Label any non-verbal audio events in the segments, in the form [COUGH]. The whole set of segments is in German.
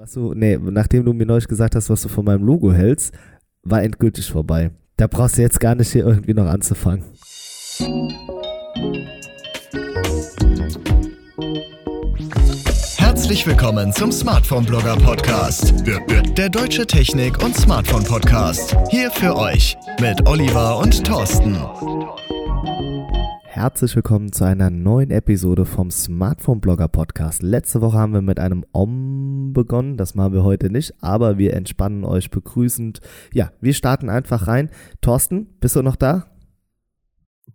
Was du, nee, nachdem du mir neulich gesagt hast, was du von meinem Logo hältst, war endgültig vorbei. Da brauchst du jetzt gar nicht hier irgendwie noch anzufangen. Herzlich willkommen zum Smartphone Blogger Podcast. Der deutsche Technik- und Smartphone Podcast. Hier für euch mit Oliver und Thorsten. Herzlich willkommen zu einer neuen Episode vom Smartphone Blogger Podcast. Letzte Woche haben wir mit einem Om begonnen, das machen wir heute nicht, aber wir entspannen euch begrüßend. Ja, wir starten einfach rein. Thorsten, bist du noch da?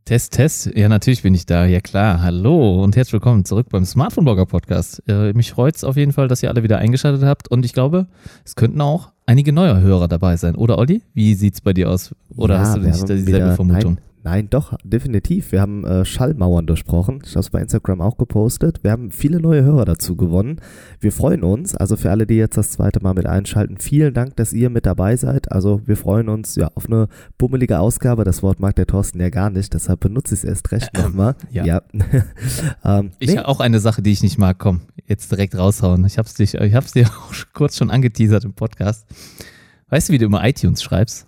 Test, Test. Ja, natürlich bin ich da. Ja, klar. Hallo und herzlich willkommen zurück beim Smartphone Blogger Podcast. Äh, mich freut es auf jeden Fall, dass ihr alle wieder eingeschaltet habt und ich glaube, es könnten auch einige neue Hörer dabei sein. Oder Olli? Wie sieht's bei dir aus? Oder Ja, hast du nicht dieselbe wieder- Vermutung? Nein, nein, doch, definitiv. Wir haben äh, Schallmauern durchbrochen. Ich habe es bei Instagram auch gepostet. Wir haben viele neue Hörer dazu gewonnen. Wir freuen uns. Also für alle, die jetzt das zweite Mal mit einschalten, vielen Dank, dass ihr mit dabei seid. Also wir freuen uns ja auf eine bummelige Ausgabe. Das Wort mag der Thorsten ja gar nicht, deshalb benutze ich es erst recht nochmal. ja. [LAUGHS] ähm, Ich nee, habe auch eine Sache, die ich nicht mag. Komm, jetzt direkt raushauen. Ich ich hab's dir auch [LAUGHS] kurz schon angeteasert im Podcast. Weißt du, wie du immer iTunes schreibst?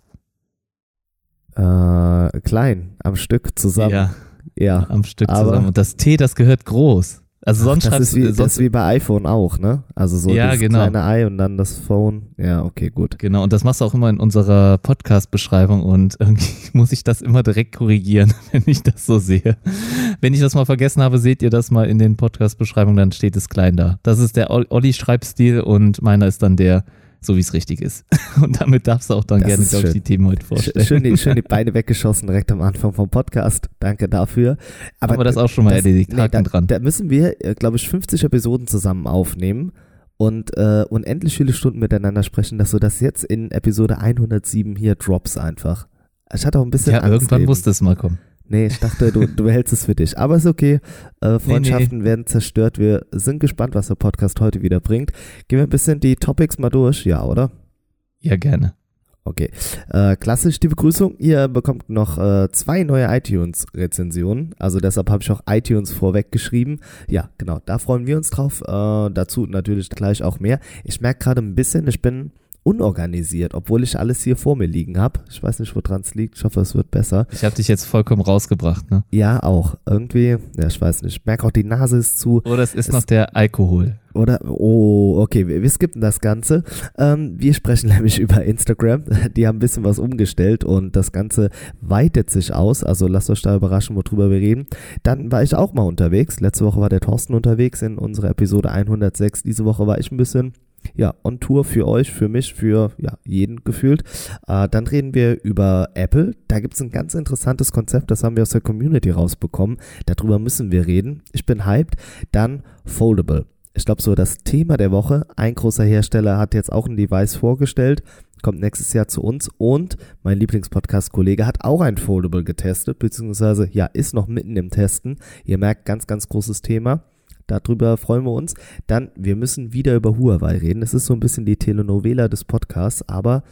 Äh, klein, am Stück zusammen. Ja, ja. am Stück Aber- zusammen. Und das T, das gehört groß. Also sonst das schreibst ist, wie, du, das sonst, ist wie bei iPhone auch, ne? Also so Ja, das genau. kleine Ei und dann das Phone. Ja, okay, gut. Genau, und das machst du auch immer in unserer Podcast-Beschreibung und [LAUGHS] irgendwie muss ich das immer direkt korrigieren, [LAUGHS] wenn ich das so sehe. Wenn ich das mal vergessen habe, seht ihr das mal in den Podcast-Beschreibungen, dann steht es klein da. Das ist der Ol- Olli-Schreibstil und meiner ist dann der, so wie es richtig ist. [LAUGHS] Und damit darfst du auch dann Das gerne, glaube ich, die Themen heute vorstellen. Schön die, schön die [LAUGHS] Beine weggeschossen direkt am Anfang vom Podcast. Danke dafür. Aber Haben wir das auch schon mal das- erledigt. nee, Haken da, dran. Da müssen wir, glaube ich, 50 Episoden zusammen aufnehmen und äh, unendlich viele Stunden miteinander sprechen, dass du das jetzt in Episode 107 hier drops einfach. Ich hatte auch ein bisschen ja, Angst irgendwann eben. muss das mal kommen. Nee, ich dachte, du, du behältst es für dich. Aber ist okay. Äh, Freundschaften werden zerstört. Wir sind gespannt, was der Podcast heute wieder bringt. Gehen wir ein bisschen die Topics mal durch. Ja, oder? Ja, gerne. Okay. Äh, klassisch die Begrüßung. Ihr bekommt noch äh, zwei neue iTunes-Rezensionen. Also deshalb habe ich auch iTunes vorweg geschrieben. Ja, genau. Da freuen wir uns drauf. Äh, dazu natürlich gleich auch mehr. Ich merke gerade ein bisschen, ich bin unorganisiert, obwohl ich alles hier vor mir liegen habe. Ich weiß nicht, woran es liegt. Ich hoffe, es wird besser. Ich habe dich jetzt vollkommen rausgebracht, ne? Ja, auch. Irgendwie, ja, ich weiß nicht. Ich merke auch, die Nase ist zu. Oder es ist Es- noch der Alkohol. Oder, oh, okay, wir, wir skippen das Ganze. Ähm, wir sprechen [LAUGHS] nämlich über Instagram. Die haben ein bisschen was umgestellt und das Ganze weitet sich aus. Also lasst euch da überraschen, worüber wir reden. Dann war ich auch mal unterwegs. Letzte Woche war der Thorsten unterwegs in unserer Episode 106. Diese Woche war ich ein bisschen ja, on Tour für euch, für mich, für ja, jeden gefühlt. Äh, dann reden wir über Apple. Da gibt es ein ganz interessantes Konzept, das haben wir aus der Community rausbekommen. Darüber müssen wir reden. Ich bin hyped. Dann Foldable. Ich glaube, so das Thema der Woche. Ein großer Hersteller hat jetzt auch ein Device vorgestellt, kommt nächstes Jahr zu uns und mein Lieblingspodcast-Kollege hat auch ein Foldable getestet, beziehungsweise ja, ist noch mitten im Testen. Ihr merkt, ganz, ganz großes Thema. Darüber freuen wir uns. Dann, wir müssen wieder über Huawei reden. Es ist so ein bisschen die Telenovela des Podcasts, aber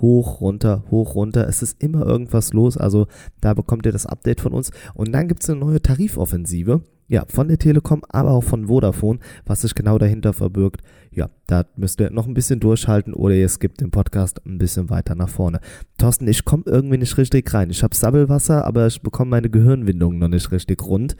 hoch, runter, hoch, runter. Es ist immer irgendwas los. Also da bekommt ihr das Update von uns. Und dann gibt es eine neue Tarifoffensive. Ja, von der Telekom, aber auch von Vodafone, was sich genau dahinter verbirgt. Ja, da müsst ihr noch ein bisschen durchhalten oder ihr skippt den Podcast ein bisschen weiter nach vorne. Thorsten, ich komme irgendwie nicht richtig rein. Ich habe Sabbelwasser, aber ich bekomme meine Gehirnwindung noch nicht richtig rund.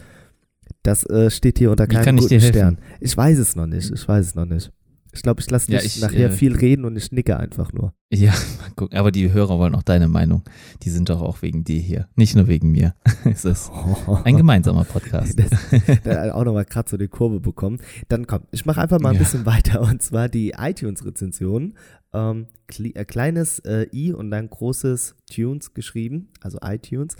Das äh, steht hier unter keinem guten? Stern. Ich weiß es noch nicht. Ich weiß es noch nicht. Ich glaube, ich lasse dich Ja, ich, nachher äh, viel reden und ich nicke einfach nur. Ja, [LAUGHS] mal gucken. Aber die Hörer wollen auch deine Meinung. Die sind doch auch wegen dir hier. Nicht nur wegen mir. [LAUGHS] es ist ein [LAUGHS] gemeinsamer Podcast. Das, da auch nochmal gerade so die Kurve bekommen. Dann komm, ich mache einfach mal ein Ja. bisschen weiter und zwar die iTunes-Rezension. Ähm, äh, kleines äh, i und dann großes Tunes geschrieben, also iTunes.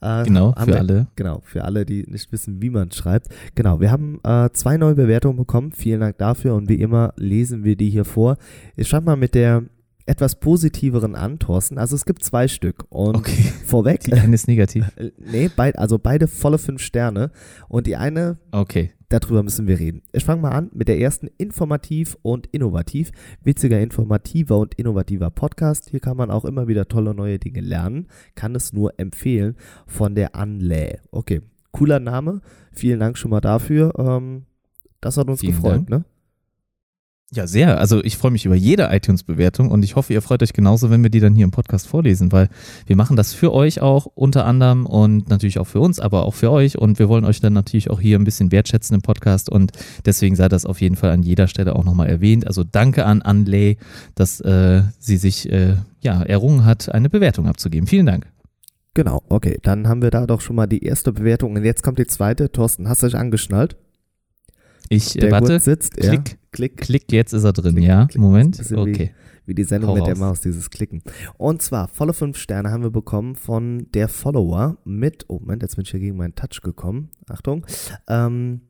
Äh, Genau, für wir- alle. Genau, für alle, die nicht wissen, wie man schreibt. Genau, wir haben äh, zwei neue Bewertungen bekommen. Vielen Dank dafür und wie immer lesen wir die hier vor. Ich fange mal mit der etwas positiveren an, Thorsten. Also es gibt zwei Stück und Okay. [LAUGHS] vorweg, Die eine ist negativ. äh, nee, beid, also beide volle fünf Sterne und die eine Okay. Darüber müssen wir reden. Ich fange mal an mit der ersten informativ und innovativ. Witziger, informativer und innovativer Podcast. Hier kann man auch immer wieder tolle neue Dinge lernen. Kann es nur empfehlen von der Anlä. Okay, cooler Name. Vielen Dank schon mal dafür. Ähm, das hat uns Vielen gefreut, ne? Ja, sehr. Also ich freue mich über jede iTunes-Bewertung und ich hoffe, ihr freut euch genauso, wenn wir die dann hier im Podcast vorlesen, weil wir machen das für euch auch unter anderem und natürlich auch für uns, aber auch für euch und wir wollen euch dann natürlich auch hier ein bisschen wertschätzen im Podcast und deswegen sei das auf jeden Fall an jeder Stelle auch nochmal erwähnt. Also danke an Anley, dass äh, sie sich äh, ja errungen hat, eine Bewertung abzugeben. Vielen Dank. Genau, okay, dann haben wir da doch schon mal die erste Bewertung und jetzt kommt die zweite. Thorsten, hast du dich angeschnallt? Ich äh, warte, sitzt, klick, ja. klick, klick, jetzt ist er drin, Klick, ja? klick. Moment, okay. Wie die Sendung Hau mit der raus. Maus, dieses Klicken. Und zwar, volle fünf Sterne haben wir bekommen von der Follower mit, oh Moment, jetzt bin ich hier gegen meinen Touch gekommen. Achtung. Ähm,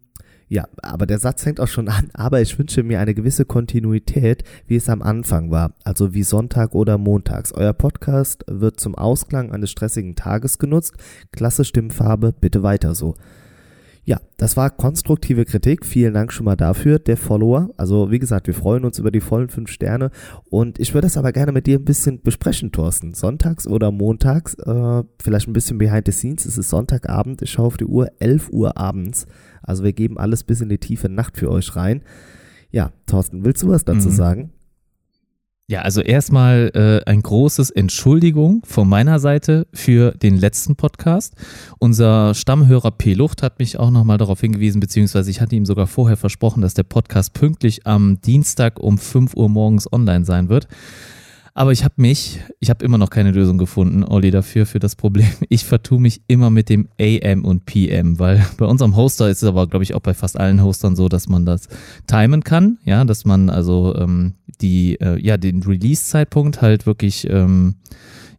ja, aber der Satz fängt auch schon an, [LAUGHS] aber ich wünsche mir eine gewisse Kontinuität, wie es am Anfang war, also wie Sonntag oder montags. Euer Podcast wird zum Ausklang eines stressigen Tages genutzt. Klasse Stimmfarbe, bitte weiter so. Ja, das war konstruktive Kritik. Vielen Dank schon mal dafür, der Follower. Also wie gesagt, wir freuen uns über die vollen fünf Sterne. Und ich würde es aber gerne mit dir ein bisschen besprechen, Thorsten. Sonntags oder montags, äh, vielleicht ein bisschen behind the scenes. Es ist Sonntagabend, ich schaue auf die Uhr, 11 Uhr abends. Also wir geben alles bis in die tiefe Nacht für euch rein. Ja, Thorsten, willst du was dazu Mhm. sagen? Ja, also erstmal äh, ein großes Entschuldigung von meiner Seite für den letzten Podcast. Unser Stammhörer P. Lucht hat mich auch nochmal darauf hingewiesen, beziehungsweise ich hatte ihm sogar vorher versprochen, dass der Podcast pünktlich am Dienstag um 5 Uhr morgens online sein wird. Aber ich habe mich, ich habe immer noch keine Lösung gefunden, Olli, dafür, für das Problem. [LAUGHS] Ich vertue mich immer mit dem AM und PM, weil [LAUGHS] bei unserem Hoster ist es aber, glaube ich, auch bei fast allen Hostern so, dass man das timen kann, ja, dass man also ähm, die, äh, ja, den Release-Zeitpunkt halt wirklich ähm,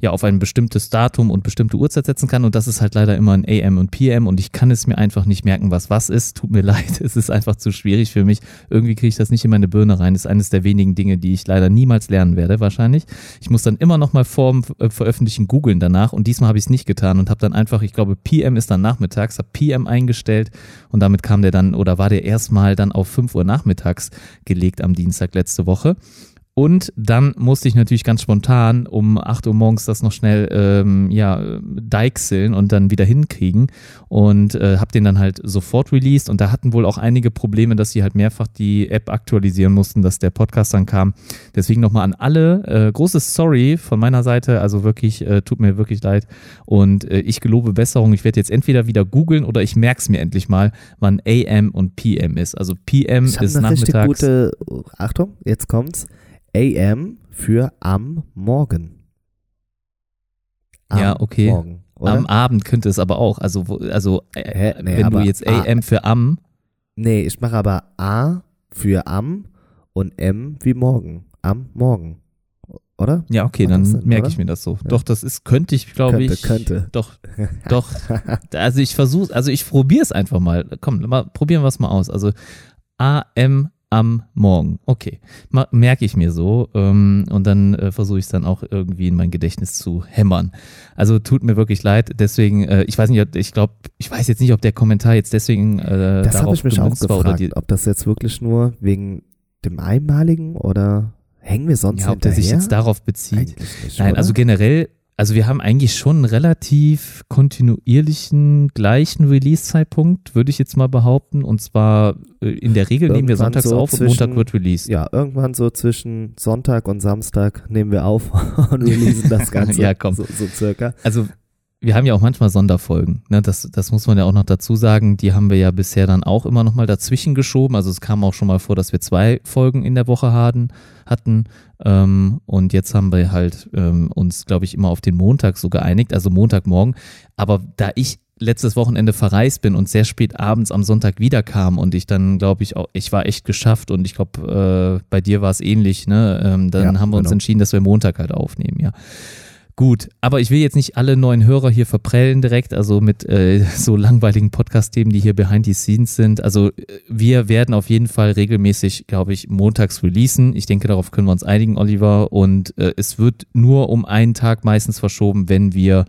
ja auf ein bestimmtes Datum und bestimmte Uhrzeit setzen kann und das ist halt leider immer ein AM und PM und ich kann es mir einfach nicht merken, was was ist. Tut mir [LAUGHS] leid, es ist einfach zu schwierig für mich. Irgendwie kriege ich das nicht in meine Birne rein. Das ist eines der wenigen Dinge, die ich leider niemals lernen werde, wahrscheinlich. Ich muss dann immer noch mal vorm äh, Veröffentlichen googeln danach und diesmal habe ich es nicht getan und habe dann einfach, ich glaube, PM ist dann nachmittags, habe PM eingestellt und damit kam der dann oder war der erstmal dann auf 5 Uhr nachmittags gelegt am Dienstag letzte Woche. Und dann musste ich natürlich ganz spontan um 8 Uhr morgens das noch schnell ähm, ja, deichseln und dann wieder hinkriegen und äh, habe den dann halt sofort released und da hatten wohl auch einige Probleme, dass sie halt mehrfach die App aktualisieren mussten, dass der Podcast dann kam. Deswegen nochmal an alle, äh, großes Sorry von meiner Seite, also wirklich, äh, tut mir wirklich leid und äh, ich gelobe Besserung. Ich werde jetzt entweder wieder googeln oder ich merke es mir endlich mal, wann AM und PM ist. Also PM ist nachmittags. gute, Achtung, jetzt kommt's. AM für am Morgen. Am Ja, okay. Morgen? Am Abend könnte es aber auch. Also, also äh, Hä? Nee, wenn du jetzt A- AM für am, Nee, ich mache aber A für am und M wie morgen. Am Morgen. Oder? ja, okay, dann das Sinn, merke oder? ich mir das so. Doch, das ist, könnte ich, glaube Könnte, ich. könnte. Doch, [LAUGHS] doch. Also ich versuche, also ich probiere es einfach mal. Komm, mal, probieren wir es mal aus. Also AM am Morgen. Okay, merke ich mir so. Ähm, und dann äh, versuche ich es dann auch irgendwie in mein Gedächtnis zu hämmern. Also tut mir wirklich leid. Deswegen, äh, ich weiß nicht, ob- ich glaube, ich weiß jetzt nicht, ob der Kommentar jetzt deswegen äh, Das habe darauf ich mich auch gefragt, die, ob das jetzt wirklich nur wegen dem einmaligen oder hängen wir sonst ja, ob der sich jetzt darauf bezieht. Nicht, Nein, oder? also generell, also wir haben eigentlich schon einen relativ kontinuierlichen gleichen Release-Zeitpunkt, würde ich jetzt mal behaupten. Und zwar äh, in der Regel nehmen wir Irgendwann sonntags so auf und zwischen- Montag wird released. Ja, irgendwann so zwischen Sonntag und Samstag nehmen wir auf [LAUGHS] und releasen das [LAUGHS] Ganze. Ja, komm. So, so circa. Also wir haben ja auch manchmal Sonderfolgen. Ne? Das, das muss man ja auch noch dazu sagen. Die haben wir ja bisher dann auch immer noch mal dazwischen geschoben. Also es kam auch schon mal vor, dass wir zwei Folgen in der Woche hatten. hatten. Ähm, und jetzt haben wir halt ähm, uns, glaube ich, immer auf den Montag so geeinigt, also Montagmorgen. Aber da ich letztes Wochenende verreist bin und sehr spät abends am Sonntag wiederkam und ich dann, glaube ich, auch, ich war echt geschafft und ich glaube, äh, bei dir war es ähnlich, ne? Ähm, dann Ja, haben wir uns genau. entschieden, dass wir Montag halt aufnehmen, ja. Gut, aber ich will jetzt nicht alle neuen Hörer hier verprellen direkt, also mit äh, so langweiligen Podcast-Themen, die hier behind the scenes sind. Also äh, wir werden auf jeden Fall regelmäßig, glaube ich, montags releasen. Ich denke, darauf können wir uns einigen, Oliver. Und äh, es wird nur um einen Tag meistens verschoben, wenn wir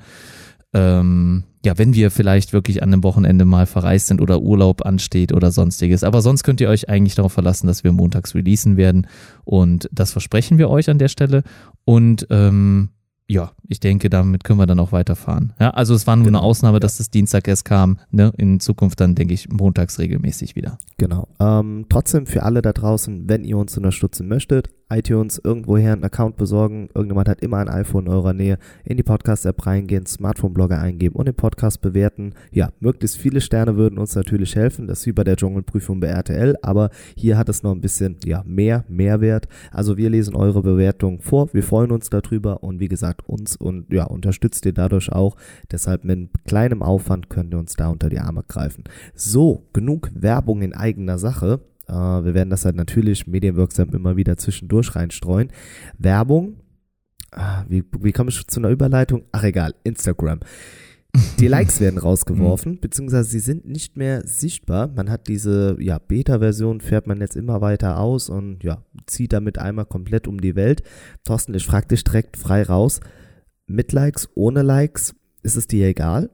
ähm, ja, wenn wir vielleicht wirklich an einem Wochenende mal verreist sind oder Urlaub ansteht oder sonstiges. Aber sonst könnt ihr euch eigentlich darauf verlassen, dass wir montags releasen werden. Und das versprechen wir euch an der Stelle. Und ähm, ja, ich denke, damit können wir dann auch weiterfahren. Ja, also es war nur genau, eine Ausnahme, dass es Dienstag erst kam. Ne? In Zukunft dann, denke ich, montags regelmäßig wieder. Genau. Ähm, trotzdem für alle da draußen, wenn ihr uns unterstützen möchtet, iTunes irgendwoher einen Account besorgen. Irgendjemand hat immer ein iPhone in eurer Nähe. In die Podcast-App reingehen, Smartphone-Blogger eingeben und den Podcast bewerten. Ja, möglichst viele Sterne würden uns natürlich helfen. Das ist wie bei der Dschungelprüfung bei RTL, aber hier hat es noch ein bisschen ja, mehr Mehrwert. Also wir lesen eure Bewertung vor. Wir freuen uns darüber und wie gesagt, uns und ja, unterstützt ihr dadurch auch. Deshalb mit kleinem Aufwand könnt ihr uns da unter die Arme greifen. So, genug Werbung in eigener Sache. Äh, wir werden das halt natürlich medienwirksam immer wieder zwischendurch reinstreuen. Werbung. Ah, wie, wie komme ich zu einer Überleitung? Ach egal, Instagram. Die Likes werden [LAUGHS] rausgeworfen, beziehungsweise sie sind nicht mehr sichtbar. Man hat diese ja, Beta-Version, fährt man jetzt immer weiter aus und ja, zieht damit einmal komplett um die Welt. Thorsten, ich frage dich direkt frei raus. Mit Likes, ohne Likes, ist es dir egal?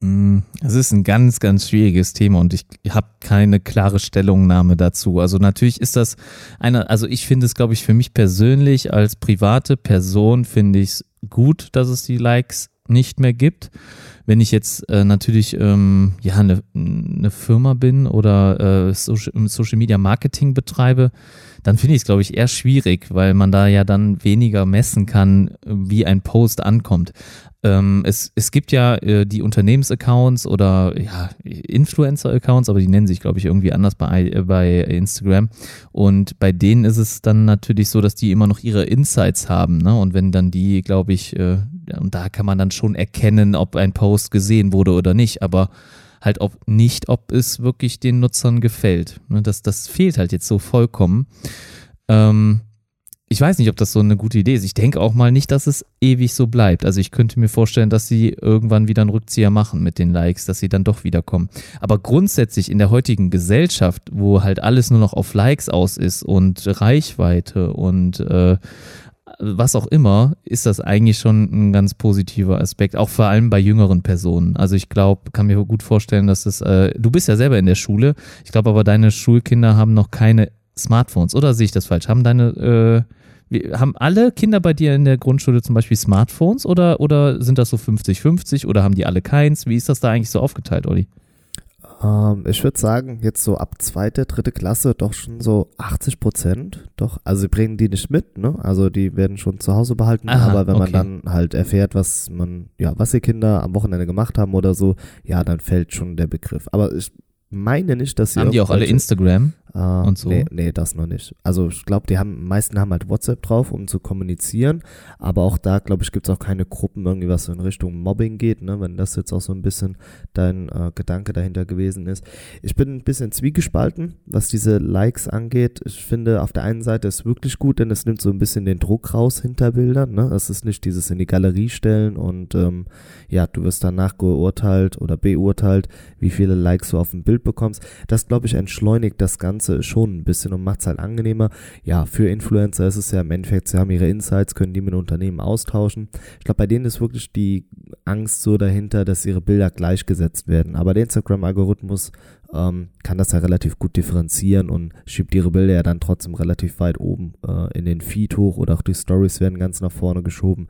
Mm, es ist ein ganz, ganz schwieriges Thema und ich habe keine klare Stellungnahme dazu. Also natürlich ist das eine, also ich finde es, glaube ich, für mich persönlich als private Person finde ich es gut, dass es die Likes nicht mehr gibt. Wenn ich jetzt äh, natürlich ähm, ja eine ne Firma bin oder äh, Social, Social Media Marketing betreibe, dann finde ich es, glaube ich, eher schwierig, weil man da ja dann weniger messen kann, wie ein Post ankommt. Ähm, es, es gibt ja äh, die Unternehmensaccounts oder ja, Influencer-Accounts, aber die nennen sich, glaube ich, irgendwie anders bei, äh, bei Instagram. Und bei denen ist es dann natürlich so, dass die immer noch ihre Insights haben. Ne? Und wenn dann die, glaube ich, äh, und da kann man dann schon erkennen, ob ein Post gesehen wurde oder nicht. Aber halt ob nicht, ob es wirklich den Nutzern gefällt. Ne? Das, das fehlt halt jetzt so vollkommen. Ähm, ich weiß nicht, ob das so eine gute Idee ist. Ich denke auch mal nicht, dass es ewig so bleibt. Also ich könnte mir vorstellen, dass sie irgendwann wieder einen Rückzieher machen mit den Likes, dass sie dann doch wiederkommen. Aber grundsätzlich in der heutigen Gesellschaft, wo halt alles nur noch auf Likes aus ist und Reichweite und äh, was auch immer, ist das eigentlich schon ein ganz positiver Aspekt, auch vor allem bei jüngeren Personen. Also ich glaube, kann mir gut vorstellen, dass es, äh, du bist ja selber in der Schule, ich glaube aber deine Schulkinder haben noch keine Smartphones, oder sehe ich das falsch? Haben deine äh, haben alle Kinder bei dir in der Grundschule zum Beispiel Smartphones oder, oder sind das so 50-50 oder haben die alle keins? Wie ist das da eigentlich so aufgeteilt, Olli? Ähm, ich würde sagen, jetzt so ab zweite, dritte Klasse doch schon so 80 Prozent. Doch, also sie bringen die nicht mit, ne? Also die werden schon zu Hause behalten, Aha, aber wenn okay. man dann halt erfährt, was man, ja, was die Kinder am Wochenende gemacht haben oder so, ja, dann fällt schon der Begriff. Aber ich meine nicht, dass sie. Haben die auch alle Instagram? Äh, und so? Nee, nee, das noch nicht. Also ich glaube, die haben, meisten haben halt WhatsApp drauf, um zu kommunizieren. Aber auch da, glaube ich, gibt es auch keine Gruppen, irgendwie was so in Richtung Mobbing geht, ne? Wenn das jetzt auch so ein bisschen dein äh, Gedanke dahinter gewesen ist. Ich bin ein bisschen zwiegespalten, was diese Likes angeht. Ich finde, auf der einen Seite ist wirklich gut, denn es nimmt so ein bisschen den Druck raus hinter Bildern, ne? Es ist nicht dieses in die Galerie stellen und ähm, ja, du wirst danach geurteilt oder beurteilt, wie viele Likes du auf dem Bild bekommst. Das, glaube ich, entschleunigt das Ganze schon ein bisschen und macht es halt angenehmer. Ja, für Influencer ist es ja im Endeffekt, sie haben ihre Insights, können die mit Unternehmen austauschen. Ich glaube, bei denen ist wirklich die Angst so dahinter, dass ihre Bilder gleichgesetzt werden. Aber der Instagram-Algorithmus ähm, kann das ja relativ gut differenzieren und schiebt ihre Bilder ja dann trotzdem relativ weit oben äh, in den Feed hoch oder auch die Stories werden ganz nach vorne geschoben.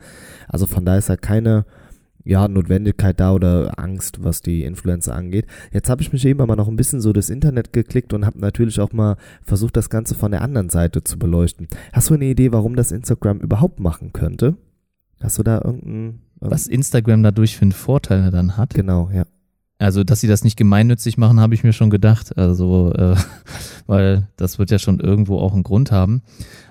Also von daher ist ja keine ja, Notwendigkeit da oder Angst, was die Influencer angeht. Jetzt habe ich mich eben aber noch ein bisschen so das Internet geklickt und habe natürlich auch mal versucht, das Ganze von der anderen Seite zu beleuchten. Hast du eine Idee, warum das Instagram überhaupt machen könnte? Hast du da irgendeinen... Was Instagram dadurch für einen Vorteil dann hat? Genau, ja. Also, dass sie das nicht gemeinnützig machen, habe ich mir schon gedacht. Also, äh, [LAUGHS] weil das wird ja schon irgendwo auch einen Grund haben.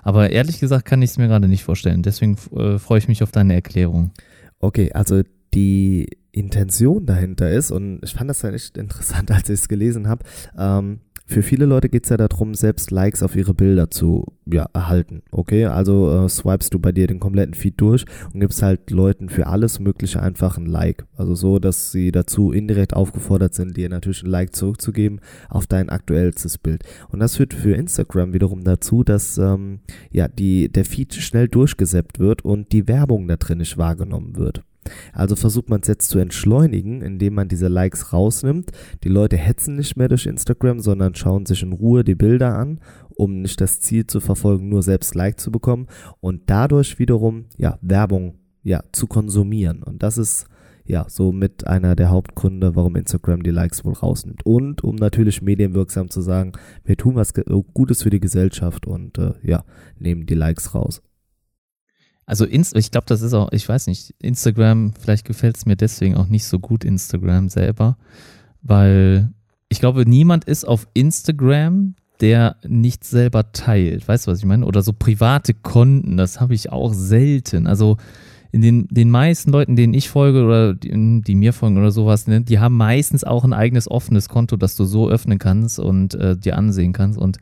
Aber ehrlich gesagt kann ich es mir gerade nicht vorstellen. Deswegen äh, freue ich mich auf deine Erklärung. Okay, also die Intention dahinter ist, und ich fand das ja echt interessant, [LAUGHS] als ich es gelesen habe, ähm, für viele Leute geht es ja darum, selbst Likes auf ihre Bilder zu ja, erhalten. Okay, also äh, swipest du bei dir den kompletten Feed durch und gibst halt Leuten für alles Mögliche einfach ein Like. Also so, dass sie dazu indirekt aufgefordert sind, dir natürlich ein Like zurückzugeben auf dein aktuellstes Bild. Und das führt für Instagram wiederum dazu, dass ähm, ja die der Feed schnell durchgesäppt wird und die Werbung da drin nicht wahrgenommen wird. Also versucht man es jetzt zu entschleunigen, indem man diese Likes rausnimmt. Die Leute hetzen nicht mehr durch Instagram, sondern schauen sich in Ruhe die Bilder an, um nicht das Ziel zu verfolgen, nur selbst Like zu bekommen und dadurch wiederum ja Werbung ja zu konsumieren. Und das ist ja, so mit einer der Hauptgründe, warum Instagram die Likes wohl rausnimmt. Und um natürlich medienwirksam zu sagen, wir tun was Gutes für die Gesellschaft und äh, ja, nehmen die Likes raus. Also ich glaube, das ist auch, ich weiß nicht, Instagram, vielleicht gefällt es mir deswegen auch nicht so gut, Instagram selber, weil ich glaube, niemand ist auf Instagram, der nicht selber teilt. Weißt du, was ich meine? Oder so private Konten, das habe ich auch selten. Also in den, den meisten Leuten, denen ich folge oder die, die mir folgen oder sowas, ne, die haben meistens auch ein eigenes offenes Konto, das du so öffnen kannst und äh, dir ansehen kannst. Und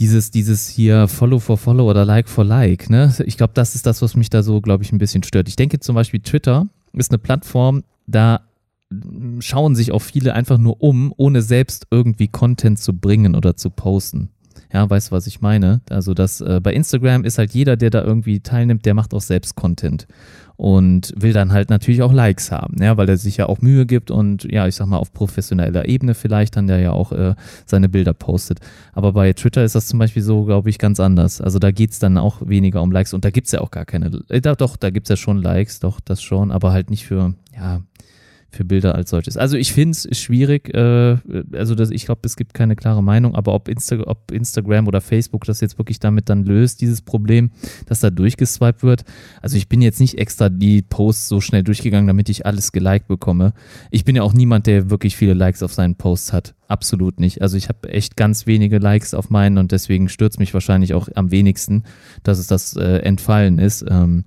dieses, dieses hier Follow for Follow oder Like for Like, ne? Ich glaube, das ist das, was mich da so, glaube ich, ein bisschen stört. Ich denke zum Beispiel, Twitter ist eine Plattform, da schauen sich auch viele einfach nur um, ohne selbst irgendwie Content zu bringen oder zu posten. Ja, weißt du, was ich meine? Also das äh, bei Instagram ist halt jeder, der da irgendwie teilnimmt, der macht auch selbst Content und will dann halt natürlich auch Likes haben, ja, weil er sich ja auch Mühe gibt und ja, ich sag mal auf professioneller Ebene vielleicht dann der ja auch äh, seine Bilder postet. Aber bei Twitter ist das zum Beispiel so, glaube ich, ganz anders. Also da geht's dann auch weniger um Likes und da gibt's ja auch gar keine, äh, doch, da gibt's ja schon Likes, doch, das schon, aber halt nicht für, ja, für Bilder als solches. Also ich finde es schwierig, äh, also das, ich glaube, es gibt keine klare Meinung, aber ob, Insta ob Instagram oder Facebook das jetzt wirklich damit dann löst, dieses Problem, dass da durchgeswiped wird. Also ich bin jetzt nicht extra die Posts so schnell durchgegangen, damit ich alles geliked bekomme. Ich bin ja auch niemand, der wirklich viele Likes auf seinen Posts hat. Absolut nicht. Also ich habe echt ganz wenige Likes auf meinen und deswegen stürzt mich wahrscheinlich auch am wenigsten, dass es das äh, entfallen ist. Ähm,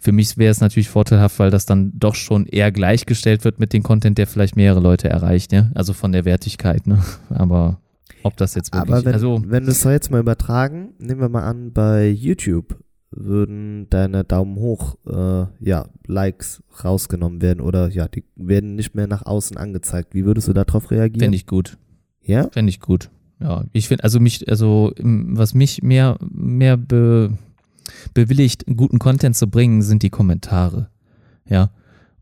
für mich wäre es natürlich vorteilhaft, weil das dann doch schon eher gleichgestellt wird mit dem Content, der vielleicht mehrere Leute erreicht, ja? also von der Wertigkeit. Ne? Aber ob das jetzt wirklich, Aber wenn, also wenn wir es jetzt mal übertragen, nehmen wir mal an, bei YouTube würden deine Daumen hoch, äh, ja, Likes rausgenommen werden oder ja, die werden nicht mehr nach außen angezeigt. Wie würdest du darauf reagieren? Fände ich gut. Ja? Fände ich gut. Ja, ich finde, also mich, also was mich mehr, mehr be, bewilligt, guten Content zu bringen, sind die Kommentare. Ja.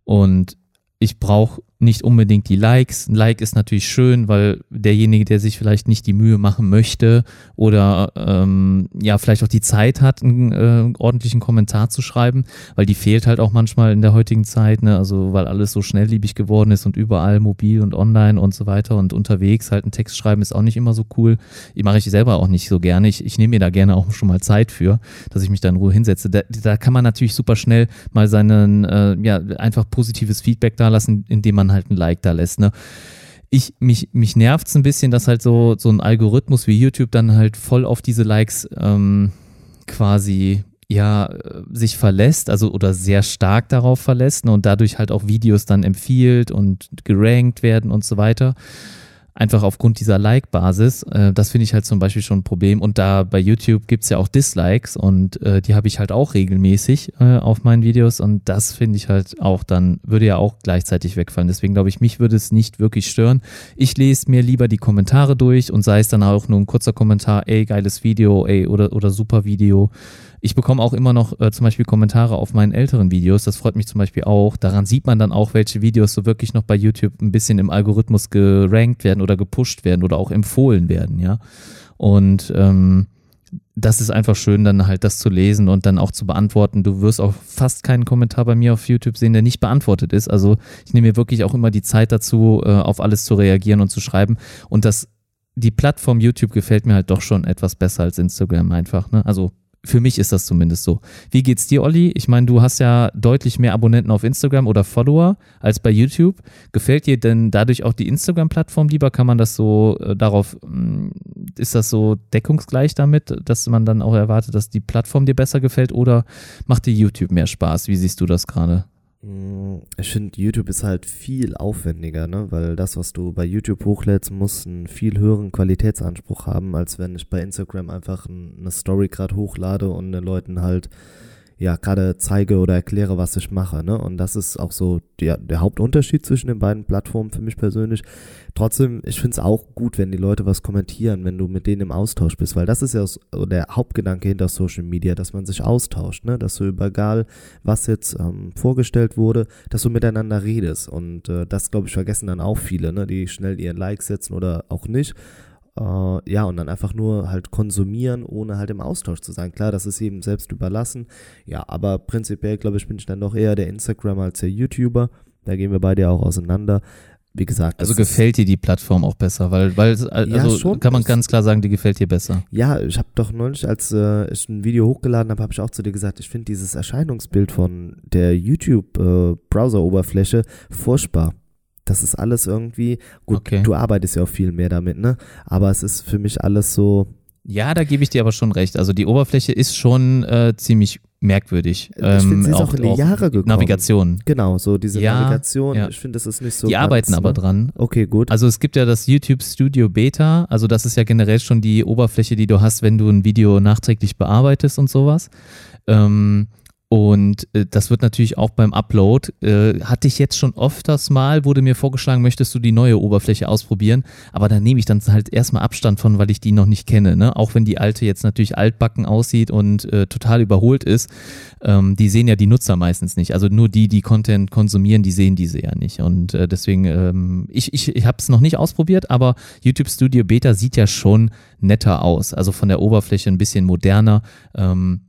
Und ich brauche nicht unbedingt die Likes. Ein Like ist natürlich schön, weil derjenige, der sich vielleicht nicht die Mühe machen möchte oder ähm, ja vielleicht auch die Zeit hat, einen äh, ordentlichen Kommentar zu schreiben, weil die fehlt halt auch manchmal in der heutigen Zeit, ne? also weil alles so schnellliebig geworden ist und überall mobil und online und so weiter und unterwegs halt einen Text schreiben ist auch nicht immer so cool. Ich mache ich selber auch nicht so gerne. Ich, ich nehme mir da gerne auch schon mal Zeit für, dass ich mich da in Ruhe hinsetze. Da, da kann man natürlich super schnell mal seinen, äh, ja, einfach positives Feedback da lassen, indem man halt ein Like da lässt. Ne? Ich, mich, mich nervt es ein bisschen, dass halt so, so ein Algorithmus wie YouTube dann halt voll auf diese Likes ähm, quasi ja sich verlässt, also oder sehr stark darauf verlässt ne, und dadurch halt auch Videos dann empfiehlt und gerankt werden und so weiter einfach aufgrund dieser Like-Basis. Äh, das finde ich halt zum Beispiel schon ein Problem. Und da bei YouTube gibt es ja auch Dislikes und äh, die habe ich halt auch regelmäßig äh, auf meinen Videos und das finde ich halt auch dann, würde ja auch gleichzeitig wegfallen. Deswegen glaube ich, mich würde es nicht wirklich stören. Ich lese mir lieber die Kommentare durch und sei es dann auch nur ein kurzer Kommentar, ey, geiles Video, ey, oder, oder super Video. Ich bekomme auch immer noch äh, zum Beispiel Kommentare auf meinen älteren Videos. Das freut mich zum Beispiel auch. Daran sieht man dann auch, welche Videos so wirklich noch bei YouTube ein bisschen im Algorithmus gerankt werden oder gepusht werden oder auch empfohlen werden, ja. Und ähm, das ist einfach schön, dann halt das zu lesen und dann auch zu beantworten. Du wirst auch fast keinen Kommentar bei mir auf YouTube sehen, der nicht beantwortet ist. Also ich nehme mir wirklich auch immer die Zeit dazu, äh, auf alles zu reagieren und zu schreiben. Und das, die Plattform YouTube gefällt mir halt doch schon etwas besser als Instagram einfach. Ne? Also für mich ist das zumindest so. Wie geht's dir, Olli? Ich meine, du hast ja deutlich mehr Abonnenten auf Instagram oder Follower als bei YouTube. Gefällt dir denn dadurch auch die Instagram-Plattform lieber? Kann man das so äh, darauf, mm, ist das so deckungsgleich damit, dass man dann auch erwartet, dass die Plattform dir besser gefällt oder macht dir YouTube mehr Spaß? Wie siehst du das gerade? Ich finde, YouTube ist halt viel aufwendiger, ne? Weil das, was du bei YouTube hochlädst, muss einen viel höheren Qualitätsanspruch haben, als wenn ich bei Instagram einfach eine Story gerade hochlade und den Leuten halt ja gerade zeige oder erkläre, was ich mache. Ne? Und das ist auch so der, der Hauptunterschied zwischen den beiden Plattformen für mich persönlich. Trotzdem, ich finde es auch gut, wenn die Leute was kommentieren, wenn du mit denen im Austausch bist, weil das ist ja der Hauptgedanke hinter Social Media, dass man sich austauscht, ne? dass du über egal, was jetzt ähm, vorgestellt wurde, dass du miteinander redest. Und äh, das, glaube ich, vergessen dann auch viele, ne? die schnell ihren Like setzen oder auch nicht. Äh, ja, und dann einfach nur halt konsumieren, ohne halt im Austausch zu sein. Klar, das ist eben selbst überlassen. Ja, aber prinzipiell, glaube ich, bin ich dann doch eher der Instagram als der YouTuber. Da gehen wir beide auch auseinander. Wie gesagt. Also gefällt dir die Plattform auch besser, weil, weil also ja, kann man ganz klar sagen, die gefällt dir besser. Ja, ich habe doch neulich, als äh, ich ein Video hochgeladen habe, habe ich auch zu dir gesagt, ich finde dieses Erscheinungsbild von der YouTube-Browser-Oberfläche äh, furchtbar. Das ist alles irgendwie, gut, okay. du arbeitest ja auch viel mehr damit, ne? Aber es ist für mich alles so. Ja, da gebe ich dir aber schon recht. Also die Oberfläche ist schon äh, ziemlich merkwürdig. Ich ähm, finde, sie ist auch, auch in die Jahre gekommen. Navigation. Genau, so diese ja, Navigation. Ja. Ich finde, das ist nicht so. Die ganz, arbeiten aber ne? dran. Okay, gut. Also es gibt ja das YouTube Studio Beta. Also das ist ja generell schon die Oberfläche, die du hast, wenn du ein Video nachträglich bearbeitest und sowas. Ähm, und äh, das wird natürlich auch beim Upload, äh, hatte ich jetzt schon öfters mal, wurde mir vorgeschlagen, möchtest du die neue Oberfläche ausprobieren, aber da nehme ich dann halt erstmal Abstand von, weil ich die noch nicht kenne. Ne? Auch wenn die alte jetzt natürlich altbacken aussieht und äh, total überholt ist, ähm, die sehen ja die Nutzer meistens nicht. Also nur die, die Content konsumieren, die sehen diese ja nicht. Und äh, deswegen, ähm, ich, ich, ich habe es noch nicht ausprobiert, aber YouTube Studio Beta sieht ja schon netter aus. Also von der Oberfläche ein bisschen moderner. Ähm,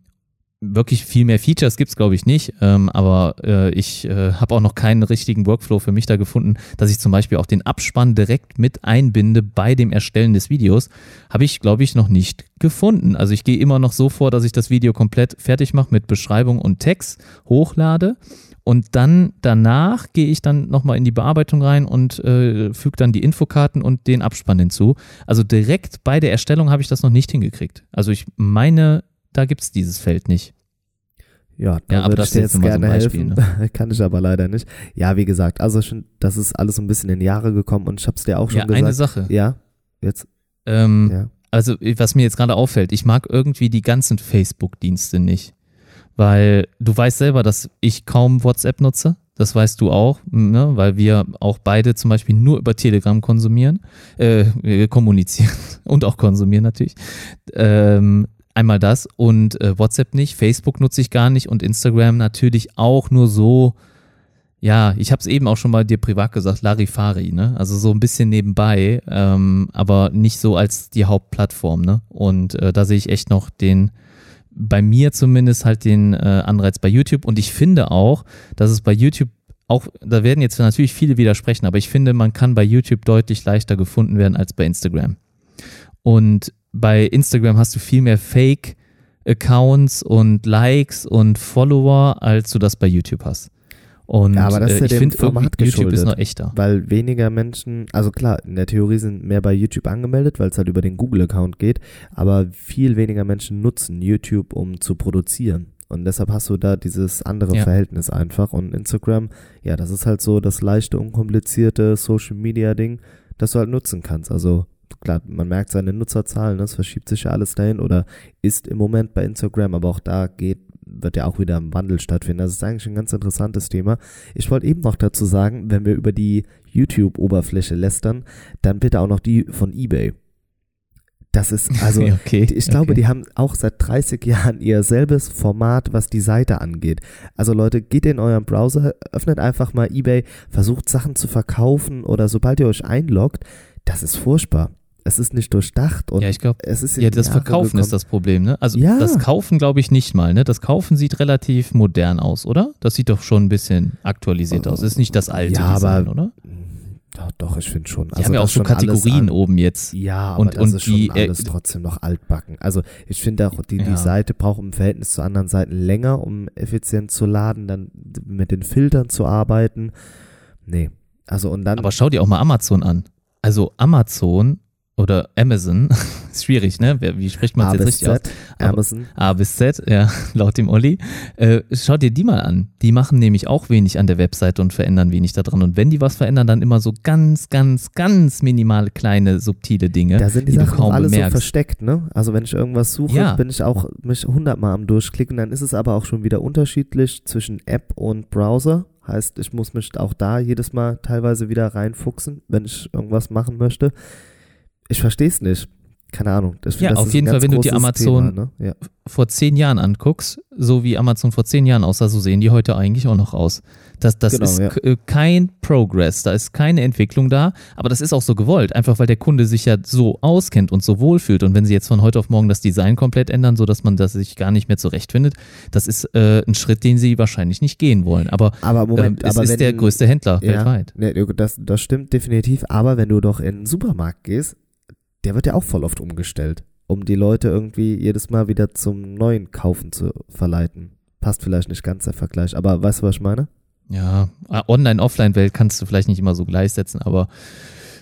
wirklich viel mehr Features gibt's glaube ich, nicht. Ähm, aber äh, ich äh, habe auch noch keinen richtigen Workflow für mich da gefunden, dass ich zum Beispiel auch den Abspann direkt mit einbinde bei dem Erstellen des Videos. Habe ich, glaube ich, noch nicht gefunden. Also ich gehe immer noch so vor, dass ich das Video komplett fertig mache mit Beschreibung und Text, hochlade. Und dann danach gehe ich dann nochmal in die Bearbeitung rein und äh, füge dann die Infokarten und den Abspann hinzu. Also direkt bei der Erstellung habe ich das noch nicht hingekriegt. Also ich meine, da gibt es dieses Feld nicht. Ja, da ja, würde ich dir jetzt gerne so Beispiel, helfen. Ne? [LAUGHS] Kann ich aber leider nicht. Ja, wie gesagt, also schon, das ist alles so ein bisschen in Jahre gekommen und ich habe es dir auch schon ja, gesagt. eine Sache. Ja, jetzt. Ähm, ja. Also, was mir jetzt gerade auffällt, ich mag irgendwie die ganzen Facebook-Dienste nicht. Weil du weißt selber, dass ich kaum WhatsApp nutze. Das weißt du auch, ne? weil wir auch beide zum Beispiel nur über Telegram konsumieren, äh, kommunizieren [LAUGHS] und auch konsumieren natürlich. Ähm, Einmal das und äh, WhatsApp nicht, Facebook nutze ich gar nicht und Instagram natürlich auch nur so, ja, ich habe es eben auch schon mal dir privat gesagt, Larifari, ne? Also so ein bisschen nebenbei, ähm, aber nicht so als die Hauptplattform, ne? Und äh, da sehe ich echt noch den, bei mir zumindest halt den äh, Anreiz bei YouTube und ich finde auch, dass es bei YouTube auch, da werden jetzt natürlich viele widersprechen, aber ich finde, man kann bei YouTube deutlich leichter gefunden werden als bei Instagram. Und bei Instagram hast du viel mehr Fake-Accounts und Likes und Follower, als du das bei YouTube hast. Und ja, aber das ist ja äh, ich finde, YouTube ist noch echter. Weil weniger Menschen, also klar, in der Theorie sind mehr bei YouTube angemeldet, weil es halt über den Google-Account geht, aber viel weniger Menschen nutzen YouTube, um zu produzieren. Und deshalb hast du da dieses andere ja. Verhältnis einfach. Und Instagram, ja, das ist halt so das leichte, unkomplizierte Social-Media-Ding, das du halt nutzen kannst. Also klar, man merkt seine Nutzerzahlen, das verschiebt sich ja alles dahin oder ist im Moment bei Instagram, aber auch da geht, wird ja auch wieder ein Wandel stattfinden. Das ist eigentlich ein ganz interessantes Thema. Ich wollte eben noch dazu sagen, wenn wir über die YouTube-Oberfläche lästern, dann bitte auch noch die von eBay. Das ist, [LAUGHS] also, okay, ich glaube, okay. die haben auch seit 30 Jahren [LAUGHS] ihr selbes Format, was die Seite angeht. Also Leute, geht in euren Browser, öffnet einfach mal eBay, versucht Sachen zu verkaufen oder sobald ihr euch einloggt, das ist furchtbar es ist nicht durchdacht und ja, ich glaube, es ist ja das Jahre Verkaufen gekommen. ist das Problem, ne? Also ja. das Kaufen glaube ich nicht mal, ne? Das Kaufen sieht relativ modern aus, oder? Das sieht doch schon ein bisschen aktualisiert aus. Ist nicht das alte ja, Design, aber, oder? Doch, doch, ich finde schon. Die also haben ja auch so Kategorien oben jetzt. Ja, aber und, das und ist die, schon alles äh, trotzdem noch altbacken. Also ich finde auch, die, ja. die Seite braucht im Verhältnis zu anderen Seiten länger, um effizient zu laden, dann mit den Filtern zu arbeiten. Nee. Also und dann. Aber schau dir auch mal Amazon an. Also Amazon oder Amazon, [LAUGHS] ist schwierig, ne? Wie spricht man es jetzt richtig Z, aus? Aber- Amazon. A bis Z, ja, [LAUGHS] laut dem Olli. Äh, schau dir die mal an. Die machen nämlich auch wenig an der Webseite und verändern wenig da dran. Und wenn die was verändern, dann immer so ganz, ganz, ganz minimale, kleine, subtile Dinge, Da sind die, die Sachen auch alle so bemerkst. versteckt, ne? Also wenn ich irgendwas suche, Ja. bin ich auch mich hundertmal am durchklicken, dann ist es aber auch schon wieder unterschiedlich zwischen App und Browser. Heißt, ich muss mich auch da jedes Mal teilweise wieder reinfuchsen, wenn ich irgendwas machen möchte. Ich verstehe es nicht. Keine Ahnung. Find, Ja, das auf jeden Fall, wenn du die Amazon- Thema, ne? ja. vor zehn Jahren anguckst, so wie Amazon vor zehn Jahren aussah, so sehen die heute eigentlich auch noch aus. Das, das Genau, ist ja. äh, kein Progress, da ist keine Entwicklung da, aber das ist auch so gewollt, einfach weil der Kunde sich ja so auskennt und so wohlfühlt. Und wenn sie jetzt von heute auf morgen das Design komplett ändern, sodass man das sich gar nicht mehr zurechtfindet, das ist äh, ein Schritt, den sie wahrscheinlich nicht gehen wollen. Aber Aber Moment, ähm, es aber ist wenn, der größte Händler ja, weltweit. Nee, das, das stimmt definitiv. Aber wenn du doch in den Supermarkt gehst, der wird ja auch voll oft umgestellt, um die Leute irgendwie jedes Mal wieder zum neuen Kaufen zu verleiten. Passt vielleicht nicht ganz der Vergleich, aber weißt du, was ich meine? Ja, äh, Online-Offline-Welt kannst du vielleicht nicht immer so gleichsetzen, aber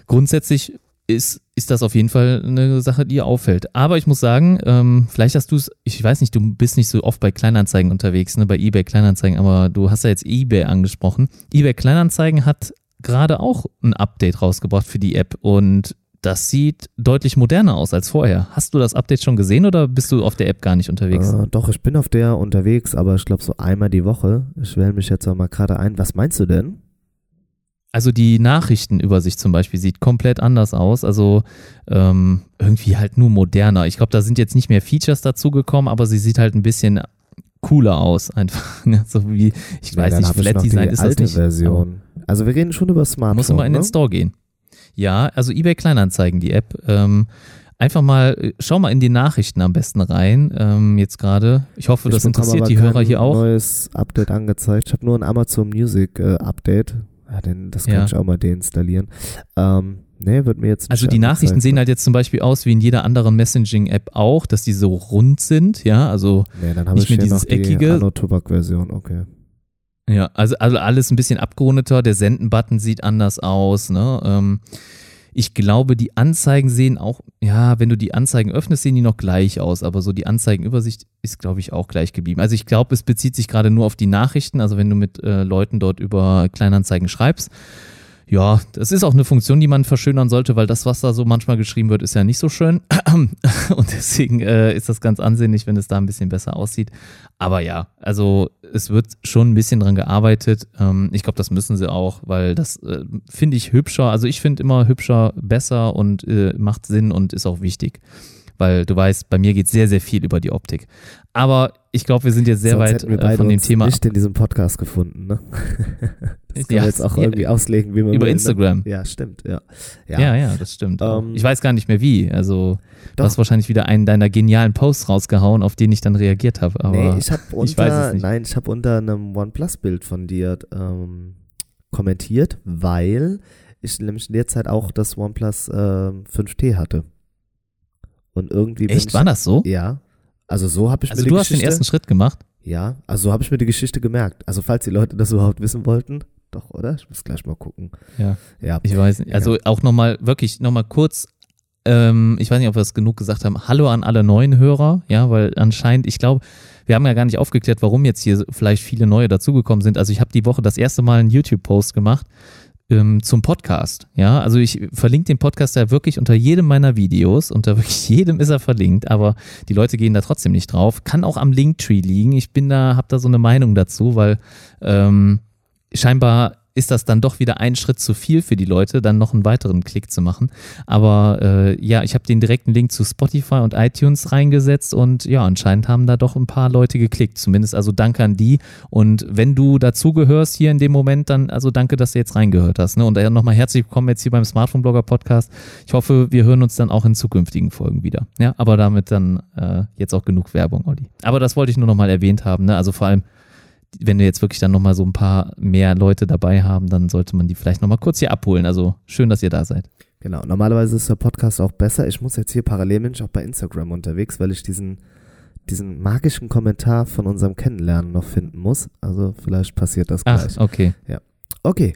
grundsätzlich ist, ist das auf jeden Fall eine Sache, die auffällt. Aber ich muss sagen, ähm, vielleicht hast du es, ich weiß nicht, du bist nicht so oft bei Kleinanzeigen unterwegs, ne, bei eBay Kleinanzeigen, aber du hast ja jetzt eBay angesprochen. eBay Kleinanzeigen hat gerade auch ein Update rausgebracht für die App und das sieht deutlich moderner aus als vorher. Hast du das Update schon gesehen oder bist du auf der App gar nicht unterwegs? Äh, doch, ich bin auf der unterwegs, aber ich glaube so einmal die Woche. Ich wähle mich jetzt auch mal gerade ein. Was meinst du denn? Also die Nachrichtenübersicht zum Beispiel sieht komplett anders aus. Also ähm, irgendwie halt nur moderner. Ich glaube, da sind jetzt nicht mehr Features dazugekommen, aber sie sieht halt ein bisschen cooler aus. Einfach. [LAUGHS] ne? So wie, ich Ja, weiß nicht, Flat Design die ist das nicht. Version. Also wir reden schon über Smartphone. Muss immer in den ne? Store gehen. Ja, also eBay Kleinanzeigen, die App. Ähm, einfach mal, äh, schau mal in die Nachrichten am besten rein. Ähm, jetzt gerade. Ich hoffe, Ich das interessiert die Hörer hier auch. neues Update angezeigt. Ich habe nur ein Amazon Music äh, Update. Ja, denn das kann Ja. ich auch mal deinstallieren. Ähm, nee, wird mir jetzt nicht Also die Nachrichten angezeigt. sehen halt jetzt zum Beispiel aus wie in jeder anderen Messaging-App auch, dass die so rund sind, ja, also Nee, dann habe nicht ich mehr hier dieses noch die eckige. Anno-Tobak-Version, okay. Ja, also, also alles ein bisschen abgerundeter. Der Senden-Button sieht anders aus. Ne? Ähm, ich glaube, die Anzeigen sehen auch, ja, wenn du die Anzeigen öffnest, sehen die noch gleich aus. Aber so die Anzeigenübersicht ist, glaube ich, auch gleich geblieben. Also ich glaube, es bezieht sich gerade nur auf die Nachrichten. Also wenn du mit äh, Leuten dort über Kleinanzeigen schreibst. Ja, das ist auch eine Funktion, die man verschönern sollte, weil das, was da so manchmal geschrieben wird, ist ja nicht so schön. [CLEARS THROAT] Und deswegen äh, ist das ganz ansehnlich, wenn es da ein bisschen besser aussieht. Aber ja, also es wird schon ein bisschen dran gearbeitet. Ähm, ich glaube, das müssen sie auch, weil das äh, finde ich hübscher. Also ich finde immer hübscher besser und äh, macht Sinn und ist auch wichtig. Weil du weißt, bei mir geht sehr, sehr viel über die Optik. Aber ich glaube, wir sind jetzt sehr Sonst weit wir äh, beide von dem uns Thema nicht in diesem Podcast gefunden, ne? [LAUGHS] das können Ja, wir jetzt auch ja, irgendwie auslegen, wie wir über ne? Instagram. Ja, stimmt, ja. Ja, ja, das stimmt. Ähm, ich weiß gar nicht mehr wie. Also du Doch. hast wahrscheinlich wieder einen deiner genialen Posts rausgehauen, auf den ich dann reagiert habe. Aber nee, ich habe [LAUGHS] ich unter, nicht. nein, ich habe unter einem OnePlus-Bild von dir ähm, kommentiert, weil ich nämlich in der Zeit auch das OnePlus ähm, 5T hatte. Und irgendwie echt ich, war das so? Ja. Also so habe ich Also mir die du hast den Geschichte, ersten Schritt gemacht. Ja, also so habe ich mir die Geschichte gemerkt. Also falls die Leute das überhaupt wissen wollten, doch, oder? Ich muss gleich mal gucken. Ja. Ja. Ich weiß nicht. Also auch nochmal, wirklich nochmal kurz, ähm, ich weiß nicht, ob wir es genug gesagt haben. Hallo an alle neuen Hörer, ja, weil anscheinend, ich glaube, wir haben ja gar nicht aufgeklärt, warum jetzt hier vielleicht viele neue dazugekommen sind. Also ich habe die Woche das erste Mal einen YouTube-Post gemacht ähm, zum Podcast. Ja, also ich verlinke den Podcast ja wirklich unter jedem meiner Videos. Unter wirklich [LAUGHS] jedem ist er verlinkt, aber die Leute gehen da trotzdem nicht drauf. Kann auch am Linktree liegen. Ich bin da, habe da so eine Meinung dazu, weil ähm, scheinbar ist das dann doch wieder ein Schritt zu viel für die Leute, dann noch einen weiteren Klick zu machen. Aber äh, ja, ich habe den direkten Link zu Spotify und iTunes reingesetzt und ja, anscheinend haben da doch ein paar Leute geklickt. Zumindest also danke an die. Und wenn du dazugehörst hier in dem Moment, dann also danke, dass du jetzt reingehört hast. Ne? Und äh, nochmal herzlich willkommen jetzt hier beim Smartphone Blogger Podcast. Ich hoffe, wir hören uns dann auch in zukünftigen Folgen wieder. Ja, aber damit dann äh, jetzt auch genug Werbung, Olli. Aber das wollte ich nur nochmal erwähnt haben. Ne? Also vor allem wenn wir jetzt wirklich dann nochmal so ein paar mehr Leute dabei haben, dann sollte man die vielleicht nochmal kurz hier abholen. Also schön, dass ihr da seid. Genau, normalerweise ist der Podcast auch besser. Ich muss jetzt hier parallel bin ich auch bei Instagram unterwegs, weil ich diesen, diesen magischen Kommentar von unserem Kennenlernen noch finden muss. Also vielleicht passiert das Ach, gleich. okay. Okay.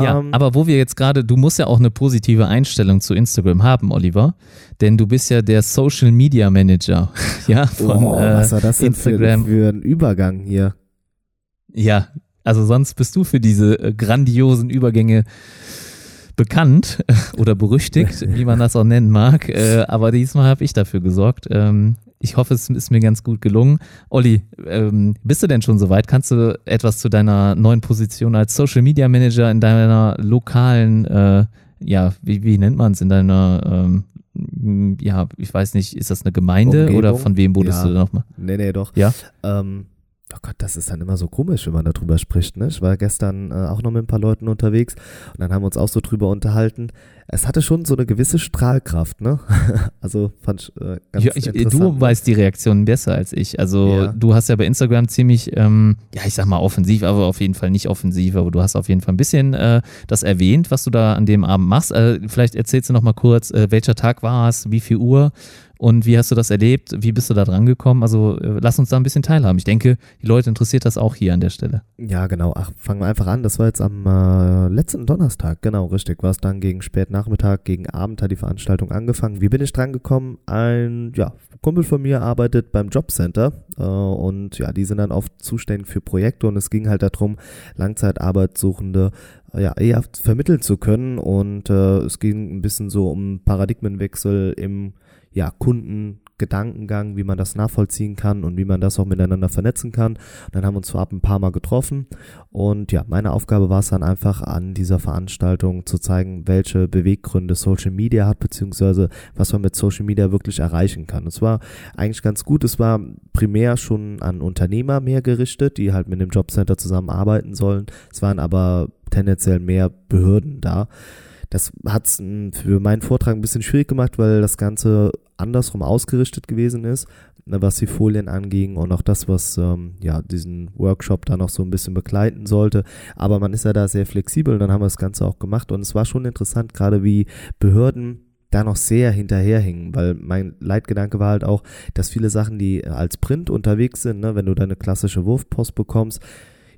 Ja, ähm, aber wo wir jetzt gerade, du musst ja auch eine positive Einstellung zu Instagram haben, Oliver, denn du bist ja der Social Media Manager, [LAUGHS] ja, von oh, was war das denn Instagram. Für, für ein Übergang hier? Ja, also sonst bist du für diese äh, grandiosen Übergänge bekannt oder berüchtigt, [LAUGHS] wie man das auch nennen mag. Äh, aber diesmal habe ich dafür gesorgt. Ähm, ich hoffe, es ist mir ganz gut gelungen. Olli, ähm, bist du denn schon soweit? Kannst du etwas zu deiner neuen Position als Social Media Manager in deiner lokalen, äh, ja, wie, wie nennt man es, in deiner, ähm, ja, ich weiß nicht, ist das eine Gemeinde Umgebung? oder von wem wurdest Ja. du nochmal? Nee, nee, doch. Ja? Ähm, oh Gott, das ist dann immer so komisch, wenn man darüber spricht. Ne? Ich war gestern äh, auch noch mit ein paar Leuten unterwegs und dann haben wir uns auch so drüber unterhalten. Es hatte schon so eine gewisse Strahlkraft, ne? [LAUGHS] also fand ich äh, ganz Ja, ich, interessant. du weißt die Reaktionen besser als ich. Also Ja. du hast ja bei Instagram ziemlich, ähm, ja ich sag mal offensiv, aber auf jeden Fall nicht offensiv, aber du hast auf jeden Fall ein bisschen äh, das erwähnt, was du da an dem Abend machst. Äh, vielleicht erzählst du noch mal kurz, äh, welcher Tag war es, wie viel Uhr und wie hast du das erlebt, wie bist du da dran gekommen? Also äh, lass uns da ein bisschen teilhaben. Ich denke, die Leute interessiert das auch hier an der Stelle. Ja, genau. Ach, fangen wir einfach an. Das war jetzt am äh, letzten Donnerstag, genau, richtig. War es dann gegen Spätnachmittag, gegen Abend hat die Veranstaltung angefangen. Wie bin ich dran gekommen? Ein ja, Kumpel von mir arbeitet beim Jobcenter äh, und ja, die sind dann oft zuständig für Projekte und es ging halt darum, Langzeitarbeitssuchende äh, ja, eher vermitteln zu können und äh, es ging ein bisschen so um Paradigmenwechsel im ja, Kundengedankengang, wie man das nachvollziehen kann und wie man das auch miteinander vernetzen kann. Dann haben wir uns vorab ein paar Mal getroffen und ja, meine Aufgabe war es dann einfach an dieser Veranstaltung zu zeigen, welche Beweggründe Social Media hat, beziehungsweise was man mit Social Media wirklich erreichen kann. Es war eigentlich ganz gut. Es war primär schon an Unternehmer mehr gerichtet, die halt mit dem Jobcenter zusammenarbeiten sollen. Es waren aber tendenziell mehr Behörden da. Das hat es für meinen Vortrag ein bisschen schwierig gemacht, weil das Ganze andersrum ausgerichtet gewesen ist, ne, was die Folien anging und auch das, was ähm, ja diesen Workshop da noch so ein bisschen begleiten sollte. Aber man ist ja da sehr flexibel und dann haben wir das Ganze auch gemacht und es war schon interessant, gerade wie Behörden da noch sehr hinterherhingen, weil mein Leitgedanke war halt auch, dass viele Sachen, die als Print unterwegs sind, ne, wenn du deine klassische Wurfpost bekommst,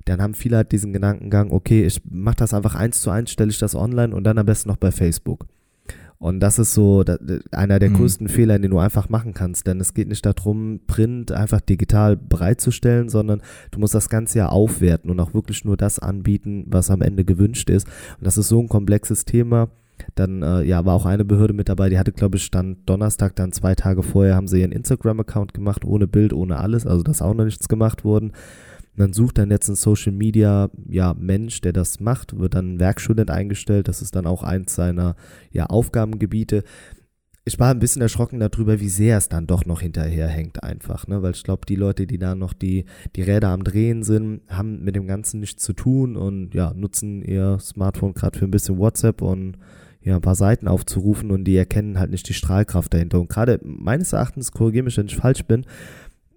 dann haben viele halt diesen Gedankengang, okay, ich mache das einfach eins zu eins, stelle ich das online und dann am besten noch bei Facebook. Und das ist so einer der Mhm. größten Fehler, den du einfach machen kannst, denn es geht nicht darum, Print einfach digital bereitzustellen, sondern du musst das Ganze ja aufwerten und auch wirklich nur das anbieten, was am Ende gewünscht ist. Und das ist so ein komplexes Thema. Dann äh, ja, war auch eine Behörde mit dabei, die hatte, glaube ich, stand Donnerstag, dann zwei Tage vorher haben sie ihren Instagram-Account gemacht, ohne Bild, ohne alles, also dass auch noch nichts gemacht worden. Man sucht dann jetzt einen Social Media ja, Mensch, der das macht, wird dann ein Werkstudent eingestellt. Das ist dann auch eins seiner ja, Aufgabengebiete. Ich war ein bisschen erschrocken darüber, wie sehr es dann doch noch hinterherhängt einfach, ne? Weil ich glaube, die Leute, die da noch die, die Räder am Drehen sind, haben mit dem Ganzen nichts zu tun und ja, nutzen ihr Smartphone gerade für ein bisschen WhatsApp und ja, ein paar Seiten aufzurufen und die erkennen halt nicht die Strahlkraft dahinter. Und gerade meines Erachtens, korrigiere mich, wenn ich falsch bin,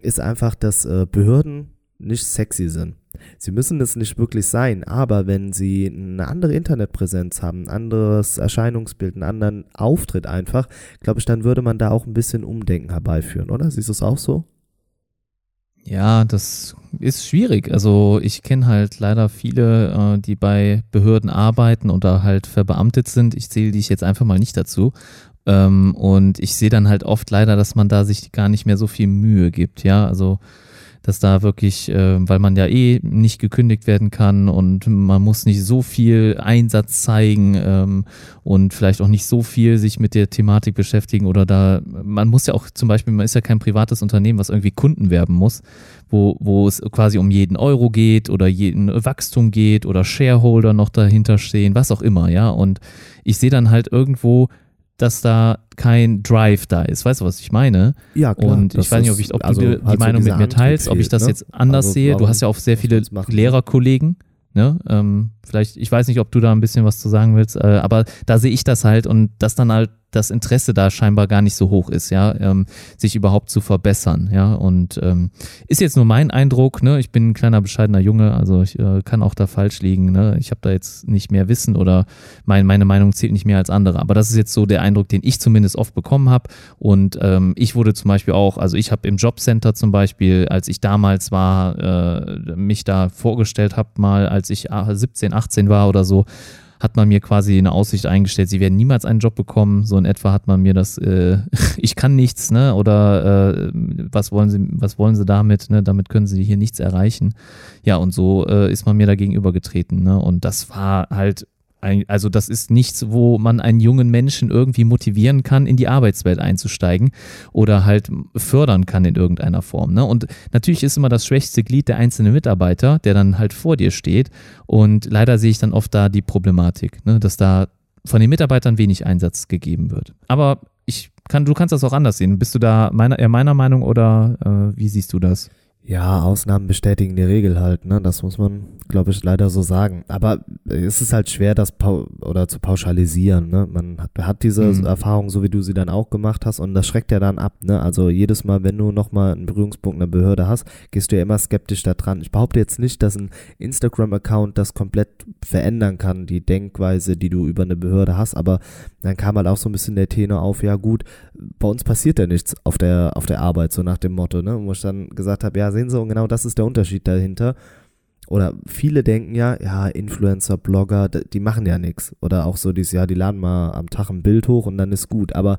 ist einfach, dass äh, Behörden nicht sexy sind. Sie müssen es nicht wirklich sein, aber wenn sie eine andere Internetpräsenz haben, ein anderes Erscheinungsbild, einen anderen Auftritt einfach, glaube ich, dann würde man da auch ein bisschen Umdenken herbeiführen, oder? Siehst du es auch so? Ja, das ist schwierig. Also ich kenne halt leider viele, äh, die bei Behörden arbeiten oder halt verbeamtet sind. Ich zähle dich jetzt einfach mal nicht dazu. Ähm, und ich sehe dann halt oft leider, dass man da sich gar nicht mehr so viel Mühe gibt. Ja, also dass da wirklich, äh, weil man ja eh nicht gekündigt werden kann und man muss nicht so viel Einsatz zeigen ähm, und vielleicht auch nicht so viel sich mit der Thematik beschäftigen oder da, man muss ja auch zum Beispiel, man ist ja kein privates Unternehmen, was irgendwie Kunden werben muss, wo, wo es quasi um jeden Euro geht oder jeden Wachstum geht oder Shareholder noch dahinter stehen, was auch immer, ja. Und ich sehe dann halt irgendwo, dass da kein Drive da ist. Weißt du, was ich meine? Ja, Und ich weiß nicht, ob, ich, ob du die, die Meinung mit mir teilst, ob ich das jetzt anders Also, sehe. Du hast ja auch sehr viele? Lehrerkollegen. Ne? Ähm, vielleicht, ich weiß nicht, ob du da ein bisschen was zu sagen willst, äh, aber da sehe ich das halt und dass dann halt das Interesse da scheinbar gar nicht so hoch ist, ja, ähm, sich überhaupt zu verbessern, ja. Und ähm, ist jetzt nur mein Eindruck, ne? Ich bin ein kleiner bescheidener Junge, also ich äh, kann auch da falsch liegen, ne? Ich habe da jetzt nicht mehr Wissen oder mein, meine Meinung zählt nicht mehr als andere. Aber das ist jetzt so der Eindruck, den ich zumindest oft bekommen habe. Und ähm, ich wurde zum Beispiel auch, also ich habe im Jobcenter zum Beispiel, als ich damals war, äh, mich da vorgestellt habe, mal als ich 17, 18 war oder so, hat man mir quasi eine Aussicht eingestellt, sie werden niemals einen Job bekommen. So in etwa hat man mir das, äh, [LAUGHS] ich kann nichts, ne? Oder äh, was wollen sie, was wollen sie damit, ne? Damit können sie hier nichts erreichen. Ja, und so äh, ist man mir da gegenübergetreten, ne? Und das war halt also das ist nichts, wo man einen jungen Menschen irgendwie motivieren kann, in die Arbeitswelt einzusteigen oder halt fördern kann in irgendeiner Form. Ne? Und natürlich ist immer das schwächste Glied der einzelne Mitarbeiter, der dann halt vor dir steht. Und leider sehe ich dann oft da die Problematik, ne? dass da von den Mitarbeitern wenig Einsatz gegeben wird. Aber ich kann, du kannst das auch anders sehen. Bist du da meiner, eher meiner Meinung oder äh, wie siehst du das? Ja, Ausnahmen bestätigen die Regel halt, ne? Das muss man, glaube ich, leider so sagen. Aber es ist halt schwer, das pau oder zu pauschalisieren, ne? Man hat, hat diese mhm. Erfahrung, so wie du sie dann auch gemacht hast, und das schreckt ja dann ab, ne? Also jedes Mal, wenn du nochmal einen Berührungspunkt in der Behörde hast, gehst du ja immer skeptisch da dran. Ich behaupte jetzt nicht, dass ein Instagram-Account das komplett verändern kann, die Denkweise, die du über eine Behörde hast, aber dann kam halt auch so ein bisschen der Tenor auf, ja gut, bei uns passiert ja nichts auf der, auf der Arbeit, so nach dem Motto, ne? Wo ich dann gesagt habe, ja, sehen Sie, und genau das ist der Unterschied dahinter. Oder viele denken ja, ja, Influencer, Blogger, die machen ja nichts. Oder auch so dieses, ja, die laden mal am Tag ein Bild hoch und dann ist gut. Aber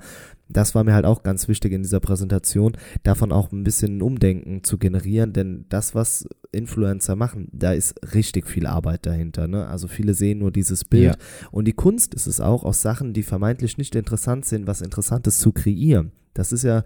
das war mir halt auch ganz wichtig in dieser Präsentation, davon auch ein bisschen ein Umdenken zu generieren, denn das, was Influencer machen, da ist richtig viel Arbeit dahinter. Ne? Also viele sehen nur dieses Bild. Ja. Und die Kunst ist es auch, aus Sachen, die vermeintlich nicht interessant sind, was Interessantes zu kreieren. Das ist ja äh,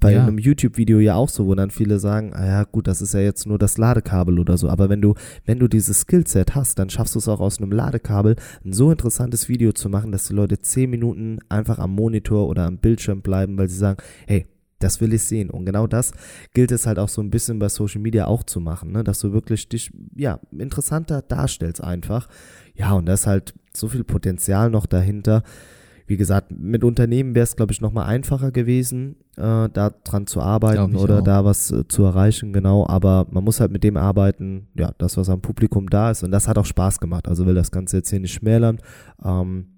bei ja. einem YouTube-Video ja auch so, wo dann viele sagen, ah ja gut, das ist ja jetzt nur das Ladekabel oder so. Aber wenn du, wenn du dieses Skillset hast, dann schaffst du es auch aus einem Ladekabel, ein so interessantes Video zu machen, dass die Leute zehn Minuten einfach am Monitor oder am Bildschirm bleiben, weil sie sagen, hey, das will ich sehen. Und genau das gilt es halt auch so ein bisschen bei Social Media auch zu machen, ne? dass du wirklich dich, ja, interessanter darstellst einfach. Ja, und da ist halt so viel Potenzial noch dahinter wie gesagt, mit Unternehmen wäre es, glaube ich, nochmal einfacher gewesen, äh, da dran zu arbeiten oder auch. da was äh, zu erreichen, genau. Aber man muss halt mit dem arbeiten, ja, das, was am Publikum da ist. Und das hat auch Spaß gemacht. Also will das Ganze jetzt hier nicht schmälern. Ähm,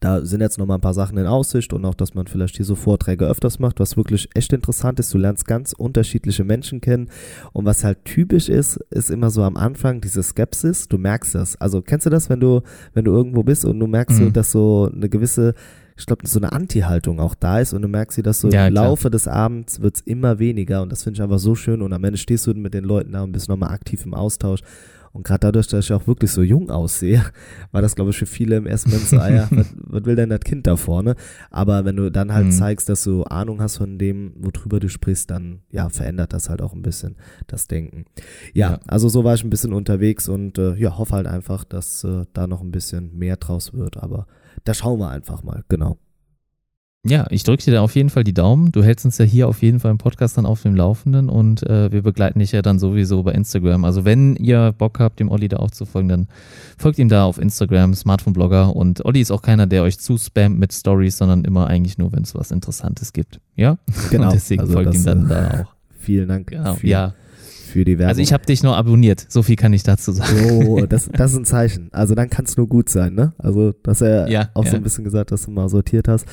da sind jetzt noch mal ein paar Sachen in Aussicht und auch, dass man vielleicht hier so Vorträge öfters macht, was wirklich echt interessant ist. Du lernst ganz unterschiedliche Menschen kennen und was halt typisch ist, ist immer so am Anfang diese Skepsis. Du merkst das. Also kennst du das, wenn du, wenn du irgendwo bist und du merkst mhm. so, dass so eine gewisse ich glaube, so eine Anti-Haltung auch da ist und du merkst sie, dass so ja, im Laufe des Abends wird es immer weniger und das finde ich einfach so schön und am Ende stehst du mit den Leuten da und bist nochmal aktiv im Austausch und gerade dadurch, dass ich auch wirklich so jung aussehe, [LAUGHS] war das, glaube ich, für viele im ersten Moment so, ah ja, [LAUGHS] was, was, will denn das Kind da vorne? Aber wenn du dann halt mhm. zeigst, dass du Ahnung hast von dem, worüber du sprichst, dann ja, verändert das halt auch ein bisschen das Denken. Ja, ja. also so war ich ein bisschen unterwegs und äh, ja, hoffe halt einfach, dass äh, da noch ein bisschen mehr draus wird. Aber da schauen wir einfach mal, genau. Ja, ich drücke dir da auf jeden Fall die Daumen. Du hältst uns ja hier auf jeden Fall im Podcast dann auf dem Laufenden und äh, wir begleiten dich ja dann sowieso bei Instagram. Also wenn ihr Bock habt, dem Olli da auch zu folgen, dann folgt ihm da auf Instagram, Smartphone-Blogger. Und Olli ist auch keiner, der euch zuspammt mit Stories, sondern immer eigentlich nur, wenn es was Interessantes gibt. Ja? Genau. [LAUGHS] Und deswegen also folgt ihm dann da auch. [LAUGHS] Vielen Dank. Genau, ja für die Werbung. Also ich habe dich nur abonniert, so viel kann ich dazu sagen. Oh, [LAUGHS] das, das ist ein Zeichen. Also dann kann es nur gut sein, ne? Also, dass er ja, auch ja. so ein bisschen gesagt, dass du mal sortiert hast.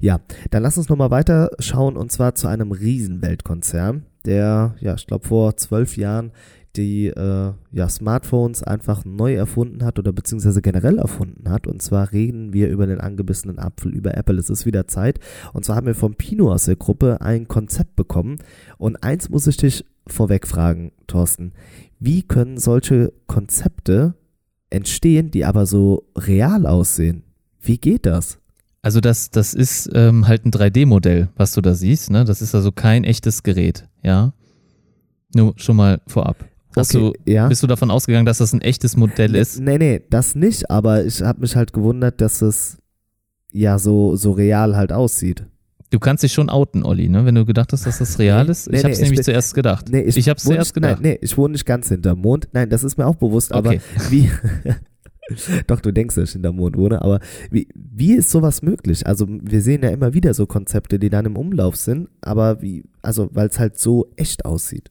Ja, dann lass uns nochmal weiter schauen und zwar zu einem Riesenweltkonzern, der, ja, ich glaube vor zwölf Jahren die äh, ja, Smartphones einfach neu erfunden hat oder beziehungsweise generell erfunden hat. Und zwar reden wir über den angebissenen Apfel, über Apple. Es ist wieder Zeit. Und zwar haben wir vom Pino aus der Gruppe ein Konzept bekommen. Und eins muss ich dich vorweg fragen, Thorsten. Wie können solche Konzepte entstehen, die aber so real aussehen? Wie geht das? Also das, das ist ähm, halt ein 3D-Modell, was du da siehst. Ne? Das ist also kein echtes Gerät, ja. Nur schon mal vorab. Hast okay, du, ja. Bist du davon ausgegangen, dass das ein echtes Modell ist? Nee, nee, das nicht, aber ich habe mich halt gewundert, dass es ja so, so real halt aussieht. Du kannst dich schon outen, Olli, ne? wenn du gedacht hast, dass das real ist. Nee, ich habe es nee, nämlich zuerst gedacht. Nee, ich ich habe es zuerst gedacht. Nein, nee, ich wohne nicht ganz hinterm Mond. Nein, das ist mir auch bewusst, aber okay. [LAUGHS] wie. [LAUGHS] Doch, du denkst, dass ich hinterm Mond wohne, aber wie, wie ist sowas möglich? Also, wir sehen ja immer wieder so Konzepte, die dann im Umlauf sind, aber wie, also, weil es halt so echt aussieht.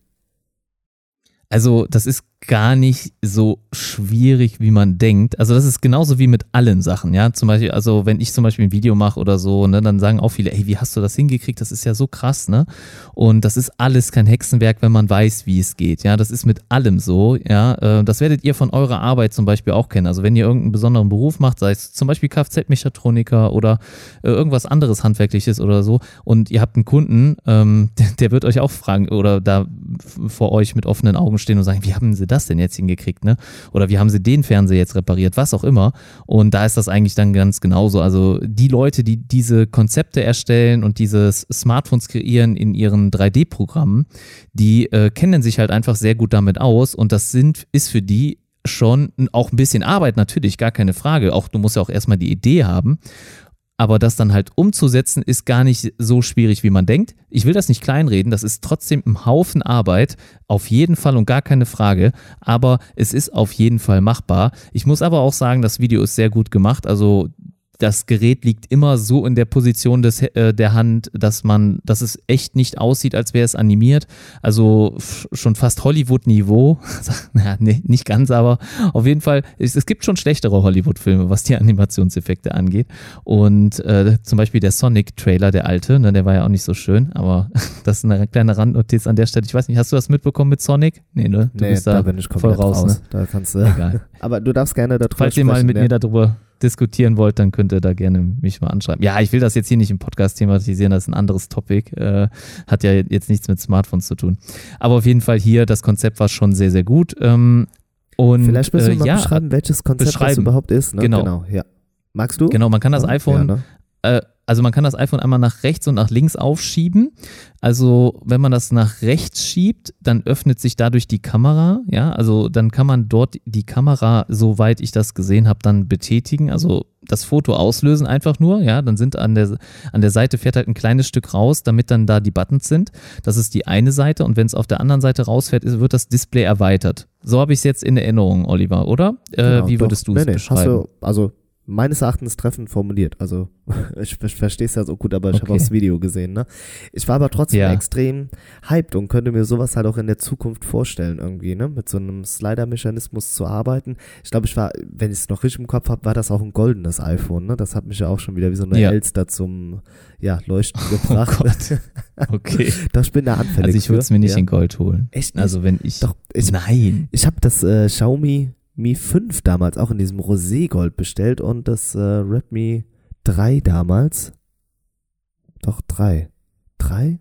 Also, das ist gar nicht so schwierig, wie man denkt. Also das ist genauso wie mit allen Sachen, ja. Zum Beispiel, also wenn ich zum Beispiel ein Video mache oder so, ne, dann sagen auch viele, ey, wie hast du das hingekriegt? Das ist ja so krass, ne? Und das ist alles kein Hexenwerk, wenn man weiß, wie es geht, ja. Das ist mit allem so, ja. Äh, das werdet ihr von eurer Arbeit zum Beispiel auch kennen. Also wenn ihr irgendeinen besonderen Beruf macht, sei es zum Beispiel Kfz-Mechatroniker oder äh, irgendwas anderes Handwerkliches oder so, und ihr habt einen Kunden, ähm, [LAUGHS] der, der wird euch auch fragen oder da vor euch mit offenen Augen stehen und sagen, wie haben sie das denn jetzt hingekriegt, ne? Oder wie haben sie den Fernseher jetzt repariert, was auch immer. Und da ist das eigentlich dann ganz genauso. Also die Leute, die diese Konzepte erstellen und diese Smartphones kreieren in ihren 3D-Programmen, die äh, kennen sich halt einfach sehr gut damit aus und das sind, ist für die schon auch ein bisschen Arbeit natürlich, gar keine Frage. Auch du musst ja auch erstmal die Idee haben. Aber das dann halt umzusetzen, ist gar nicht so schwierig, wie man denkt. Ich will das nicht kleinreden, das ist trotzdem ein Haufen Arbeit, auf jeden Fall und gar keine Frage. Aber es ist auf jeden Fall machbar. Ich muss aber auch sagen, das Video ist sehr gut gemacht. Also das Gerät liegt immer so in der Position des, äh, der Hand, dass man, dass es echt nicht aussieht, als wäre es animiert. Also schon fast Hollywood-Niveau. [LAUGHS] naja, nee, nicht ganz, aber auf jeden Fall, es, es gibt schon schlechtere Hollywood-Filme, was die Animationseffekte angeht. Und äh, zum Beispiel der Sonic-Trailer, der alte, ne, der war ja auch nicht so schön, aber [LAUGHS] das ist eine kleine Randnotiz an der Stelle. Ich weiß nicht, hast du das mitbekommen mit Sonic? Nee, ne? Du nee, bist da, da bin ich voll raus. raus. Ne? Da kannst du. Egal. [LAUGHS] aber du darfst gerne darüber Falls sprechen. Falls ihr mal mit ja. mir darüber diskutieren wollt, dann könnt ihr da gerne mich mal anschreiben. Ja, ich will das jetzt hier nicht im Podcast thematisieren, das ist ein anderes Topic. Äh, hat ja jetzt nichts mit Smartphones zu tun. Aber auf jeden Fall hier, das Konzept war schon sehr, sehr gut. Ähm, und, Vielleicht müssen wir äh, mal ja, beschreiben, welches Konzept beschreiben. das überhaupt ist. Ne? Genau. genau. ja. Magst du? Genau, man kann das iPhone ja, ne? Äh, also man kann das iPhone einmal nach rechts und nach links aufschieben. Also wenn man das nach rechts schiebt, dann öffnet sich dadurch die Kamera. Ja, also dann kann man dort die Kamera, soweit ich das gesehen habe, dann betätigen. Also das Foto auslösen einfach nur. Ja, dann sind an der, an der Seite fährt halt ein kleines Stück raus, damit dann da die Buttons sind. Das ist die eine Seite. Und wenn es auf der anderen Seite rausfährt, wird das Display erweitert. So habe ich es jetzt in Erinnerung, Oliver, oder? Äh, genau, wie würdest du es nee, beschreiben? Du, also meines Erachtens treffend formuliert. Also [LAUGHS] ich, ich verstehe es ja so gut, aber ich okay. habe auch das Video gesehen. Ne? Ich war aber trotzdem ja. extrem hyped und könnte mir sowas halt auch in der Zukunft vorstellen irgendwie, ne? mit so einem Slider-Mechanismus zu arbeiten. Ich glaube, ich war, wenn ich es noch richtig im Kopf habe, war das auch ein goldenes iPhone. Ne? Das hat mich ja auch schon wieder wie so eine ja. Elster zum ja, Leuchten [LAUGHS] oh gebracht. Oh [LAUGHS] okay. Doch, ich bin da anfällig. Also ich würde es mir nicht ja. in Gold holen. Echt? Nicht? Also wenn ich. Doch, ich, nein. Ich habe das äh, Xiaomi Mi 5 damals auch in diesem Roségold bestellt und das äh, Redmi 3 damals. Doch, 3. 3?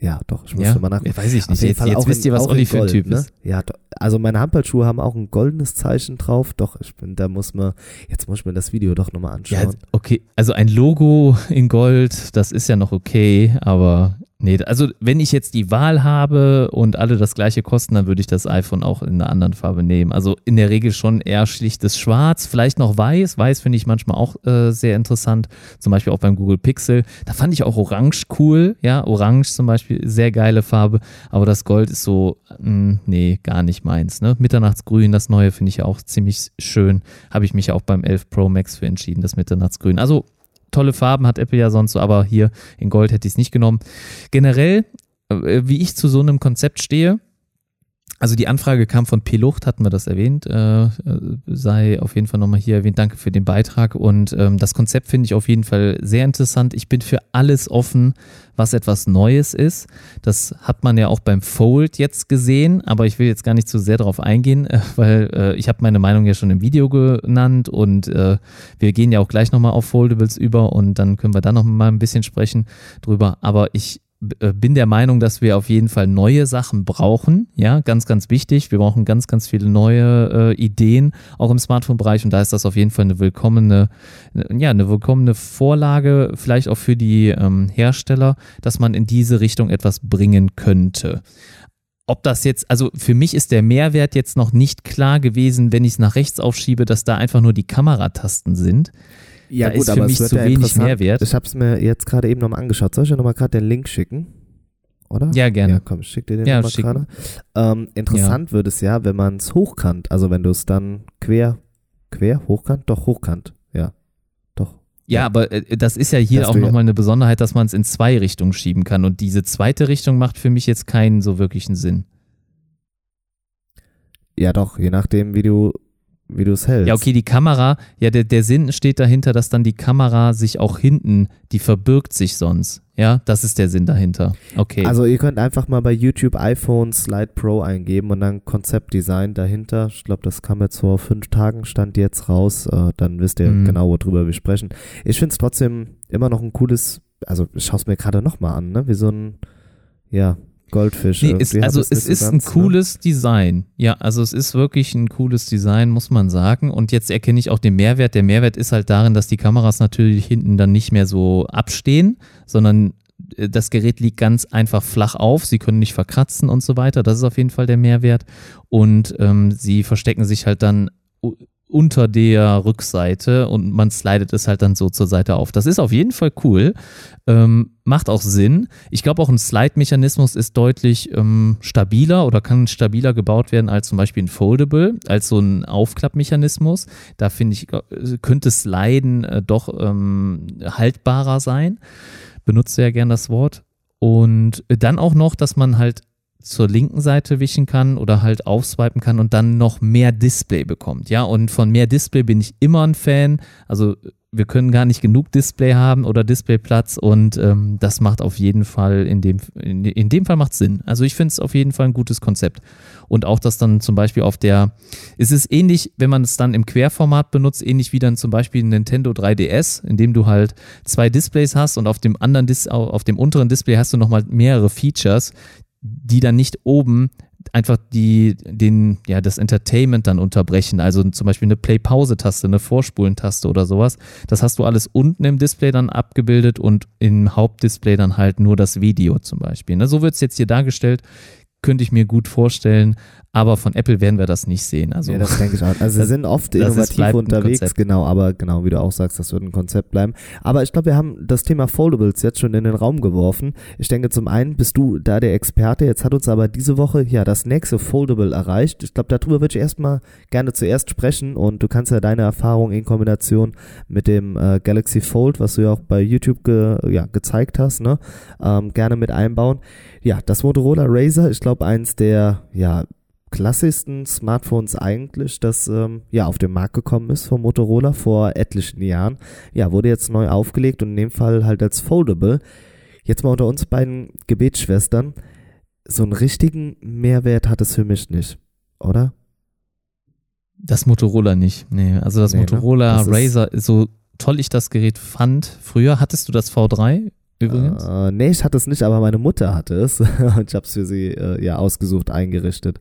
Ja, doch, ich muss ja, mal nach. Weiß ich nicht. Jetzt, jetzt wisst in, ihr, was Olli für ein Typ ne? ist. Ja, also meine Handballschuhe haben auch ein goldenes Zeichen drauf. Doch, ich bin, da muss man, jetzt muss ich mir das Video doch nochmal anschauen. Ja, okay, also ein Logo in Gold, das ist ja noch okay, aber Nee, also wenn ich jetzt die Wahl habe und alle das gleiche kosten, dann würde ich das iPhone auch in einer anderen Farbe nehmen. Also in der Regel schon eher schlichtes Schwarz, vielleicht noch Weiß. Weiß finde ich manchmal auch äh, sehr interessant. Zum Beispiel auch beim Google Pixel. Da fand ich auch Orange cool. Ja, Orange zum Beispiel, sehr geile Farbe. Aber das Gold ist so, mh, hm, nee, gar nicht meins. Ne? Mitternachtsgrün, das neue finde ich auch ziemlich schön. Habe ich mich auch beim 11 Pro Max für entschieden, das Mitternachtsgrün. Also tolle Farben hat Apple ja sonst so, aber hier in Gold hätte ich es nicht genommen. Generell, äh, wie ich zu so einem Konzept stehe, also die Anfrage kam von Pelucht, hatten wir das erwähnt, äh, sei auf jeden Fall nochmal hier erwähnt. Danke für den Beitrag und ähm, das Konzept finde ich auf jeden Fall sehr interessant. Ich bin für alles offen, was etwas Neues ist. Das hat man ja auch beim Fold jetzt gesehen, aber ich will jetzt gar nicht zu sehr darauf eingehen, äh, weil äh, ich habe meine Meinung ja schon im Video genannt und äh, wir gehen ja auch gleich nochmal auf Foldables über und dann können wir da nochmal ein bisschen sprechen drüber. Aber ich bin der Meinung, dass wir auf jeden Fall neue Sachen brauchen. Ja, ganz, ganz wichtig. Wir brauchen ganz, ganz viele neue äh, Ideen, auch im Smartphone-Bereich. Und da ist das auf jeden Fall eine willkommene, ja, eine willkommene Vorlage, vielleicht auch für die ähm, Hersteller, dass man in diese Richtung etwas bringen könnte. Ob das jetzt, also für mich ist der Mehrwert jetzt noch nicht klar gewesen, wenn ich es nach rechts aufschiebe, dass da einfach nur die Kameratasten sind. Ja, gut, ist für mich zu ja wenig Mehrwert. Ich habe es mir jetzt gerade eben nochmal angeschaut. Soll ich dir nochmal gerade den Link schicken? Oder? Ja, gerne. Ja, komm, schick dir den ja, gerade. Ähm, interessant ja. wird es ja, wenn man es hochkant, also wenn du es dann quer, quer, hochkant? Doch, hochkant, ja. Doch. Ja, ja. aber äh, das ist ja hier das auch nochmal eine Besonderheit, dass man es in zwei Richtungen schieben kann. Und diese zweite Richtung macht für mich jetzt keinen so wirklichen Sinn. Ja, doch, je nachdem, wie du wie du es hältst. Ja, okay, die Kamera, ja, der, der Sinn steht dahinter, dass dann die Kamera sich auch hinten, die verbirgt sich sonst. Ja, das ist der Sinn dahinter. Okay. Also ihr könnt einfach mal bei YouTube iPhone Slide Pro eingeben und dann Konzeptdesign dahinter. Ich glaube, das kam jetzt vor fünf Tagen, stand jetzt raus. Äh, dann wisst ihr mhm. genau, worüber wir sprechen. Ich finde es trotzdem immer noch ein cooles, also ich schaue es mir gerade nochmal an, ne? Wie so ein, ja, Goldfisch. Nee, ist, also es ist ein ne? cooles ne? Design. Ja, also es ist wirklich ein cooles Design, muss man sagen. Und jetzt erkenne ich auch den Mehrwert. Der Mehrwert ist halt darin, dass die Kameras natürlich hinten dann nicht mehr so abstehen, sondern äh, das Gerät liegt ganz einfach flach auf. Sie können nicht verkratzen und so weiter. Das ist auf jeden Fall der Mehrwert. Und ähm, sie verstecken sich halt dann unter der Rückseite und man slidet es halt dann so zur Seite auf. Das ist auf jeden Fall cool, ähm, macht auch Sinn. Ich glaube auch ein Slide-Mechanismus ist deutlich ähm, stabiler oder kann stabiler gebaut werden als zum Beispiel ein Foldable, als so ein Aufklappmechanismus. Da finde ich, äh, könnte Sliden äh, doch ähm, haltbarer sein. Benutze ja gern das Wort. Und dann auch noch, dass man halt zur linken Seite wischen kann oder halt aufswipen kann und dann noch mehr Display bekommt. Ja, und von mehr Display bin ich immer ein Fan. Also wir können gar nicht genug Display haben oder Displayplatz und ähm, das macht auf jeden Fall in dem, in, in dem Fall macht Sinn. Also ich finde es auf jeden Fall ein gutes Konzept. Und auch das dann zum Beispiel auf der, es ist ähnlich, wenn man es dann im Querformat benutzt, ähnlich wie dann zum Beispiel Nintendo 3DS, in dem du halt zwei Displays hast und auf dem anderen, Dis auf dem unteren Display hast du nochmal mehrere Features, die dann nicht oben einfach die, den, ja, das Entertainment dann unterbrechen. Also zum Beispiel eine Play-Pause-Taste, eine Vorspulen-Taste oder sowas. Das hast du alles unten im Display dann abgebildet und im Hauptdisplay dann halt nur das Video zum Beispiel. Ne? So wird es jetzt hier dargestellt könnte ich mir gut vorstellen. Aber von Apple werden wir das nicht sehen. Also, ja, das denke ich auch. Also sie [LAUGHS] sind oft innovativ unterwegs, genau, aber genau, wie du auch sagst, das wird ein Konzept bleiben. Aber ich glaube, wir haben das Thema Foldables jetzt schon in den Raum geworfen. Ich denke, zum einen bist du da der Experte. Jetzt hat uns aber diese Woche ja das nächste Foldable erreicht. Ich glaube, darüber würde ich erstmal gerne zuerst sprechen und du kannst ja deine Erfahrung in Kombination mit dem äh, Galaxy Fold, was du ja auch bei YouTube ge, ja, gezeigt hast, ne, ähm, gerne mit einbauen. Ja, das Motorola Razer, ich glaube, eins der, ja, klassischsten Smartphones eigentlich, das ähm, ja auf den Markt gekommen ist von Motorola vor etlichen Jahren. Ja, wurde jetzt neu aufgelegt und in dem Fall halt als Foldable. Jetzt mal unter uns beiden Gebetsschwestern. So einen richtigen Mehrwert hat es für mich nicht, oder? Das Motorola nicht. Nee, also das nee, ne? Motorola ne? das Razer, so toll ich das Gerät fand, früher hattest du das V3 übrigens? Äh, nee, ich hatte es nicht, aber meine Mutter hatte es [LAUGHS] und ich habe es für sie äh, ja ausgesucht, eingerichtet.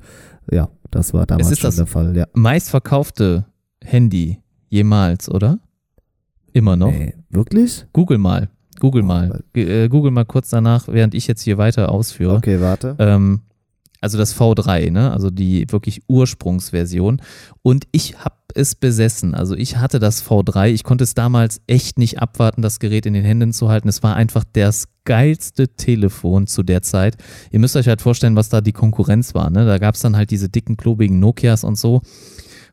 Ja, das war damals schon der Fall, ja. Meistverkaufte Handy jemals, oder? Immer noch? Nee, wirklich? Google mal. Google oh, mal. Äh, Google mal kurz danach, während ich jetzt hier weiter ausführe. Okay, warte. Ähm, also das V3, ne? also die wirklich Ursprungsversion. Und ich habe es besessen. Also ich hatte das V3. Ich konnte es damals echt nicht abwarten, das Gerät in den Händen zu halten. Es war einfach das geilste Telefon zu der Zeit. Ihr müsst euch halt vorstellen, was da die Konkurrenz war. Ne? Da gab es dann halt diese dicken, klobigen Nokias und so.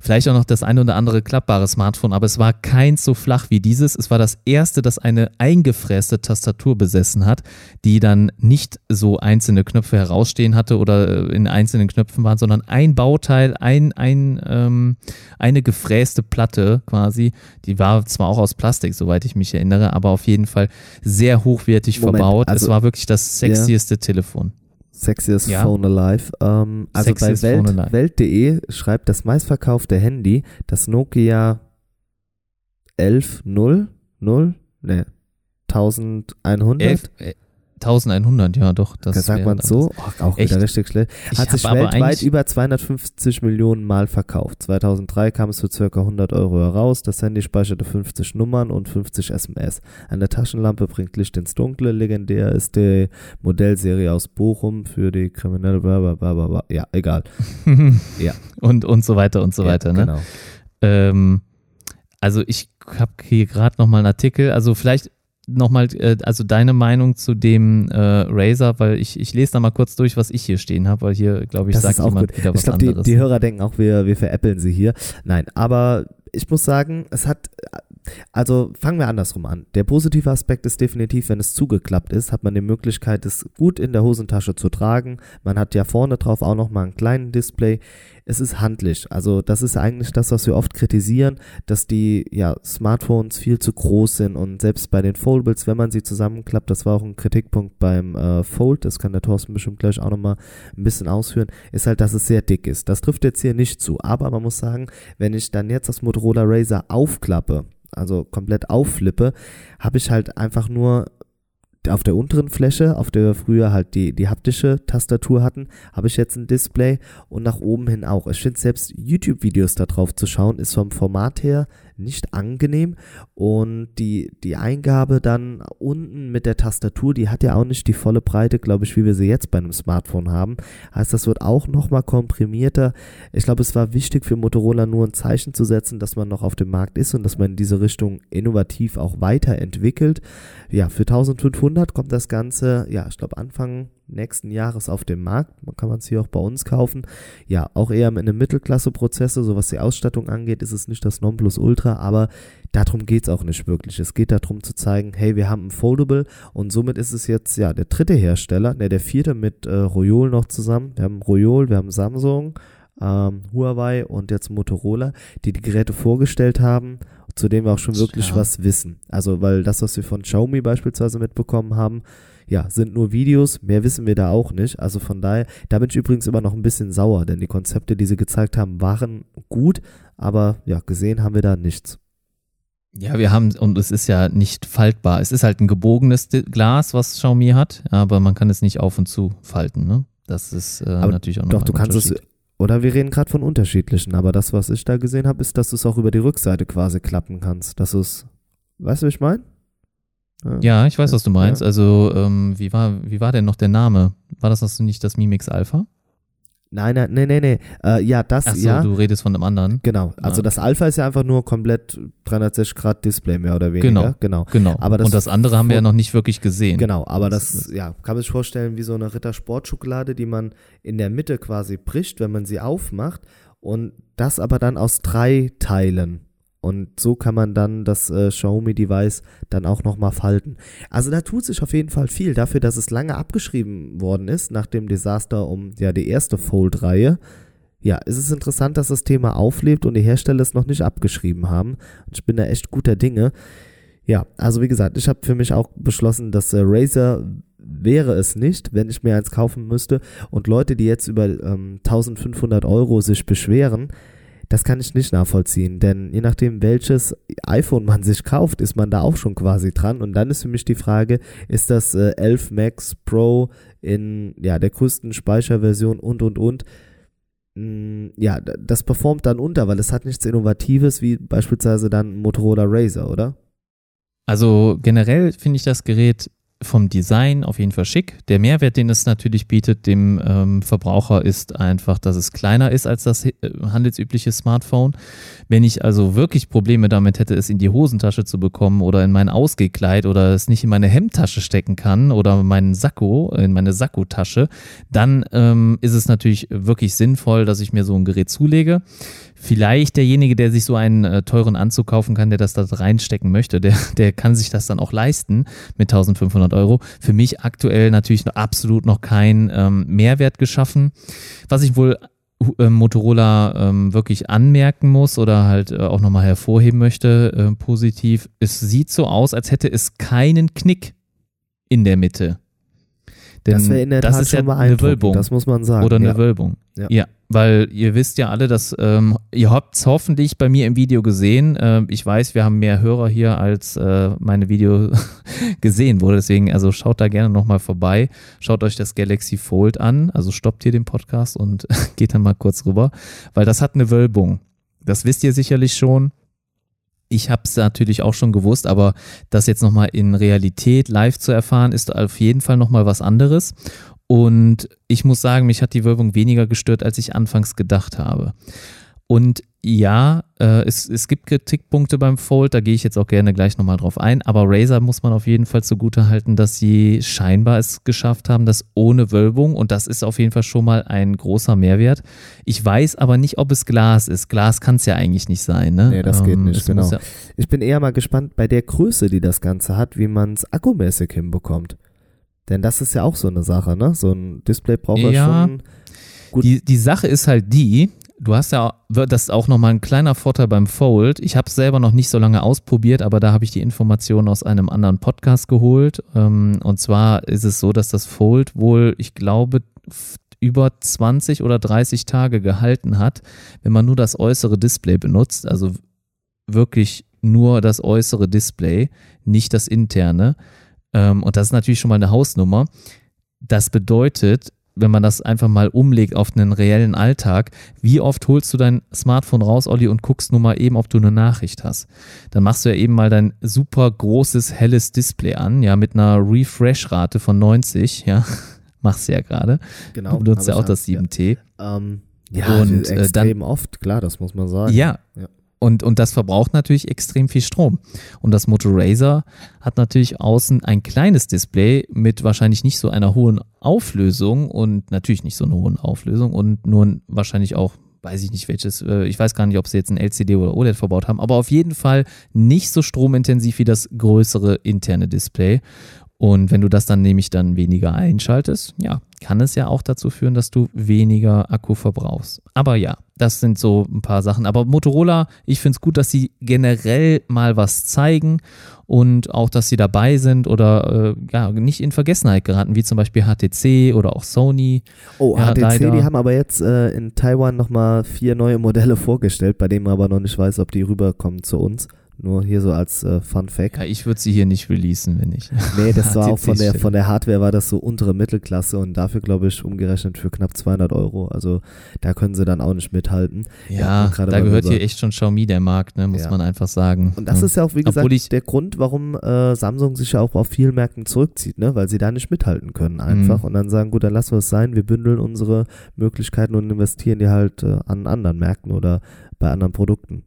Vielleicht auch noch das eine oder andere klappbare Smartphone, aber es war keins so flach wie dieses. Es war das erste, das eine eingefräste Tastatur besessen hat, die dann nicht so einzelne Knöpfe herausstehen hatte oder äh, in einzelnen Knöpfen waren, sondern ein Bauteil, ein, ein, ähm, eine gefräste Platte quasi. Die war zwar auch aus Plastik, soweit ich mich erinnere, aber auf jeden Fall sehr hochwertig Moment, verbaut. Also, es war wirklich das sexieste ja. Telefon. Sexiest ja. Phone Alive. Ähm, also Sexiest bei Welt, Welt.de schreibt das meistverkaufte Handy, das Nokia 1100, ne, 1100. 11, 1100, ja doch. Das sagt man so, oh, auch echt? wieder richtig schlecht. Hat sich weltweit über 250 Millionen Mal verkauft. 2003 kam es für ca. 100 Euro heraus. Das Handy speicherte 50 Nummern und 50 SMS. Eine Taschenlampe bringt Licht ins Dunkle. Legendär ist die Modellserie aus Bochum für die kriminelle, blablabla. ja, egal. [LAUGHS] ja. Und, und so weiter und so weiter. Ja, ne? Genau. Ähm, also ich habe hier gerade nochmal einen Artikel, also vielleicht nochmal, äh, also deine Meinung zu dem äh, Razer, weil ich, ich lese da mal kurz durch, was ich hier stehen habe, weil hier, glaube ich, das sagt jemand gut. wieder was ich glaub, Die, die Hörer denken auch, wir, wir veräppeln sie hier. Nein, aber ich muss sagen, es hat Also fangen wir andersrum an. Der positive Aspekt ist definitiv, wenn es zugeklappt ist, hat man die Möglichkeit, es gut in der Hosentasche zu tragen. Man hat ja vorne drauf auch nochmal einen kleinen Display. Es ist handlich. Also das ist eigentlich das, was wir oft kritisieren, dass die ja, Smartphones viel zu groß sind und selbst bei den Foldables, wenn man sie zusammenklappt, das war auch ein Kritikpunkt beim äh, Fold, das kann der Thorsten bestimmt gleich auch nochmal ein bisschen ausführen, ist halt, dass es sehr dick ist. Das trifft jetzt hier nicht zu. Aber man muss sagen, wenn ich dann jetzt das Motorola Razer aufklappe, also komplett aufflippe, habe ich halt einfach nur auf der unteren Fläche, auf der wir früher halt die, die haptische Tastatur hatten, habe ich jetzt ein Display und nach oben hin auch. Ich finde selbst YouTube-Videos da drauf zu schauen, ist vom Format her nicht angenehm und die, die Eingabe dann unten mit der Tastatur, die hat ja auch nicht die volle Breite, glaube ich, wie wir sie jetzt bei einem Smartphone haben. Heißt, das wird auch nochmal komprimierter. Ich glaube, es war wichtig für Motorola nur ein Zeichen zu setzen, dass man noch auf dem Markt ist und dass man in diese Richtung innovativ auch weiterentwickelt. Ja, für 1500 kommt das Ganze, ja, ich glaube Anfang nächsten Jahres auf dem Markt. Man kann es hier auch bei uns kaufen. Ja, auch eher in einem Mittelklasse-Prozessor, so was die Ausstattung angeht, ist es nicht das Nonplusultra, aber darum geht es auch nicht wirklich. Es geht darum zu zeigen, hey, wir haben ein Foldable und somit ist es jetzt ja der dritte Hersteller, ne, der vierte mit äh, Royol noch zusammen. Wir haben Royol, wir haben Samsung, ähm, Huawei und jetzt Motorola, die die Geräte vorgestellt haben, zu denen wir auch schon wirklich ja. was wissen. Also, weil das, was wir von Xiaomi beispielsweise mitbekommen haben, ja, sind nur Videos, mehr wissen wir da auch nicht. Also von daher, da bin ich übrigens immer noch ein bisschen sauer, denn die Konzepte, die sie gezeigt haben, waren gut, aber ja, gesehen haben wir da nichts. Ja, wir haben, und es ist ja nicht faltbar. Es ist halt ein gebogenes Glas, was Xiaomi hat, aber man kann es nicht auf und zu falten, ne? Das ist äh, natürlich auch noch Doch, du kannst es, oder wir reden gerade von unterschiedlichen, aber das, was ich da gesehen habe, ist, dass du es auch über die Rückseite quasi klappen kannst. Dass du es, weißt du, wie ich meine? Ja, ich weiß, was du meinst. Ja. Also, ähm, wie, war, wie war denn noch der Name? War das das nicht das Mimix Alpha? Nein, nein, nein, nein, nee. Äh, ja, das, Ach so, ja. du redest von einem anderen. Genau. Also ja. das Alpha ist ja einfach nur komplett 360 Grad Display mehr oder weniger. Genau, genau. genau. Aber das Und das andere haben wir ja noch nicht wirklich gesehen. Genau, aber das, das ja, kann man sich vorstellen wie so eine Ritter-Sportschokolade, die man in der Mitte quasi bricht, wenn man sie aufmacht. Und das aber dann aus drei Teilen und so kann man dann das äh, Xiaomi-Device dann auch nochmal falten. Also da tut sich auf jeden Fall viel dafür, dass es lange abgeschrieben worden ist nach dem Desaster um ja die erste Fold-Reihe. Ja, es ist interessant, dass das Thema auflebt und die Hersteller es noch nicht abgeschrieben haben. Ich bin da echt guter Dinge. Ja, also wie gesagt, ich habe für mich auch beschlossen, dass äh, Razer wäre es nicht, wenn ich mir eins kaufen müsste. Und Leute, die jetzt über ähm, 1500 Euro sich beschweren, das kann ich nicht nachvollziehen, denn je nachdem, welches iPhone man sich kauft, ist man da auch schon quasi dran. Und dann ist für mich die Frage, ist das äh, 11 Max Pro in ja, der größten Speicherversion und und und. Mm, ja, das performt dann unter, weil es hat nichts Innovatives wie beispielsweise dann Motorola Razer, oder? Also generell finde ich das Gerät vom Design auf jeden Fall schick. Der Mehrwert, den es natürlich bietet dem ähm, Verbraucher, ist einfach, dass es kleiner ist als das äh, handelsübliche Smartphone. Wenn ich also wirklich Probleme damit hätte, es in die Hosentasche zu bekommen oder in mein Ausgekleid oder es nicht in meine Hemdtasche stecken kann oder meinen Sakko, in meine Sakkotasche, dann ähm, ist es natürlich wirklich sinnvoll, dass ich mir so ein Gerät zulege vielleicht derjenige, der sich so einen äh, teuren Anzug kaufen kann, der das da reinstecken möchte, der, [LAUGHS] der kann sich das dann auch leisten mit 1500 Euro. Für mich aktuell natürlich noch absolut noch kein ähm, Mehrwert geschaffen. Was ich wohl äh, Motorola ähm, wirklich anmerken muss oder halt äh, auch nochmal hervorheben möchte, äh, positiv, es sieht so aus, als hätte es keinen Knick in der Mitte. Denn das wäre in der das ist ja eine Wölbung. Das muss man sagen. Oder eine ja. Wölbung. Ja. ja. Weil ihr wisst ja alle, dass ähm, ihr habt es hoffentlich bei mir im Video gesehen. Ähm, ich weiß, wir haben mehr Hörer hier, als äh, meine Video [LAUGHS] gesehen wurde. Deswegen, also schaut da gerne nochmal vorbei. Schaut euch das Galaxy Fold an. Also stoppt hier den Podcast und [LAUGHS] geht dann mal kurz rüber, weil das hat eine Wölbung. Das wisst ihr sicherlich schon. Ich habe es natürlich auch schon gewusst, aber das jetzt nochmal in Realität live zu erfahren, ist auf jeden Fall nochmal was anderes. Und ich muss sagen, mich hat die Wölbung weniger gestört, als ich anfangs gedacht habe. Und ja, äh, es, es gibt Kritikpunkte beim Fold, da gehe ich jetzt auch gerne gleich nochmal drauf ein, aber Razer muss man auf jeden Fall zugute halten, dass sie scheinbar es geschafft haben, das ohne Wölbung und das ist auf jeden Fall schon mal ein großer Mehrwert. Ich weiß aber nicht, ob es Glas ist. Glas kann es ja eigentlich nicht sein, ne? Nee, das geht Ähm, nicht, es genau. Ja, Ich bin eher mal gespannt bei der Größe, die das Ganze hat, wie man es akkumäßig hinbekommt. Denn das ist ja auch so eine Sache, ne? So ein Display braucht ja Ja. schon. Gut. Die, die Sache ist halt die, du hast ja, das ist auch nochmal ein kleiner Vorteil beim Fold. Ich habe es selber noch nicht so lange ausprobiert, aber da habe ich die Informationen aus einem anderen Podcast geholt. Ähm, Und zwar ist es so, dass das Fold wohl, ich glaube, über 20 oder 30 Tage gehalten hat, wenn man nur das äußere Display benutzt, also wirklich nur das äußere Display, nicht das interne. Ähm, Und das ist natürlich schon mal eine Hausnummer. Das bedeutet, wenn man das einfach mal umlegt auf einen reellen Alltag, wie oft holst du dein Smartphone raus, Olli, und guckst nur mal eben, ob du eine Nachricht hast? Dann machst du ja eben mal dein super großes, helles Display an, ja, mit einer Refresh-Rate von 90, ja. [LAUGHS] Machst du ja gerade. Genau. du benutzt ja auch das ja. 7T. Ähm, ja, Und, äh, extrem oft, klar, das muss man sagen. Ja. Ja. Und, und das verbraucht natürlich extrem viel Strom. Und das Moto Razer hat natürlich außen ein kleines Display mit wahrscheinlich nicht so einer hohen Auflösung und natürlich nicht so einer hohen Auflösung und nur ein- wahrscheinlich auch, weiß ich nicht welches, äh, ich weiß gar nicht, ob sie jetzt ein LCD oder OLED verbaut haben, aber auf jeden Fall nicht so stromintensiv wie das größere interne Display. Und wenn du das dann nämlich dann weniger einschaltest, ja, kann es ja auch dazu führen, dass du weniger Akku verbrauchst. Aber ja, das sind so ein paar Sachen. Aber Motorola, ich finde es gut, dass sie generell mal was zeigen und auch, dass sie dabei sind oder äh, ja, nicht in Vergessenheit geraten, wie zum Beispiel HTC oder auch Sony. Oh, Ja, HTC, leider. die haben aber jetzt äh, in Taiwan nochmal vier neue Modelle vorgestellt, bei denen man aber noch nicht weiß, ob die rüberkommen zu uns. Nur hier so als äh, Fun Fact. Ja, ich würde sie hier nicht releasen, wenn ich. [LAUGHS] Nee, das [LAUGHS] war auch von der, von der Hardware war das so untere Mittelklasse und dafür, glaube ich, umgerechnet für knapp 200 Euro. Also da können sie dann auch nicht mithalten. Ja, Ja, da gehört hier echt schon Xiaomi der Markt, ne, muss Ja. man einfach sagen. Und das Ja. ist ja auch, wie gesagt, der Grund, warum äh, Samsung sich ja auch auf vielen Märkten zurückzieht, ne? weil sie da nicht mithalten können einfach Mhm. und dann sagen, gut, dann lassen wir es sein, wir bündeln unsere Möglichkeiten und investieren die halt äh, an anderen Märkten oder bei anderen Produkten.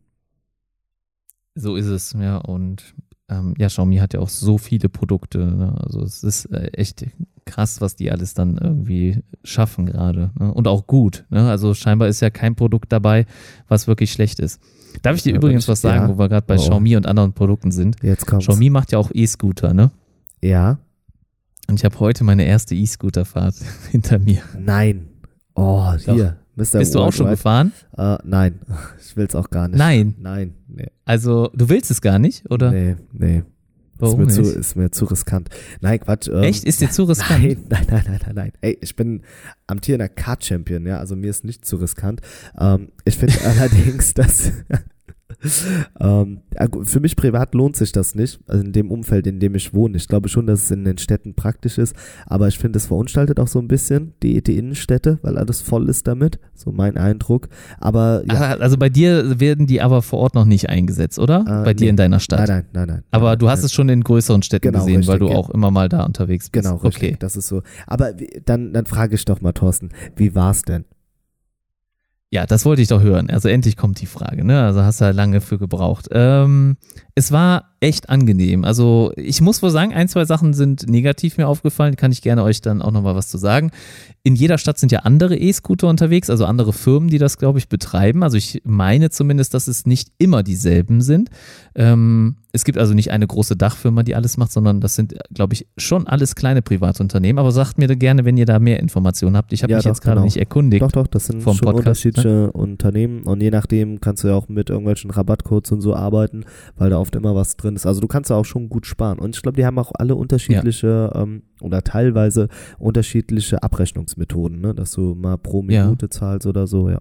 So ist es, ja. Und ähm, ja, Xiaomi hat ja auch so viele Produkte. Ne? Also es ist äh, echt krass, was die alles dann irgendwie schaffen gerade. Ne? Und auch gut. Ne? Also scheinbar ist ja kein Produkt dabei, was wirklich schlecht ist. Darf ich dir Ja, übrigens aber was ich- sagen, ja. wo wir gerade bei Oh. Xiaomi und anderen Produkten sind? Jetzt kommt's. Xiaomi macht ja auch E-Scooter, ne? Ja? Und ich habe heute meine erste E-Scooter-Fahrt [LAUGHS] hinter mir. Nein. Oh, hier. Mr. Bist du auch schon gefahren? Äh, nein, [LAUGHS] ich will's auch gar nicht. Nein. Nein, nee. Also, du willst es gar nicht, oder? Nee, nee. Warum ist, mir nicht? Zu, ist mir zu riskant. Nein, Quatsch. Ähm, Echt? Ist dir zu [LAUGHS] riskant? Nein, [LAUGHS] nein, nein, nein, nein, nein. Ey, ich bin amtierender Kart-Champion, ja, also mir ist nicht zu riskant. Ähm, ich finde allerdings, dass ähm, für mich privat lohnt sich das nicht, also in dem Umfeld, in dem ich wohne. Ich glaube schon, dass es in den Städten praktisch ist, aber ich finde, es verunstaltet auch so ein bisschen die, die Innenstädte, weil alles voll ist damit, so mein Eindruck. Aber ja, Ah, Also bei dir werden die aber vor Ort noch nicht eingesetzt, oder? Äh, bei dir nee. in deiner Stadt. nein, nein, nein, nein. Aber nein, du hast nein. es schon in größeren Städten Genau, gesehen, weil richtig, du ja. auch immer mal da unterwegs bist. Genau, richtig, Okay. das ist so. Aber dann, dann frage ich doch mal, Thorsten, wie war's denn? Ja, das wollte ich doch hören. Also endlich kommt die Frage, ne? Also hast du ja lange für gebraucht. Ähm, es war echt angenehm. Also ich muss wohl sagen, ein, zwei Sachen sind negativ mir aufgefallen. Kann ich gerne euch dann auch nochmal was zu sagen. In jeder Stadt sind ja andere E-Scooter unterwegs, also andere Firmen, die das, glaube ich, betreiben. Also ich meine zumindest, dass es nicht immer dieselben sind. Ähm, es gibt also nicht eine große Dachfirma, die alles macht, sondern das sind, glaube ich, schon alles kleine Privatunternehmen. Aber sagt mir gerne, wenn ihr da mehr Informationen habt. Ich habe Ja, mich doch, jetzt gerade genau. nicht erkundigt. Doch, doch, das sind vom schon Podcast, ne? unterschiedliche Unternehmen und je nachdem kannst du ja auch mit irgendwelchen Rabattcodes und so arbeiten, weil da oft immer was drin ist. Also du kannst da auch schon gut sparen. Und ich glaube, die haben auch alle unterschiedliche ähm, oder teilweise unterschiedliche Abrechnungsmethoden, ne? dass du mal pro Ja. Minute zahlst oder so, ja.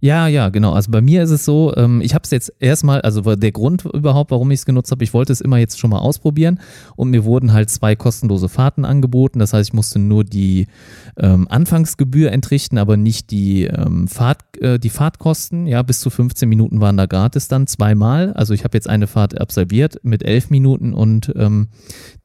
Ja, ja, genau. Also bei mir ist es so, ähm, ich habe es jetzt erstmal, also der Grund überhaupt, warum ich es genutzt habe, ich wollte es immer jetzt schon mal ausprobieren und mir wurden halt zwei kostenlose Fahrten angeboten. Das heißt, ich musste nur die ähm, Anfangsgebühr entrichten, aber nicht die, ähm, Fahrt, äh, die Fahrtkosten. Ja, bis zu 15 Minuten waren da gratis dann zweimal. Also ich habe jetzt eine Fahrt absolviert mit 11 Minuten und ähm,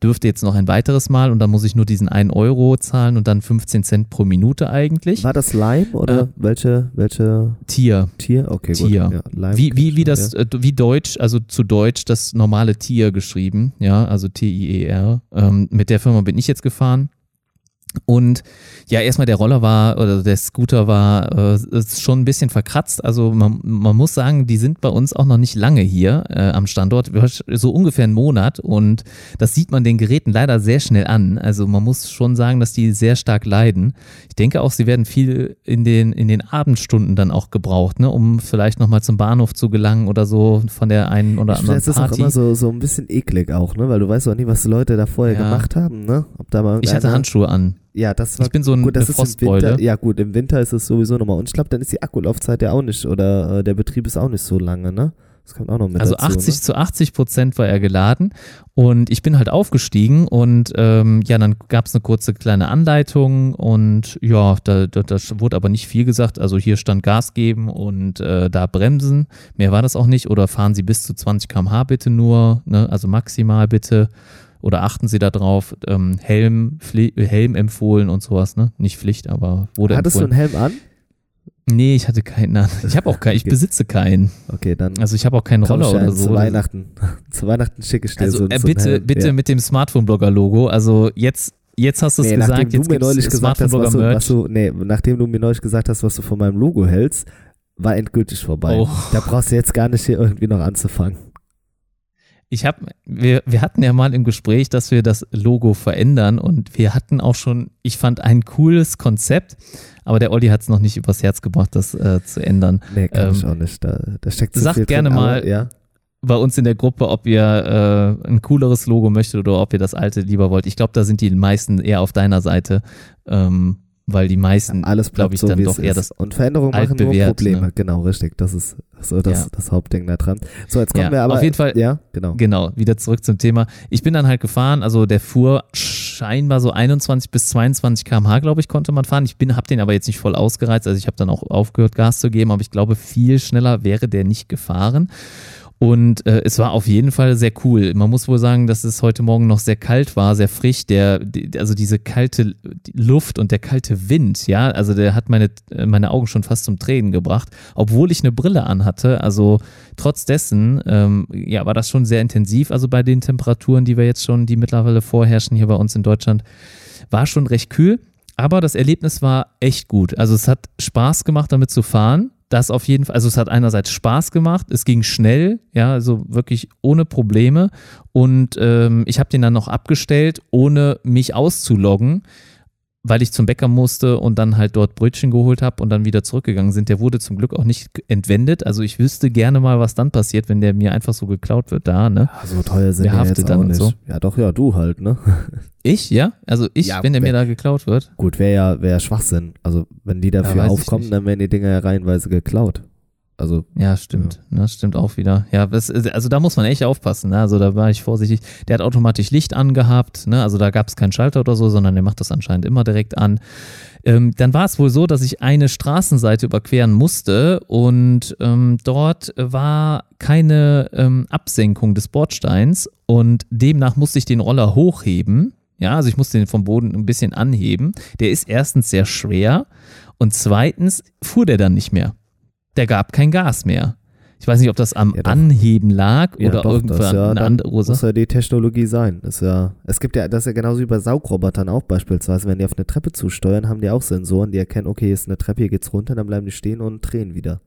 dürfte jetzt noch ein weiteres Mal und dann muss ich nur diesen 1 Euro zahlen und dann 15 Cent pro Minute eigentlich. War das Lime oder Äh, welche, welche Tier. Tier? Okay, Tier. gut. Ja, Lime Wie, wie, wie das, äh, wie Deutsch, also zu Deutsch das normale Tier geschrieben, ja, also T-I-E-R. Ähm, mit der Firma bin ich jetzt gefahren. Und ja, erstmal der Roller war oder der Scooter war äh, ist schon ein bisschen verkratzt. Also man, man muss sagen, die sind bei uns auch noch nicht lange hier äh, am Standort, so ungefähr einen Monat. Und das sieht man den Geräten leider sehr schnell an. Also man muss schon sagen, dass die sehr stark leiden. Ich denke auch, sie werden viel in den, in den Abendstunden dann auch gebraucht, ne, um vielleicht nochmal zum Bahnhof zu gelangen oder so von der einen oder anderen finde, das ist auch Party. immer so, so ein bisschen eklig auch, ne? Weil du weißt auch nie, was die Leute da vorher Ja. gemacht haben, ne? Ob da mal ich hatte Handschuhe an. Ja, das war Ich bin so ein, gut, das ist im. Winter. Ja, gut, im Winter ist es sowieso nochmal. Und ich glaube, dann ist die Akkulaufzeit ja auch nicht oder äh, der Betrieb ist auch nicht so lange, ne? Das kommt auch noch mit Also dazu. 80 ne? zu 80 Prozent war er geladen und ich bin halt aufgestiegen und ähm, ja, dann gab es eine kurze kleine Anleitung und ja, da, da, da wurde aber nicht viel gesagt. Also hier stand Gas geben und äh, da bremsen. Mehr war das auch nicht. Oder fahren Sie bis zu 20 km/h bitte nur, ne? also maximal bitte. Oder achten Sie da drauf, ähm, Helm, Helm empfohlen und sowas, ne? Nicht Pflicht, aber wurde Hattest du empfohlen. einen Helm an? nee, ich hatte keinen. an. Ich habe auch keinen, ich Okay. besitze keinen. Okay, dann Also ich habe auch keinen Roller oder so. zu Weihnachten. [LAUGHS] zu Weihnachten schicke ich dir Also so, äh, so bitte, Helm. bitte ja. mit dem Smartphone-Blogger-Logo. Also jetzt, jetzt hast du es Nee, gesagt, nachdem jetzt du mir gibt's neulich gesagt hast, was du, was du, nee, nachdem du mir neulich gesagt hast, was du von meinem Logo hältst, war endgültig vorbei. Oh. Da brauchst du jetzt gar nicht hier irgendwie noch anzufangen. Ich habe, wir, wir hatten ja mal im Gespräch, dass wir das Logo verändern und wir hatten auch schon, ich fand ein cooles Konzept, aber der Olli hat es noch nicht übers Herz gebracht, das äh, zu ändern. Nee, kann Ähm, ich auch nicht. Da, da steckt zu sag viel gerne drin, mal, aber, ja. Bei uns in der Gruppe, ob ihr äh, ein cooleres Logo möchtet oder ob ihr das alte lieber wollt. Ich glaube, da sind die meisten eher auf deiner Seite, ähm, weil die meisten, Alles glaube ich, so, dann wie doch eher ist. das Und Veränderungen machen nur altbewährt, Probleme. ne? Genau, richtig. Das ist so das, Ja. das Hauptding da dran. So, jetzt kommen Ja, wir aber. auf jeden Fall- Ja, genau. Genau, wieder zurück zum Thema. Ich bin dann halt gefahren, also der fuhr scheinbar so 21 bis 22 km/h, glaube ich, konnte man fahren. Ich bin, habe den aber jetzt nicht voll ausgereizt, also ich habe dann auch aufgehört, Gas zu geben, aber ich glaube, viel schneller wäre der nicht gefahren. Und äh, es war auf jeden Fall sehr cool. Man muss wohl sagen, dass es heute Morgen noch sehr kalt war, sehr frisch. Der, also diese kalte Luft und der kalte Wind, ja, also der hat meine, äh, meine Augen schon fast zum Tränen gebracht, obwohl ich eine Brille anhatte. Also trotz dessen, ähm, ja, war das schon sehr intensiv. Also bei den Temperaturen, die wir jetzt schon, die mittlerweile vorherrschen hier bei uns in Deutschland, war schon recht kühl. Aber das Erlebnis war echt gut. Also es hat Spaß gemacht, damit zu fahren. Das auf jeden Fall, also es hat einerseits Spaß gemacht, es ging schnell, ja, also wirklich ohne Probleme. Und ähm, ich habe den dann noch abgestellt, ohne mich auszuloggen, weil ich zum Bäcker musste und dann halt dort Brötchen geholt habe und dann wieder zurückgegangen sind. Der wurde zum Glück auch nicht entwendet. Also ich wüsste gerne mal, was dann passiert, wenn der mir einfach so geklaut wird da, ne? Ja, so teuer sind haftet jetzt dann auch nicht. so? Ja, doch, ja, du halt, ne? [LAUGHS] Ich, ja? Also ich, Ja, wenn der mir wenn- da geklaut wird. Gut, wäre ja, wär ja Schwachsinn. Also, wenn die dafür ich aufkommen, dann werden die Dinger ja reihenweise geklaut. Also, Ja, stimmt. Ne, stimmt auch wieder. Ja, das, also da muss man echt aufpassen. Ne? Also da war ich vorsichtig. Der hat automatisch Licht angehabt. Ne? Also da gab es keinen Schalter oder so, sondern der macht das anscheinend immer direkt an. Ähm, dann war es wohl so, dass ich eine Straßenseite überqueren musste und ähm, dort war keine ähm, Absenkung des Bordsteins und demnach musste ich den Roller hochheben. Ja, also ich musste den vom Boden ein bisschen anheben. Der ist erstens sehr schwer und zweitens fuhr der dann nicht mehr. Der gab kein Gas mehr. Ich weiß nicht, ob das am Ja. Anheben lag ja, oder doch, das irgendwann ja, eine andere muss Ursache. ja die Technologie sein. Ist ja, es gibt ja, das ist ja genauso wie bei Saugrobotern auch beispielsweise. Wenn die auf eine Treppe zusteuern, haben die auch Sensoren, die erkennen, okay, hier ist eine Treppe, hier geht's runter, dann bleiben die stehen und drehen wieder.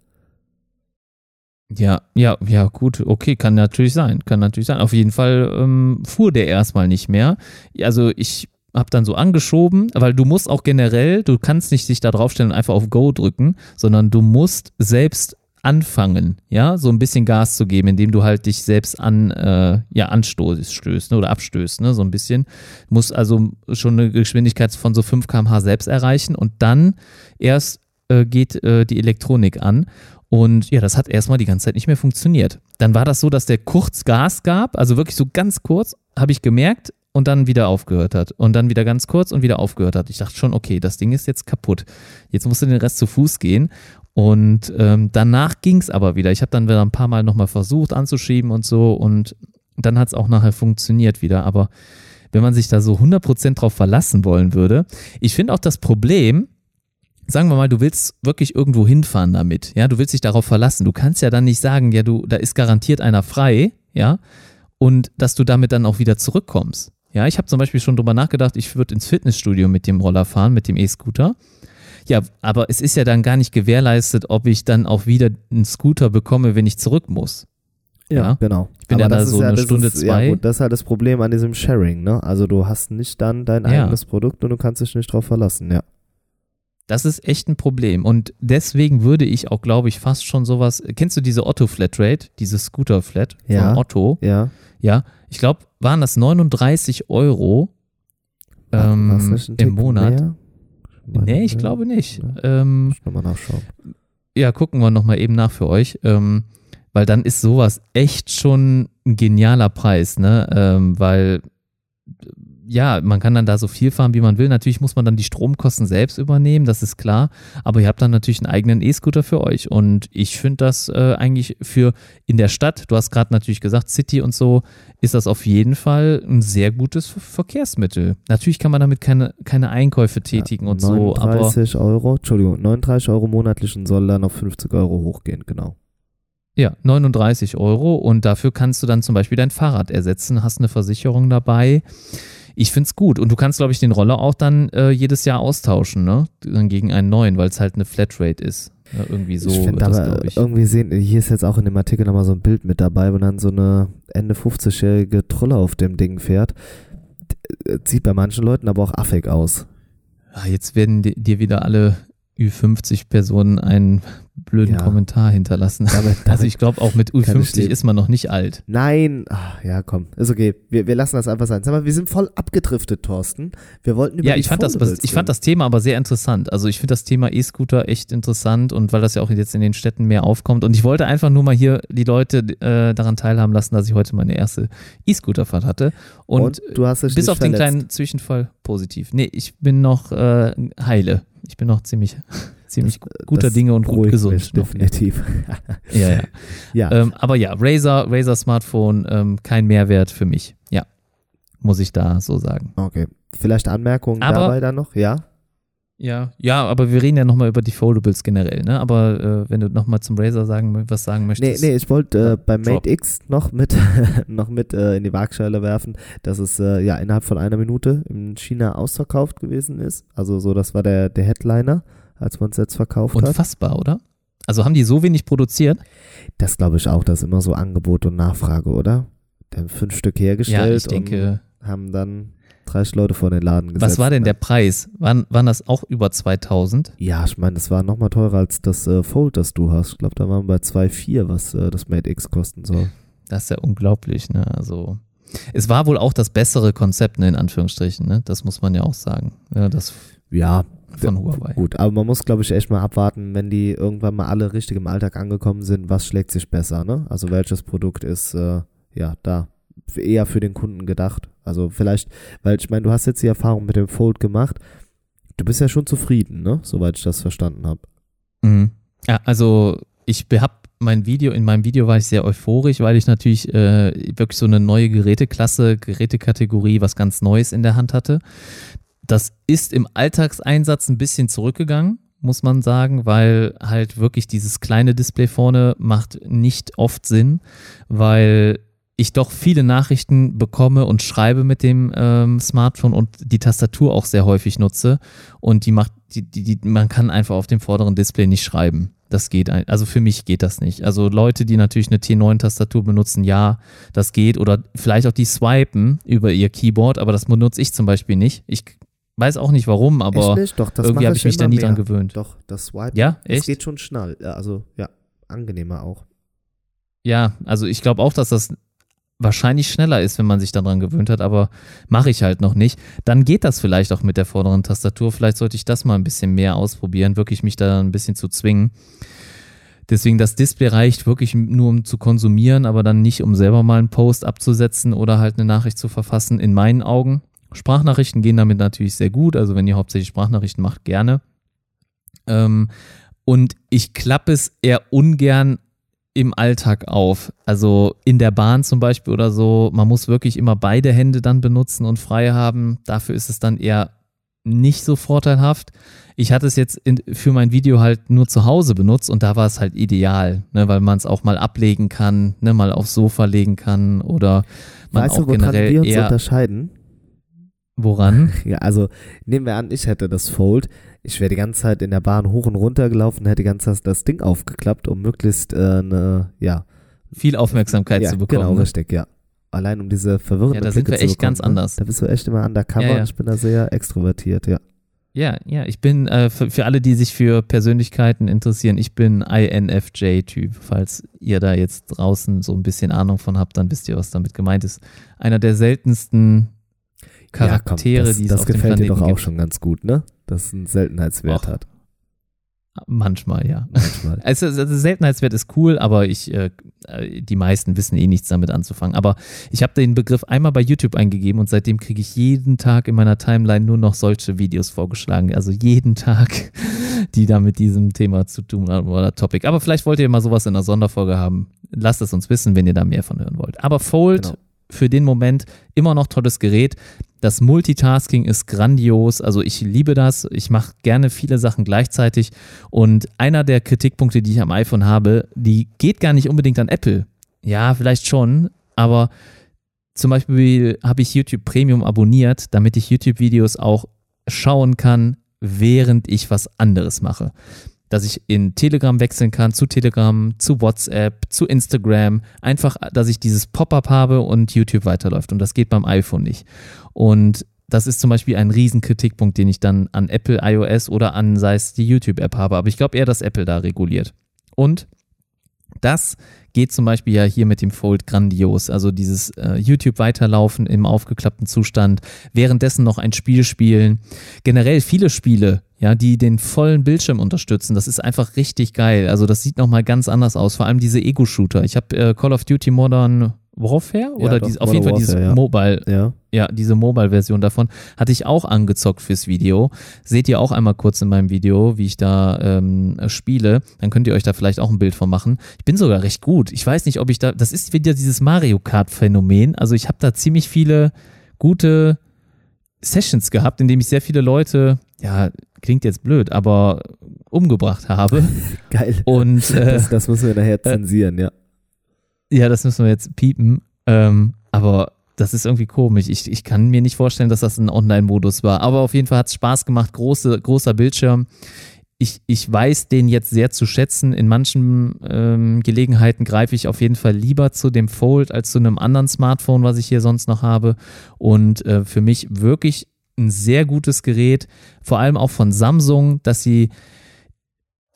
Ja, ja, ja, gut, okay, kann natürlich sein, kann natürlich sein. Auf jeden Fall ähm, fuhr der erstmal nicht mehr. Also ich habe dann so angeschoben, weil du musst auch generell, du kannst nicht dich da draufstellen und einfach auf Go drücken, sondern du musst selbst anfangen, ja, so ein bisschen Gas zu geben, indem du halt dich selbst an, äh, ja, anstößt stößt, ne, oder abstößt, ne, so ein bisschen. Du musst also schon eine Geschwindigkeit von so 5 km/h selbst erreichen und dann erst äh, geht äh, die Elektronik an. Und ja, das hat erstmal die ganze Zeit nicht mehr funktioniert. Dann war das so, dass der kurz Gas gab, also wirklich so ganz kurz, habe ich gemerkt, und dann wieder aufgehört hat. Und dann wieder ganz kurz und wieder aufgehört hat. Ich dachte schon, okay, das Ding ist jetzt kaputt. Jetzt musst du den Rest zu Fuß gehen. Und ähm, danach ging es aber wieder. Ich habe dann wieder ein paar Mal nochmal versucht anzuschieben und so. Und dann hat es auch nachher funktioniert wieder. Aber wenn man sich da so 100% drauf verlassen wollen würde, ich finde auch das Problem, sagen wir mal, du willst wirklich irgendwo hinfahren damit, ja, du willst dich darauf verlassen. Du kannst ja dann nicht sagen, ja, du, da ist garantiert einer frei, ja, und dass du damit dann auch wieder zurückkommst. Ja, ich habe zum Beispiel schon drüber nachgedacht, ich würde ins Fitnessstudio mit dem Roller fahren, mit dem E-Scooter. Ja, aber es ist ja dann gar nicht gewährleistet, ob ich dann auch wieder einen Scooter bekomme, wenn ich zurück muss. Ja, Ja. genau. Ich bin Aber ja da so eine das Stunde, ist, zwei. Ja, gut, das ist halt das Problem an diesem Sharing, ne? Also du hast nicht dann dein Ja. eigenes Produkt und du kannst dich nicht drauf verlassen, ja. Das ist echt ein Problem. Und deswegen würde ich auch, glaube ich, fast schon sowas. Kennst du diese Otto Flatrate, diese Scooter Flat Ja. von Otto? Ja. Ja. Ich glaube, waren das 39 Euro ähm, ein im Monat? Mehr? Nee, ich ja. glaube nicht. Ja. Ähm, ich nochmal nachschauen. ja, gucken wir nochmal eben nach für euch. Ähm, weil dann ist sowas echt schon ein genialer Preis, ne? Ähm, weil ja, man kann dann da so viel fahren, wie man will. Natürlich muss man dann die Stromkosten selbst übernehmen, das ist klar. Aber ihr habt dann natürlich einen eigenen E-Scooter für euch. Und ich finde das äh, eigentlich für in der Stadt, du hast gerade natürlich gesagt, City und so, ist das auf jeden Fall ein sehr gutes Ver- Verkehrsmittel. Natürlich kann man damit keine, keine Einkäufe tätigen Ja, und so, aber 39 Euro, Entschuldigung, 39 Euro monatlichen soll dann auf 50 Euro hochgehen, genau. Ja, 39 Euro und dafür kannst du dann zum Beispiel dein Fahrrad ersetzen, hast eine Versicherung dabei. Ich find's gut und du kannst, glaube ich, den Roller auch dann äh, jedes Jahr austauschen, ne? Dann gegen einen neuen, weil es halt eine Flatrate ist. Ja, irgendwie so ich finde das, aber glaube ich. irgendwie sehen, hier ist jetzt auch in dem Artikel nochmal so ein Bild mit dabei, wo dann so eine Ende 50-jährige Trulle auf dem Ding fährt. D- Sieht bei manchen Leuten aber auch affig aus. Ah, jetzt werden di- dir wieder alle Ü50 Personen einen blöden Ja. Kommentar hinterlassen. [LAUGHS] Damit, Also ich glaube, auch mit Kann ich Ü50 leben. ist man noch nicht alt. nein, ach, ja komm, ist okay. Wir, wir lassen das einfach sein. Sag mal, wir sind voll abgedriftet, Thorsten. Wir wollten über Ja, die ich fand, das, ich fand das Thema aber sehr interessant. Also ich finde das Thema E-Scooter echt interessant und weil das ja auch jetzt in den Städten mehr aufkommt. Und ich wollte einfach nur mal hier die Leute äh, daran teilhaben lassen, dass ich heute meine erste E-Scooter-Fahrt hatte. Und, Und, du hast dich bis auf den verletzt. kleinen Zwischenfall positiv. Nee, ich bin noch äh, heile. Ich bin noch ziemlich, ziemlich guter Das Dinge und gut gesund. definitiv. [LAUGHS] Ja, ja. ja, [LAUGHS] Ähm, aber ja, Razer, Razer Smartphone, ähm, kein Mehrwert für mich. Ja, muss ich da so sagen. okay. Vielleicht Anmerkungen Aber- dabei dann noch? Ja? Ja, ja, aber wir reden ja nochmal über die Foldables generell, ne? Aber äh, wenn du nochmal zum Razer sagen, was sagen Nee, möchtest. nee, ich wollte äh, beim. Mate X noch mit, [LAUGHS] noch mit äh, in die Waagschale werfen, dass es äh, ja innerhalb von einer Minute in China ausverkauft gewesen ist. Also so, das war der, der Headliner, als man es jetzt verkauft hat. Unfassbar, oder? Also haben die so wenig produziert? Das glaube ich auch, das ist immer so Angebot und Nachfrage, oder? Die haben fünf Stück hergestellt Ja, ich denke. und haben dann 30 Leute vor den Laden gesetzt. Was war denn ne? der Preis? Waren, waren das auch über 2000? Ja, ich meine, das war noch mal teurer als das äh, Fold, das du hast. Ich glaube, da waren wir bei 2,4, was äh, das Mate X kosten soll. Das ist ja unglaublich, ne? Also. Es war wohl auch das bessere Konzept, ne, in Anführungsstrichen, ne? Das muss man ja auch sagen. Ja, das Ja, von Huawei. Gut, aber man muss, glaube ich, echt mal abwarten, wenn die irgendwann mal alle richtig im Alltag angekommen sind, was schlägt sich besser, ne? Also welches Produkt ist, äh, ja, da eher für den Kunden gedacht. Also vielleicht, weil ich meine, du hast jetzt die Erfahrung mit dem Fold gemacht. Du bist ja schon zufrieden, ne? Soweit ich das verstanden habe. Mhm. Ja, also ich habe mein Video, in meinem Video war ich sehr euphorisch, weil ich natürlich äh, wirklich so eine neue Geräteklasse, Gerätekategorie, was ganz Neues in der Hand hatte. Das ist im Alltagseinsatz ein bisschen zurückgegangen, muss man sagen, weil halt wirklich dieses kleine Display vorne macht nicht oft Sinn, weil ich doch viele Nachrichten bekomme und schreibe mit dem ähm, Smartphone und die Tastatur auch sehr häufig nutze und die macht, die, die, die, man kann einfach auf dem vorderen Display nicht schreiben. Das geht, also für mich geht das nicht. Also Leute, die natürlich eine T9-Tastatur benutzen, ja, das geht. Oder vielleicht auch die swipen über ihr Keyboard, aber das benutze ich zum Beispiel nicht. Ich weiß auch nicht warum, aber? Doch, das irgendwie habe ich mich da nie dran mehr. gewöhnt. Doch, das Swipe. Ja, echt? geht schon schnell. Also, ja, angenehmer auch. Ja, also ich glaube auch, dass das wahrscheinlich schneller ist, wenn man sich daran gewöhnt hat, aber mache ich halt noch nicht. Dann geht das vielleicht auch mit der vorderen Tastatur. Vielleicht sollte ich das mal ein bisschen mehr ausprobieren, wirklich mich da ein bisschen zu zwingen. Deswegen, das Display reicht wirklich nur um zu konsumieren, aber dann nicht, um selber mal einen Post abzusetzen oder halt eine Nachricht zu verfassen, in meinen Augen. Sprachnachrichten gehen damit natürlich sehr gut, also wenn ihr hauptsächlich Sprachnachrichten macht, gerne. Ähm, und ich klappe es eher ungern im Alltag auf. Also in der Bahn zum Beispiel oder so. Man muss wirklich immer beide Hände dann benutzen und frei haben. Dafür ist es dann eher nicht so vorteilhaft. Ich hatte es jetzt in, für mein Video halt nur zu Hause benutzt und da war es halt ideal, ne, weil man es auch mal ablegen kann, ne, mal aufs Sofa legen kann oder man weißt auch du, generell wir uns eher unterscheiden? Woran? [LAUGHS] Ja, also nehmen wir an, ich hätte das Fold. Ich wäre die ganze Zeit in der Bahn hoch und runter gelaufen, hätte die ganze Zeit das Ding aufgeklappt, um möglichst äh, eine, ja, Viel Aufmerksamkeit ja zu bekommen. genau, ne? richtig, ja. Allein um diese verwirrende Ja, da sind Blicke wir echt bekommen, ganz ne? anders. Da bist du echt immer undercover Ja, ja. und ich bin da sehr extrovertiert, ja. Ja, ja, ich bin, äh, für, für alle, die sich für Persönlichkeiten interessieren, ich bin INFJ-Typ. Falls ihr da jetzt draußen so ein bisschen Ahnung von habt, dann wisst ihr, was damit gemeint ist. Einer der seltensten Charaktere, ja, komm, das, die es das auf dem gefällt dir doch auch gibt. schon ganz gut, ne? Dass es einen Seltenheitswert Och. hat. Manchmal, ja. Manchmal. [LAUGHS] Also, also Seltenheitswert ist cool, aber ich, äh, äh, die meisten wissen eh nichts damit anzufangen. Aber ich habe den Begriff einmal bei YouTube eingegeben und seitdem kriege ich jeden Tag in meiner Timeline nur noch solche Videos vorgeschlagen. Also jeden Tag, [LAUGHS] die da mit diesem Thema zu tun haben oder Topic. Aber vielleicht wollt ihr mal sowas in einer Sonderfolge haben. Lasst es uns wissen, wenn ihr da mehr von hören wollt. Aber Fold Genau. für den Moment immer noch tolles Gerät. Das Multitasking ist grandios. Also ich liebe das. Ich mache gerne viele Sachen gleichzeitig. Und einer der Kritikpunkte, die ich am iPhone habe, die geht gar nicht unbedingt an Apple. Ja, vielleicht schon, aber zum Beispiel habe ich YouTube Premium abonniert, damit ich YouTube-Videos auch schauen kann, während ich was anderes mache. Dass ich in Telegram wechseln kann, zu Telegram, zu WhatsApp, zu Instagram. Einfach, dass ich dieses Pop-up habe und YouTube weiterläuft. Und das geht beim iPhone nicht. Und das ist zum Beispiel ein Riesenkritikpunkt, den ich dann an Apple iOS oder an, sei es die YouTube-App habe. Aber ich glaube eher, dass Apple da reguliert. Und das geht zum Beispiel ja hier mit dem Fold grandios. Also dieses äh, YouTube weiterlaufen im aufgeklappten Zustand, währenddessen noch ein Spiel spielen. Generell viele Spiele, ja, die den vollen Bildschirm unterstützen. Das ist einfach richtig geil. Also das sieht nochmal ganz anders aus. Vor allem diese Ego-Shooter. Ich habe äh, Call of Duty Modern Warfare oder doch, dies, auf jeden Fall dieses Warfare, ja. Mobile Ja. ja, diese Mobile-Version davon hatte ich auch angezockt fürs Video. Seht ihr auch einmal kurz in meinem Video, wie ich da ähm, spiele. Dann könnt ihr euch da vielleicht auch ein Bild von machen. Ich bin sogar recht gut. Ich weiß nicht, ob ich da. Das ist wieder dieses Mario Kart-Phänomen. Also ich habe da ziemlich viele gute Sessions gehabt, in denen ich sehr viele Leute, ja, klingt jetzt blöd, aber umgebracht habe. [LAUGHS] Geil. Und äh, das, das müssen wir nachher zensieren, ja. ja, das müssen wir jetzt piepen. Ähm, aber das ist irgendwie komisch. Ich, ich kann mir nicht vorstellen, dass das ein Online-Modus war. Aber auf jeden Fall hat es Spaß gemacht. Große, großer Bildschirm. Ich, ich weiß den jetzt sehr zu schätzen. In manchen ähm, Gelegenheiten greife ich auf jeden Fall lieber zu dem Fold als zu einem anderen Smartphone, was ich hier sonst noch habe. Und äh, für mich wirklich ein sehr gutes Gerät. Vor allem auch von Samsung, dass sie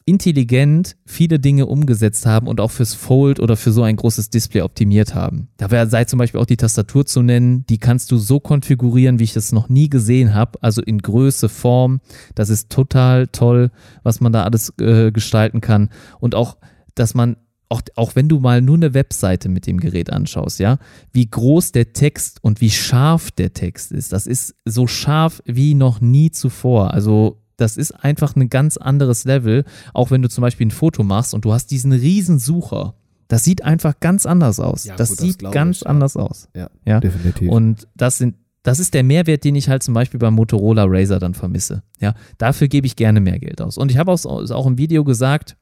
intelligent viele Dinge umgesetzt haben und auch fürs Fold oder für so ein großes Display optimiert haben. Da sei zum Beispiel auch die Tastatur zu nennen, die kannst du so konfigurieren, wie ich das noch nie gesehen habe, also in Größe, Form. Das ist total toll, was man da alles äh, gestalten kann und auch, dass man auch, auch wenn du mal nur eine Webseite mit dem Gerät anschaust, ja, wie groß der Text und wie scharf der Text ist. Das ist so scharf wie noch nie zuvor. Also das ist einfach ein ganz anderes Level, auch wenn du zum Beispiel ein Foto machst und du hast diesen riesen Sucher. Das sieht einfach ganz anders aus. Ja, das gut, das sieht glaub ganz ich, ja. anders aus. Ja, Ja. definitiv. Und das sind, das ist der Mehrwert, den ich halt zum Beispiel beim Motorola Razer dann vermisse. Ja, dafür gebe ich gerne mehr Geld aus. Und ich habe auch, auch im Video gesagt,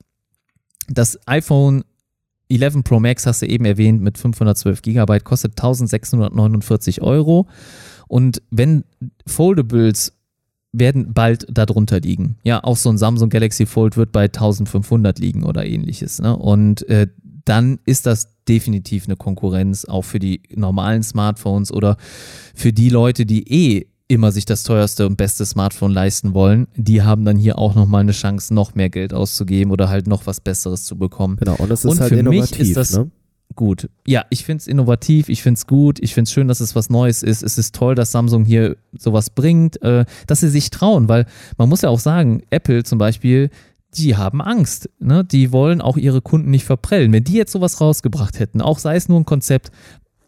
das iPhone 11 Pro Max hast du eben erwähnt mit 512 Gigabyte kostet 1649 Euro. Und wenn Foldables werden bald darunter liegen. Ja, auch so ein Samsung Galaxy Fold wird bei 1500 liegen oder ähnliches. Ne? Und äh, dann ist das definitiv eine Konkurrenz auch für die normalen Smartphones oder für die Leute, die eh immer sich das teuerste und beste Smartphone leisten wollen. Die haben dann hier auch nochmal eine Chance, noch mehr Geld auszugeben oder halt noch was Besseres zu bekommen. genau, und es ist und halt für mich innovativ, ist das- ne? gut. Ja, ich finde es innovativ, ich finde es gut, ich finde es schön, dass es was Neues ist. Es ist toll, dass Samsung hier sowas bringt, äh, dass sie sich trauen, weil man muss ja auch sagen, Apple zum Beispiel, die haben Angst. Ne? Die wollen auch ihre Kunden nicht verprellen. Wenn die jetzt sowas rausgebracht hätten, auch sei es nur ein Konzept,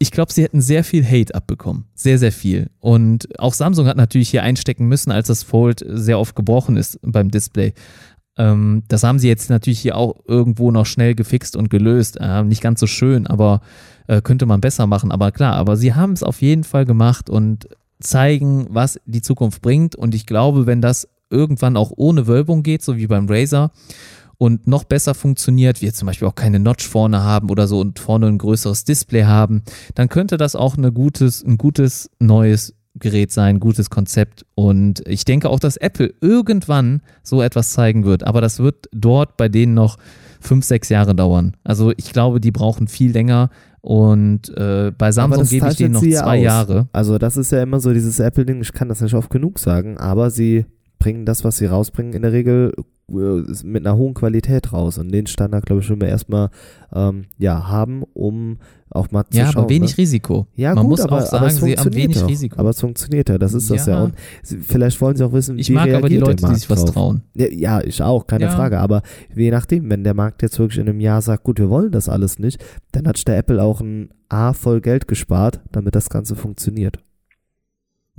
ich glaube, sie hätten sehr viel Hate abbekommen. Sehr, sehr viel. Und auch Samsung hat natürlich hier einstecken müssen, als das Fold sehr oft gebrochen ist beim Display. Ähm, das haben sie jetzt natürlich hier auch irgendwo noch schnell gefixt und gelöst. Äh, nicht ganz so schön, aber äh, könnte man besser machen. Aber klar, aber sie haben es auf jeden Fall gemacht und zeigen, was die Zukunft bringt. Und ich glaube, wenn das irgendwann auch ohne Wölbung geht, so wie beim Razer, und noch besser funktioniert, wir zum Beispiel auch keine Notch vorne haben oder so und vorne ein größeres Display haben, dann könnte das auch eine gutes, ein gutes neues Gerät sein, gutes Konzept. Und ich denke auch, dass Apple irgendwann so etwas zeigen wird. Aber das wird dort bei denen noch fünf, sechs Jahre dauern. Also ich glaube, die brauchen viel länger. Und äh, bei Samsung gebe ich denen noch zwei aus. Jahre. Also das ist ja immer so dieses Apple-Ding, ich kann das nicht oft genug sagen, aber sie bringen das, was sie rausbringen, in der Regel mit einer hohen Qualität raus. Und den Standard, glaube ich, schon wir erstmal ähm, ja, haben, um auch mal zu ja, schauen. aber wenig ne? Risiko. Ja, Man gut, muss aber, auch sagen, aber sie haben funktioniert wenig auch. Risiko. Aber es funktioniert ja, das ist das ja. Ja. Und vielleicht wollen sie auch wissen, Ich wie mag aber die Leute, die sich was drauf. trauen. Ja, ja, ich auch, keine Ja. Frage. Aber je nachdem, wenn der Markt jetzt wirklich in einem Jahr sagt, gut, wir wollen das alles nicht, dann hat der Apple auch ein A voll Geld gespart, damit das Ganze funktioniert.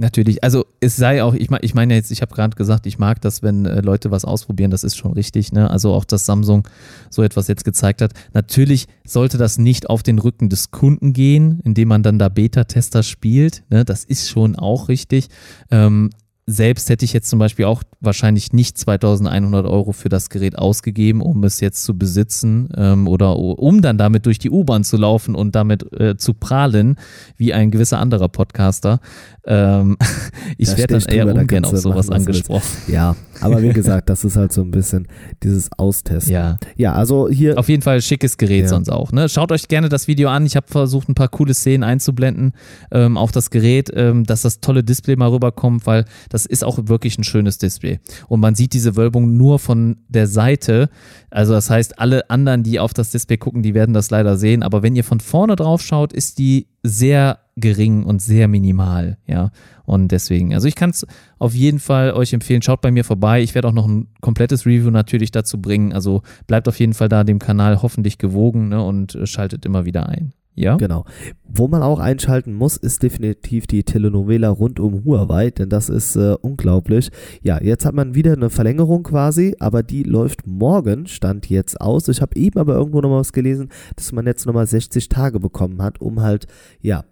Natürlich, also es sei auch, ich meine ich meine jetzt, ich habe gerade gesagt, ich mag das, wenn äh, Leute was ausprobieren, das ist schon richtig, ne? Also auch, dass Samsung so etwas jetzt gezeigt hat. Natürlich sollte das nicht auf den Rücken des Kunden gehen, indem man dann da Beta-Tester spielt, ne? Das ist schon auch richtig. Ähm, selbst hätte ich jetzt zum Beispiel auch wahrscheinlich nicht 2100 Euro für das Gerät ausgegeben, um es jetzt zu besitzen ähm, oder um dann damit durch die U-Bahn zu laufen und damit äh, zu prahlen, wie ein gewisser anderer Podcaster. Ähm, [LAUGHS] ich Da werde dann eher drüber, da ungern kannst auf sowas machen, angesprochen. Ja, aber wie [LAUGHS] gesagt, das ist halt so ein bisschen dieses Austesten. Ja, Ja, also hier, auf jeden Fall schickes Gerät Ja. sonst auch. Ne? Schaut euch gerne das Video an. Ich habe versucht, ein paar coole Szenen einzublenden ähm, auf das Gerät, ähm, dass das tolle Display mal rüberkommt, weil das ist auch wirklich ein schönes Display. Und man sieht diese Wölbung nur von der Seite. Also das heißt, alle anderen, die auf das Display gucken, die werden das leider sehen. Aber wenn ihr von vorne drauf schaut, ist die sehr gering und sehr minimal, ja. Und deswegen, also ich kann es auf jeden Fall euch empfehlen, schaut bei mir vorbei. Ich werde auch noch ein komplettes Review natürlich dazu bringen. Also bleibt auf jeden Fall da dem Kanal hoffentlich gewogen ne, und äh, schaltet immer wieder ein. Ja? genau. Wo man auch einschalten muss, ist definitiv die Telenovela rund um Huawei, denn das ist äh, unglaublich. Ja, jetzt hat man wieder eine Verlängerung quasi, aber die läuft morgen, stand jetzt aus. Ich habe eben aber irgendwo nochmal was gelesen, dass man jetzt nochmal 60 Tage bekommen hat, um halt, ja,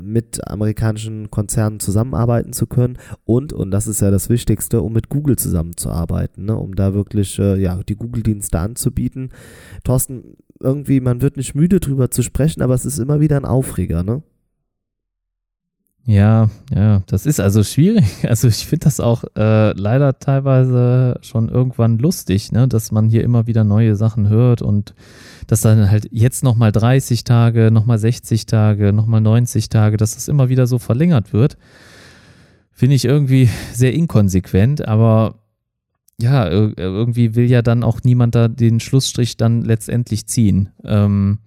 mit amerikanischen Konzernen zusammenarbeiten zu können und, und das ist ja das Wichtigste, um mit Google zusammenzuarbeiten, ne, um da wirklich äh, ja, die Google-Dienste anzubieten. Thorsten, irgendwie, man wird nicht müde drüber zu sprechen, aber es ist immer wieder ein Aufreger, ne? Ja, ja, das ist also schwierig. [LAUGHS] Also ich finde das auch äh, leider teilweise schon irgendwann lustig, ne, dass man hier immer wieder neue Sachen hört und dass dann halt jetzt nochmal 30 Tage, nochmal 60 Tage, nochmal 90 Tage, dass das immer wieder so verlängert wird. Finde ich irgendwie sehr inkonsequent, aber ja, ir- irgendwie will ja dann auch niemand da den Schlussstrich dann letztendlich ziehen. Ähm,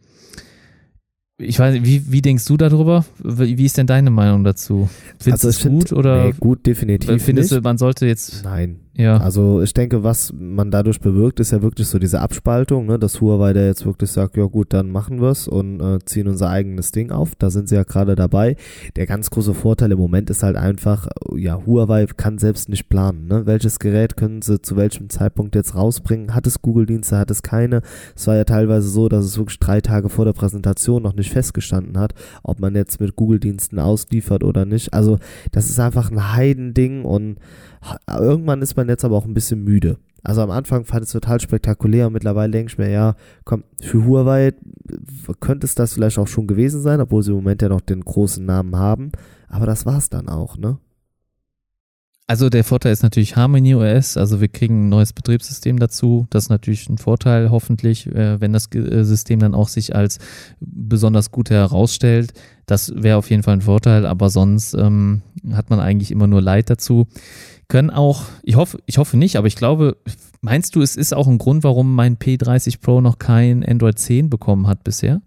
ich weiß nicht, wie, wie denkst du darüber? Wie wie ist denn deine Meinung dazu? Findest du ich es find- gut oder Nee, gut, definitiv findest nicht. du, man sollte jetzt, Nein. Ja, Also ich denke, was man dadurch bewirkt, ist ja wirklich so diese Abspaltung, ne, dass Huawei da jetzt wirklich sagt, ja gut, dann machen wir's und äh, ziehen unser eigenes Ding auf. Da sind sie ja gerade dabei. Der ganz große Vorteil im Moment ist halt einfach, ja, Huawei kann selbst nicht planen. Ne? Welches Gerät können sie zu welchem Zeitpunkt jetzt rausbringen? Hat es Google-Dienste, hat es keine? Es war ja teilweise so, dass es wirklich drei Tage vor der Präsentation noch nicht festgestanden hat, ob man jetzt mit Google-Diensten ausliefert oder nicht. Also das ist einfach ein Heidending und irgendwann ist man jetzt aber auch ein bisschen müde. Also am Anfang fand ich es total spektakulär und mittlerweile denke ich mir, ja, komm, für Huawei könnte es das vielleicht auch schon gewesen sein, obwohl sie im Moment ja noch den großen Namen haben. Aber das war's dann auch, ne? Also der Vorteil ist natürlich Harmony OS, also wir kriegen ein neues Betriebssystem dazu. Das ist natürlich ein Vorteil, hoffentlich, äh, wenn das äh, System dann auch sich als besonders gut herausstellt. Das wäre auf jeden Fall ein Vorteil, aber sonst ähm, hat man eigentlich immer nur Leid dazu. Können auch, ich hoffe, ich hoffe nicht, aber ich glaube, meinst du, es ist auch ein Grund, warum mein P30 Pro noch kein Android 10 bekommen hat bisher?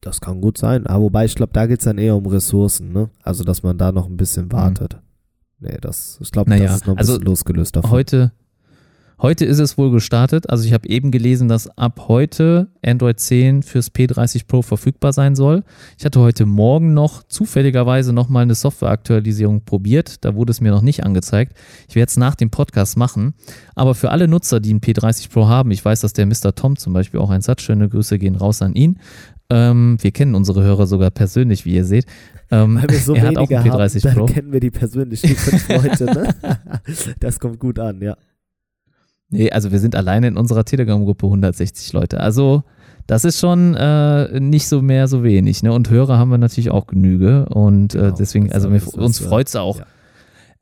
Das kann gut sein. Aber wobei, ich glaube, da geht's dann eher um Ressourcen, ne? Also, dass man da noch ein bisschen wartet. Nee, das, ich glaube, Naja, das ist noch ein also bisschen losgelöst davon. Heute, heute ist es wohl gestartet. Also ich habe eben gelesen, dass ab heute Android 10 fürs P30 Pro verfügbar sein soll. Ich hatte heute Morgen noch zufälligerweise nochmal eine Softwareaktualisierung probiert. Da wurde es mir noch nicht angezeigt. Ich werde es nach dem Podcast machen. Aber für alle Nutzer, die ein P30 Pro haben, ich weiß, dass der Mr. Tom zum Beispiel auch eins hat, schöne Grüße gehen raus an ihn. Ähm, wir kennen unsere Hörer sogar persönlich, wie ihr seht. Ähm, Weil wir [LAUGHS] so er hat auch einen P30 haben, Pro. dann kennen wir die persönlich, die fünf Leute, ne? [LAUGHS] Das kommt gut an, ja. Nee, also wir sind alleine in unserer Telegram-Gruppe 160 Leute. Also das ist schon äh, nicht so mehr so wenig. Ne? Und Hörer haben wir natürlich auch Genüge. Und äh, Genau, deswegen, also ist, uns äh, freut es auch. ja.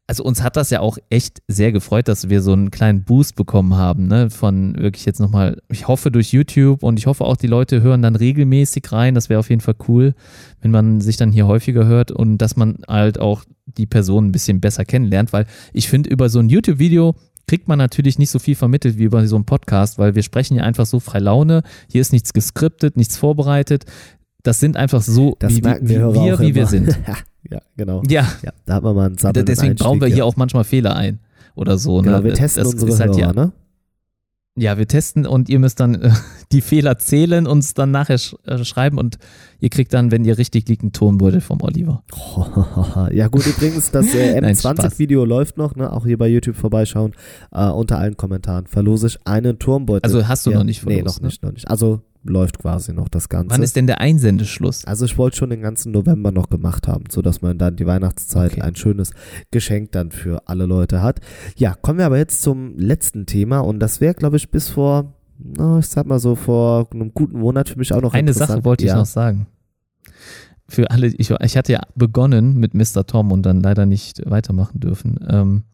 Also uns hat das ja auch echt sehr gefreut, dass wir so einen kleinen Boost bekommen haben. Ne? Von wirklich jetzt nochmal, ich hoffe durch YouTube und ich hoffe auch, die Leute hören dann regelmäßig rein. Das wäre auf jeden Fall cool, wenn man sich dann hier häufiger hört und dass man halt auch die Person ein bisschen besser kennenlernt. Weil ich finde, über so ein YouTube-Video kriegt man natürlich nicht so viel vermittelt wie über so einen Podcast, weil wir sprechen ja einfach so frei Laune. Hier ist nichts geskriptet, nichts vorbereitet. Das sind einfach so, Das wie, merken wie, die Hörer wir, wie wir sind. [LAUGHS] ja, genau. Ja, Ja, da hat man mal einen deswegen bauen wir hier auch manchmal Fehler ein oder so. Genau, ne? wir testen das unsere ist halt Hörer, ja, ne? Ja, wir testen und ihr müsst dann äh, [LAUGHS] die Fehler zählen, uns dann nachher sch äh, schreiben und ihr kriegt dann, wenn ihr richtig liegt, einen Tonbeutel vom Oliver. [LAUGHS] ja gut, übrigens, das äh, [LAUGHS] Nein, Spaß. M20-Video läuft noch, ne? Auch hier bei YouTube vorbeischauen. Äh, unter allen Kommentaren verlose ich einen Turmbeutel. Also hast du ja, noch nicht Nee, verlost, noch ne? nicht, noch nicht. Also läuft quasi noch das Ganze. Wann ist denn der Einsendeschluss? also ich wollte schon den ganzen November noch gemacht haben, sodass man dann die Weihnachtszeit Okay. ein schönes Geschenk dann für alle Leute hat. Ja, kommen wir aber jetzt zum letzten Thema und das wäre, glaube ich, bis vor, na, ich sag mal so, vor einem guten Monat für mich auch noch Eine. Sache wollte ich ja. noch sagen. Für alle, ich, ich hatte ja begonnen mit Mr. Tom und dann leider nicht weitermachen dürfen. Ähm,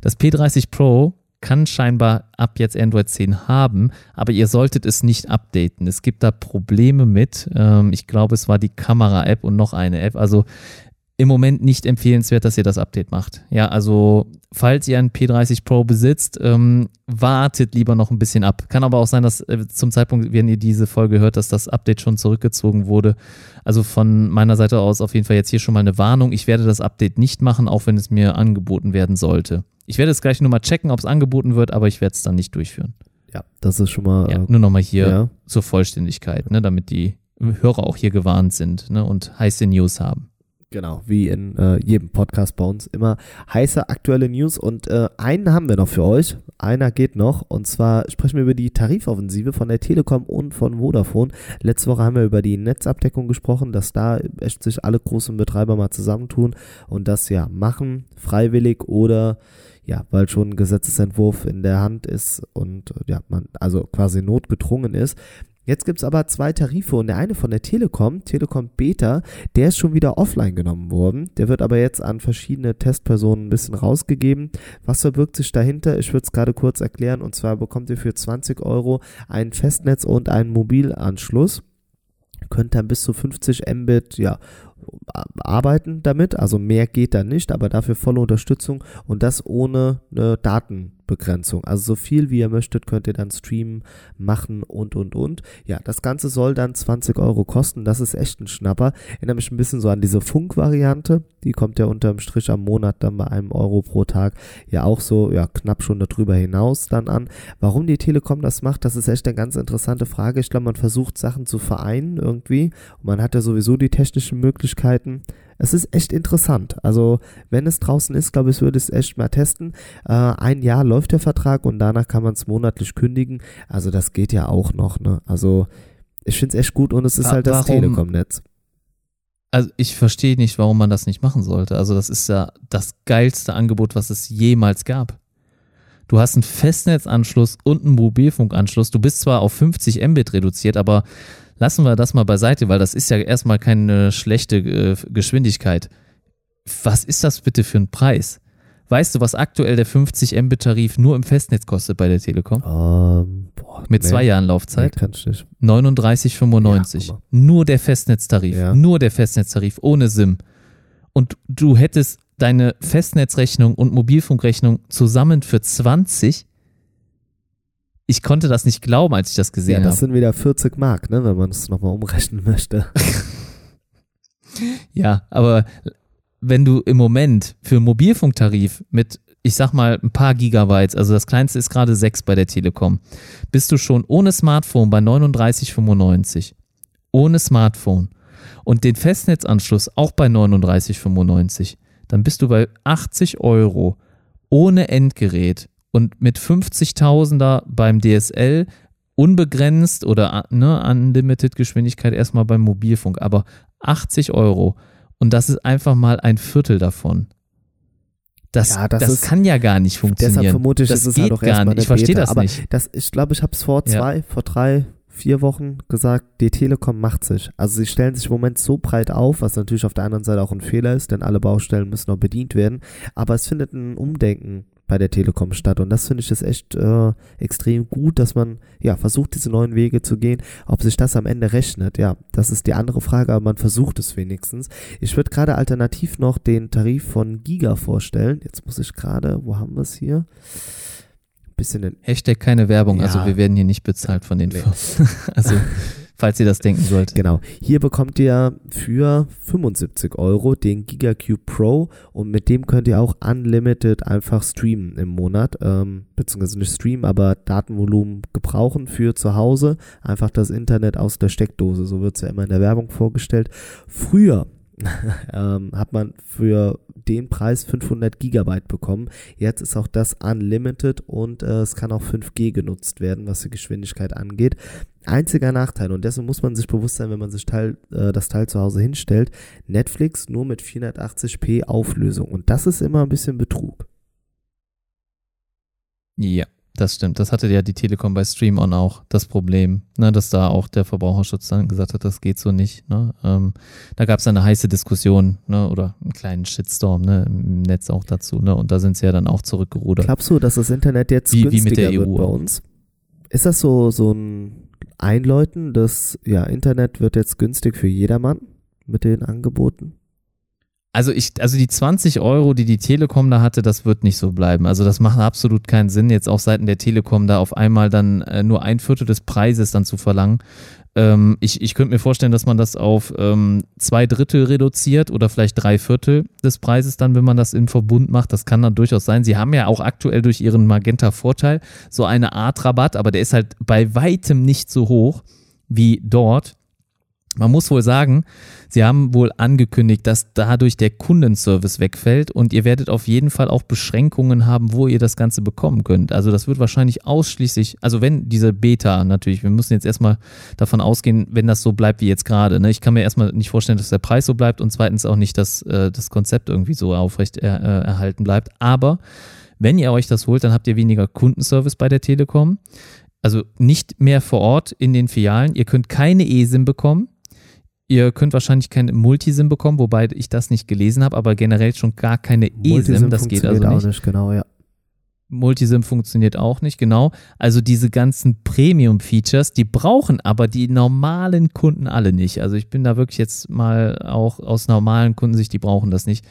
das P30 Pro kann scheinbar ab jetzt Android 10 haben, aber ihr solltet es nicht updaten. Es gibt da Probleme mit. Ähm, ich glaube, es war die Kamera-App und noch eine App. Also im Moment nicht empfehlenswert, dass ihr das Update macht. Ja, also falls ihr ein P30 Pro besitzt, ähm, wartet lieber noch ein bisschen ab. Kann aber auch sein, dass äh, zum Zeitpunkt, wenn ihr diese Folge hört, dass das Update schon zurückgezogen wurde. Also von meiner Seite aus auf jeden Fall jetzt hier schon mal eine Warnung. Ich werde das Update nicht machen, auch wenn es mir angeboten werden sollte. Ich werde es gleich nur mal checken, ob es angeboten wird, aber ich werde es dann nicht durchführen. Ja, das ist schon mal. Ja, äh, nur nochmal hier ja. zur Vollständigkeit, ne, damit die Hörer auch hier gewarnt sind ne, und heiße News haben. Genau, wie in äh, jedem Podcast bei uns immer heiße aktuelle News und äh, einen haben wir noch für euch. Einer geht noch und zwar sprechen wir über die Tarifoffensive von der Telekom und von Vodafone. Letzte Woche haben wir über die Netzabdeckung gesprochen, dass da echt sich alle großen Betreiber mal zusammentun und das ja machen, freiwillig oder ja, weil schon ein Gesetzesentwurf in der Hand ist und äh, ja, man also quasi notgedrungen ist. Jetzt gibt's aber zwei Tarife und der eine von der Telekom, Telekom Beta, der ist schon wieder offline genommen worden. Der wird aber jetzt an verschiedene Testpersonen ein bisschen rausgegeben. Was verbirgt sich dahinter? Ich würde es gerade kurz erklären. Und zwar bekommt ihr für 20 Euro ein Festnetz und einen Mobilanschluss. Könnt dann bis zu 50 Mbit ja, arbeiten damit. Also mehr geht da nicht, aber dafür volle Unterstützung und das ohne eine Datenbegrenzung. Also so viel wie ihr möchtet, könnt ihr dann streamen, machen und und und. Ja, das Ganze soll dann 20 Euro kosten. Das ist echt ein Schnapper. Erinnert mich ein bisschen so an diese Funk-Variante. Die kommt ja unterm Strich am Monat dann bei einem Euro pro Tag ja auch so, ja, knapp schon darüber hinaus dann an. Warum die Telekom das macht, das ist echt eine ganz interessante Frage. Ich glaube, man versucht Sachen zu vereinen irgendwie. Und man hat ja sowieso die technischen Möglichkeiten. Es ist echt interessant. Also, wenn es draußen ist, glaube ich, würde ich es echt mal testen. Äh, ein Jahr läuft der Vertrag und danach kann man es monatlich kündigen. Also, das geht ja auch noch, ne? Also, ich finde es echt gut und es ist Wa- halt das Telekom-Netz. Also ich verstehe nicht, warum man das nicht machen sollte. Also das ist ja das geilste Angebot, was es jemals gab. Du hast einen Festnetzanschluss und einen Mobilfunkanschluss. Du bist zwar auf 50 Mbit reduziert, aber lassen wir das mal beiseite, weil das ist ja erstmal keine schlechte äh, Geschwindigkeit. Was ist das bitte für ein Preis? Weißt du, was aktuell der 50 Mbit-Tarif nur im Festnetz kostet bei der Telekom? Ähm, boah, Mit nee, zwei Jahren Nee, Laufzeit? nicht. 39,95. Ja, nur der Festnetztarif. Ja. Nur der Festnetztarif, ohne SIM. Und du hättest deine Festnetzrechnung und Mobilfunkrechnung zusammen für 20. Ich konnte das nicht glauben, als ich das Ja, gesehen das habe. sind wieder 40 Mark, ne, wenn man es nochmal umrechnen möchte. [LAUGHS] Ja, aber wenn du im Moment für einen Mobilfunktarif mit, ich sag mal, ein paar Gigabytes, also das kleinste ist gerade 6 bei der Telekom, bist du schon ohne Smartphone bei 39,95. Ohne Smartphone. Und den Festnetzanschluss auch bei 39,95. Dann bist du bei 80 Euro ohne Endgerät und mit 50.000er beim DSL unbegrenzt oder ne, Unlimited Geschwindigkeit erstmal beim Mobilfunk, aber 80 Euro und das ist einfach mal ein Viertel davon. Das, ja, das, das ist, kann ja gar nicht funktionieren. Deshalb vermute ich, das ist es halt auch erstmal nicht. Ich verstehe das aber nicht. Das, ich glaube, ich habe es vor zwei, ja. vor drei, vier Wochen gesagt, die Telekom macht sich. Also sie stellen sich im Moment so breit auf, was natürlich auf der anderen Seite auch ein Fehler ist, denn alle Baustellen müssen noch bedient werden. Aber es findet ein Umdenken bei der Telekom statt. Und das finde ich ist echt äh, extrem gut, dass man ja versucht, diese neuen Wege zu gehen. Ob sich das am Ende rechnet, ja, das ist die andere Frage, aber man versucht es wenigstens. Ich würde gerade alternativ noch den Tarif von Giga vorstellen. Jetzt muss ich gerade, wo haben wir es hier? Bisschen den Hashtag keine Werbung, also ja. also wir werden hier nicht bezahlt von den nee. [LAUGHS] also falls ihr das denken sollt. Genau. Hier bekommt ihr für 75 Euro den GigaCube Pro und mit dem könnt ihr auch unlimited einfach streamen im Monat, ähm, beziehungsweise nicht streamen, aber Datenvolumen gebrauchen für zu Hause. Einfach das Internet aus der Steckdose, so wird es ja immer in der Werbung vorgestellt. Früher [LAUGHS] ähm, hat man für den Preis 500 Gigabyte bekommen. Jetzt ist auch das unlimited und äh, es kann auch 5G genutzt werden, was die Geschwindigkeit angeht. Einziger Nachteil, und dessen muss man sich bewusst sein, wenn man sich Teil, äh, das Teil zu Hause hinstellt, Netflix nur mit 480p Auflösung. Und das ist immer ein bisschen Betrug. Ja. Das stimmt. Das hatte ja die Telekom bei Stream On auch das Problem, ne, dass da auch der Verbraucherschutz dann gesagt hat, das geht so nicht. Ne? Ähm, da gab es eine heiße Diskussion ne, oder einen kleinen Shitstorm ne, im Netz auch dazu. Ne? Und da sind sie ja dann auch zurückgerudert. Glaubst du, dass das Internet jetzt wie, günstiger wie mit der wird EU bei uns? Ist das so, so ein Einläuten, dass ja, Internet wird jetzt günstig für jedermann mit den Angeboten? Also ich, also die 20 Euro, die die Telekom da hatte, das wird nicht so bleiben. Also das macht absolut keinen Sinn, jetzt auch Seiten der Telekom da auf einmal dann äh, nur ein Viertel des Preises dann zu verlangen. Ähm, ich, ich könnte mir vorstellen, dass man das auf ähm, zwei Drittel reduziert oder vielleicht drei Viertel des Preises dann, wenn man das im Verbund macht. Das kann dann durchaus sein. Sie haben ja auch aktuell durch ihren Magenta-Vorteil so eine Art Rabatt, aber der ist halt bei weitem nicht so hoch wie dort. Man muss wohl sagen, sie haben wohl angekündigt, dass dadurch der Kundenservice wegfällt und ihr werdet auf jeden Fall auch Beschränkungen haben, wo ihr das Ganze bekommen könnt. Also das wird wahrscheinlich ausschließlich, also wenn diese Beta natürlich, wir müssen jetzt erstmal davon ausgehen, wenn das so bleibt wie jetzt gerade. Ne? Ich kann mir erstmal nicht vorstellen, dass der Preis so bleibt und zweitens auch nicht, dass äh, das Konzept irgendwie so aufrecht er, äh, erhalten bleibt. Aber wenn ihr euch das holt, dann habt ihr weniger Kundenservice bei der Telekom. Also nicht mehr vor Ort in den Filialen. Ihr könnt keine eSIM bekommen Ihr könnt wahrscheinlich kein Multisim bekommen, wobei ich das nicht gelesen habe, aber generell schon gar keine eSIM. Das geht also nicht. Auch nicht. Genau, ja. Multisim funktioniert auch nicht, genau. Also diese ganzen Premium-Features, die brauchen aber die normalen Kunden alle nicht. Also ich bin da wirklich jetzt mal auch aus normalen Kundensicht, die brauchen das nicht.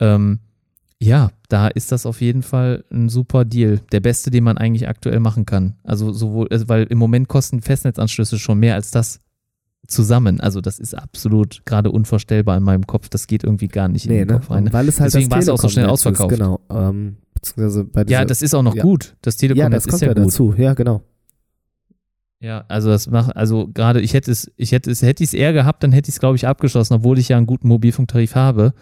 Ähm, ja, da ist das auf jeden Fall ein super Deal. Der beste, den man eigentlich aktuell machen kann. Also sowohl, also weil im Moment kosten Festnetzanschlüsse schon mehr als das, zusammen. Also das ist absolut gerade unvorstellbar in meinem Kopf. Das geht irgendwie gar nicht nee, in den ne? Kopf rein. Weil es halt Deswegen war es auch so schnell ausverkauft. Ist, genau. Ähm, beziehungsweise bei dieser, ja, das ist auch noch ja. gut. Das Telekom ja, das kommt ist ja, ja gut. dazu. Ja, genau. Ja, also das macht, also gerade ich hätte es, ich hätte es, hätte ich es eher gehabt, dann hätte ich es, glaube ich, abgeschlossen, obwohl ich ja einen guten Mobilfunktarif habe,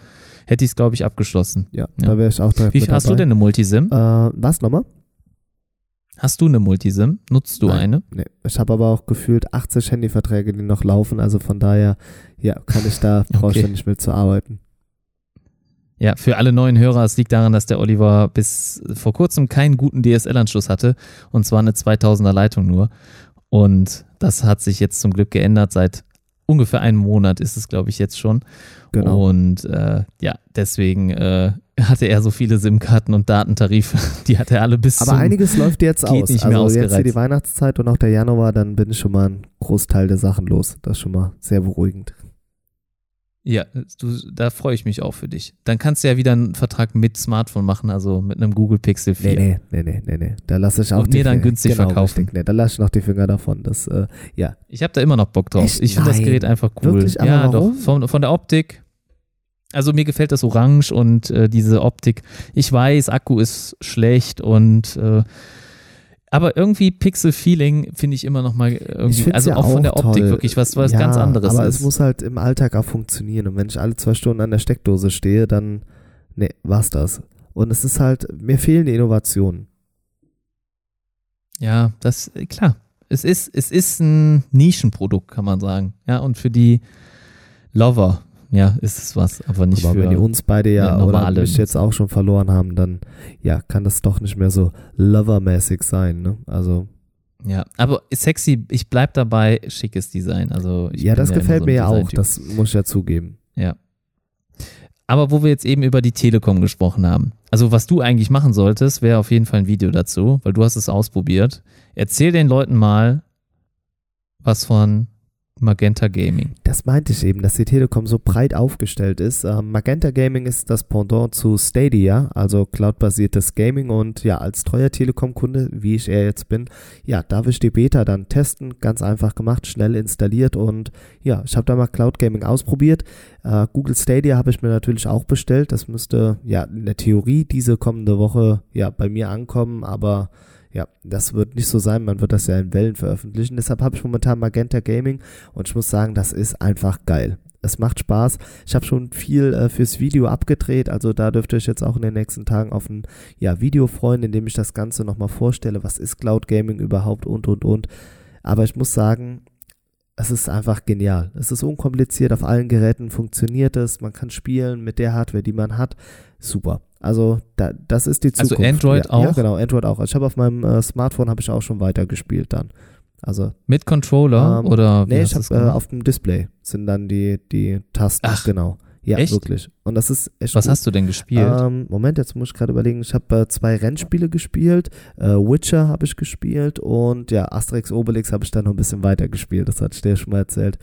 hätte ich es, glaube ich, abgeschlossen. Ja, ja. da wäre ich auch direkt Wie viel hast du denn eine Multisim? Äh, was nochmal? Hast du eine Multisim? Nutzt du Nein, eine? Nee. Ich habe aber auch gefühlt 80 Handyverträge, die noch laufen. Also von daher, ja, kann ich da, [LAUGHS] okay. brauche ich nicht mehr zu arbeiten. Ja, für alle neuen Hörer, es liegt daran, dass der Oliver bis vor kurzem keinen guten DSL-Anschluss hatte. Und zwar eine 2000er Leitung nur. Und das hat sich jetzt zum Glück geändert. Seit ungefähr einem Monat ist es, glaube ich, jetzt schon. Genau. Und äh, ja, deswegen äh, hatte er so viele SIM-Karten und Datentarife, [LAUGHS] die hat er alle bis Aber einiges läuft jetzt aus. Nicht mehr also jetzt hier die Weihnachtszeit und auch der Januar, dann bin ich schon mal einen Großteil der Sachen los. Das ist schon mal sehr beruhigend. Ja, du, da freue ich mich auch für dich. Dann kannst du ja wieder einen Vertrag mit Smartphone machen, also mit einem Google Pixel 4. Nee, nee, nee, nee, nee. Da lasse ich auch und mir dann günstig genau, verkaufen. Richtig. Nee, da lasse ich noch die Finger davon. Das, äh, ja. Ich habe da immer noch Bock drauf. Echt? Ich finde das Gerät einfach cool. Wirklich? ja, warum? doch. Von, von der Optik, also mir gefällt das Orange und äh, diese Optik. Ich weiß, Akku ist schlecht und äh, aber irgendwie Pixel-Feeling finde ich immer noch mal irgendwie, also ja auch, von der Optik toll. wirklich was, was ja, ganz anderes aber ist. es muss halt im Alltag auch funktionieren und wenn ich alle zwei Stunden an der Steckdose stehe, dann, nee, war's das. Und es ist halt, mir fehlen die Innovationen. Ja, das, klar. es ist, es ist ein Nischenprodukt, kann man sagen. Ja, und für die Lover, ja, ist es was, aber nicht Aber für wenn die uns beide ja, ja, oder normale mich jetzt auch schon verloren haben, dann ja, kann das doch nicht mehr so lovermäßig sein, ne? Also Ja, aber sexy, ich bleib dabei, schickes Design. Also ja, das immer gefällt so mir ja auch, das muss ich ja zugeben. Ja. Aber wo wir jetzt eben über die Telekom gesprochen haben. Also was du eigentlich machen solltest, wäre auf jeden Fall ein Video dazu, weil du hast es ausprobiert. Erzähl den Leuten mal was von Magenta Gaming. Das meinte ich eben, dass die Telekom so breit aufgestellt ist. Ähm, Magenta Gaming ist das Pendant zu Stadia, also cloudbasiertes Gaming und ja, als treuer Telekom-Kunde, wie ich er jetzt bin, ja, darf ich die Beta dann testen, ganz einfach gemacht, schnell installiert und ja, ich habe da mal Cloud Gaming ausprobiert. Äh, Google Stadia habe ich mir natürlich auch bestellt, das müsste ja in der Theorie diese kommende Woche ja bei mir ankommen, aber ja, das wird nicht so sein, man wird das ja in Wellen veröffentlichen. Deshalb habe ich momentan Magenta Gaming und ich muss sagen, das ist einfach geil. Es macht Spaß. Ich habe schon viel äh, fürs Video abgedreht, also da dürft ihr euch jetzt auch in den nächsten Tagen auf ein ja, Video freuen, in dem ich das Ganze nochmal vorstelle. Was ist Cloud Gaming überhaupt und und und. Aber ich muss sagen, es ist einfach genial. Es ist unkompliziert, auf allen Geräten funktioniert es, man kann spielen mit der Hardware, die man hat. Super. Also da, das ist die Also Zukunft. Android ja, auch? Ja, genau, Android auch. Also ich habe auf meinem äh, Smartphone habe ich auch schon weitergespielt dann. Also Mit Controller Ähm, oder wie nee, ich habe äh, auf dem Display sind dann die die Tasten Ach, genau. Ja, echt? wirklich. Und das ist echt Was gut. hast du denn gespielt? Ähm, Moment, jetzt muss ich gerade überlegen. Ich habe äh, zwei Rennspiele gespielt. Äh, Witcher habe ich gespielt und ja, Asterix Obelix habe ich dann noch ein bisschen weiter gespielt. Das hatte ich dir schon mal erzählt,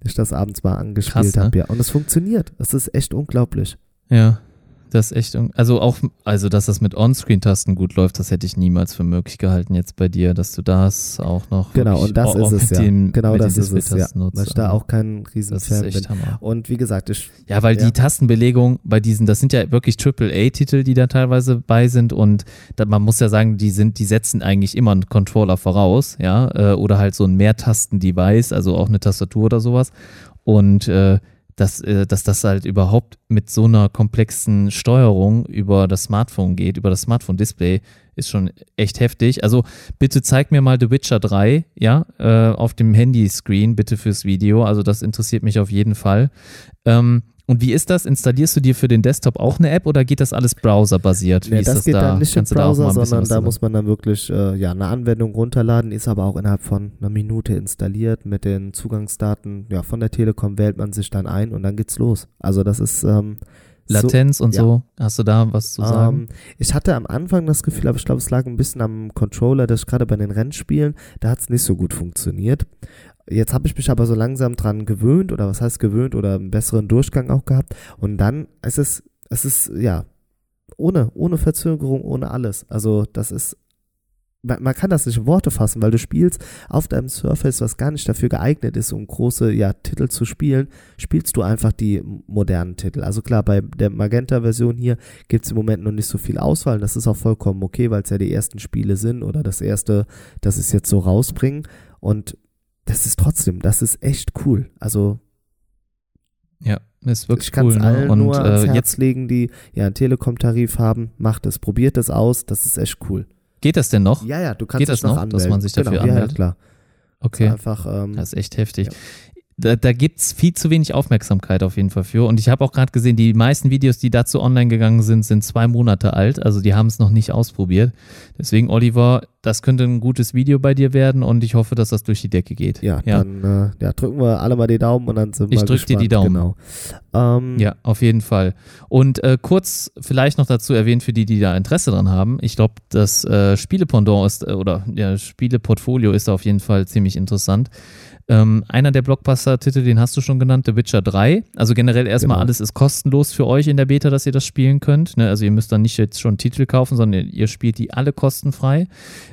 dass ich das abends mal angespielt Krass, ne? habe. Ja, und es funktioniert. Es ist echt unglaublich. ja, das ist echt, also auch, also dass das mit On-Screen-Tasten gut läuft, das hätte ich niemals für möglich gehalten jetzt bei dir, dass du das auch noch Genau, und das auch- ist es ja. den- genau das ist es ja. Nutzt. Weil ich da Also, auch kein riesen das ist Fan echt bin. Hammer. Und wie gesagt, ich Ja, weil Ja. die Tastenbelegung bei diesen, das sind ja wirklich AAA-Titel, die da teilweise bei sind und da, man muss ja sagen, die sind, die setzen eigentlich immer einen Controller voraus, ja, äh, oder halt so ein Mehrtasten-Device, also auch eine Tastatur oder sowas. Und äh, dass, äh, dass das halt überhaupt mit so einer komplexen Steuerung über das Smartphone geht, über das Smartphone-Display, ist schon echt heftig. Also bitte zeig mir mal The Witcher 3, ja, äh, auf dem Handyscreen, bitte fürs Video. Also das interessiert mich auf jeden Fall. Ähm, und wie ist das? Installierst du dir für den Desktop auch eine App oder geht das alles browserbasiert? Wie Nee, ist das, das geht da? dann nicht im Kannst da mal Browser, bisschen sondern da muss man dann wirklich äh, ja, eine Anwendung runterladen, ist aber auch innerhalb von einer Minute installiert. Mit den Zugangsdaten ja, von der Telekom wählt man sich dann ein und dann geht's los. Also das ist ähm, so- Latenz und ja. so. Hast du da was zu sagen? Ähm, ich hatte am Anfang das Gefühl, aber ich glaube, es lag ein bisschen am Controller, dass gerade bei den Rennspielen, da hat es nicht so gut funktioniert. Jetzt habe ich mich aber so langsam dran gewöhnt, oder was heißt gewöhnt, oder einen besseren Durchgang auch gehabt. Und dann ist es, es ist, ja, ohne, ohne Verzögerung, ohne alles. Also, das ist, man, man kann das nicht in Worte fassen, weil du spielst auf deinem Surface, was gar nicht dafür geeignet ist, um große, ja, Titel zu spielen, spielst du einfach die modernen Titel. Also klar, bei der Magenta-Version hier gibt es im Moment noch nicht so viel Auswahl. Das ist auch vollkommen okay, weil es ja die ersten Spiele sind oder das erste, das es jetzt so rausbringen. Und das ist trotzdem, das ist echt cool. Also ja, ist wirklich ich kann es cool. allen Ne? Und nur ans äh, Herz jetzt legen, die ja einen Telekom-Tarif haben. Macht es, probiert es aus. Das ist echt cool. Geht das denn noch? Ja, ja, du kannst Geht das noch, anmelden. dass man sich dafür genau, Ja, ja, anmeldet? klar. Okay. Einfach, ähm, Das ist echt heftig. Ja. Da, da gibt es viel zu wenig Aufmerksamkeit auf jeden Fall für. Und ich habe auch gerade gesehen, die meisten Videos, die dazu online gegangen sind, sind zwei Monate alt. Also die haben es noch nicht ausprobiert. Deswegen, Oliver, das könnte ein gutes Video bei dir werden und ich hoffe, dass das durch die Decke geht. ja, ja. dann äh, ja, drücken wir alle mal die Daumen und dann sind Ich wir drück dir die. Daumen. Genau. Ähm, Ja, auf jeden Fall. Und äh, kurz vielleicht noch dazu erwähnt für die, die da Interesse dran haben. Ich glaube, das äh, Spielependant ist, äh, oder ja, Spieleportfolio ist da auf jeden Fall ziemlich interessant. Ähm, einer der Blockbuster-Titel, den hast du schon genannt, The Witcher 3. Also generell erstmal Genau. alles ist kostenlos für euch in der Beta, dass ihr das spielen könnt. Ne? Also ihr müsst dann nicht jetzt schon Titel kaufen, sondern ihr spielt die alle kostenfrei.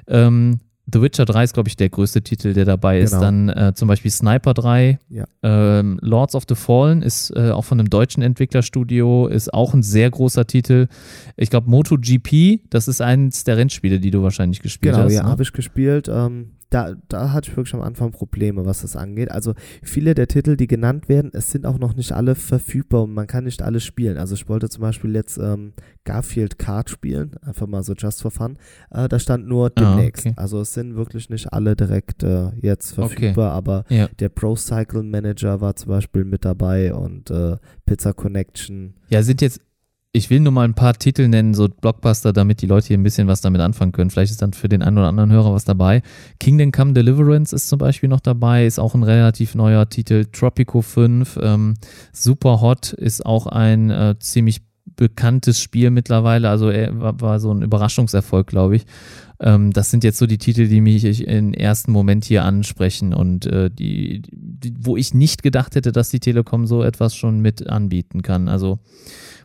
Ähm, The Witcher 3 ist, glaube ich, der größte Titel, der dabei ist. Genau. Dann äh, zum Beispiel Sniper 3. Ja. Ähm, Lords of the Fallen ist äh, auch von einem deutschen Entwicklerstudio, ist auch ein sehr großer Titel. Ich glaube, MotoGP, das ist eins der Rennspiele, die du wahrscheinlich gespielt Genau, hast. ja, ne? habe ich gespielt. Ähm, da, da hatte ich wirklich am Anfang Probleme, was das angeht. Also viele der Titel, die genannt werden, es sind auch noch nicht alle verfügbar und man kann nicht alle spielen. Also ich wollte zum Beispiel jetzt ähm, Garfield Kart spielen, einfach mal so just for fun. Äh, da stand nur Ah, demnächst. okay. Also es sind wirklich nicht alle direkt äh, jetzt verfügbar, aber Ja. der Pro Cycle Manager war zum Beispiel mit dabei und äh, Pizza Connection. Ja, sind jetzt, ich will nur mal ein paar Titel nennen, so Blockbuster, damit die Leute hier ein bisschen was damit anfangen können. Vielleicht ist dann für den einen oder anderen Hörer was dabei. Kingdom Come Deliverance ist zum Beispiel noch dabei, ist auch ein relativ neuer Titel. Tropico 5, ähm, Super Hot ist auch ein äh, ziemlich bekanntes Spiel mittlerweile. Also er war, war so ein Überraschungserfolg, glaube ich. Ähm, das sind jetzt so die Titel, die mich im ersten Moment hier ansprechen und äh, die, die, wo ich nicht gedacht hätte, dass die Telekom so etwas schon mit anbieten kann. Also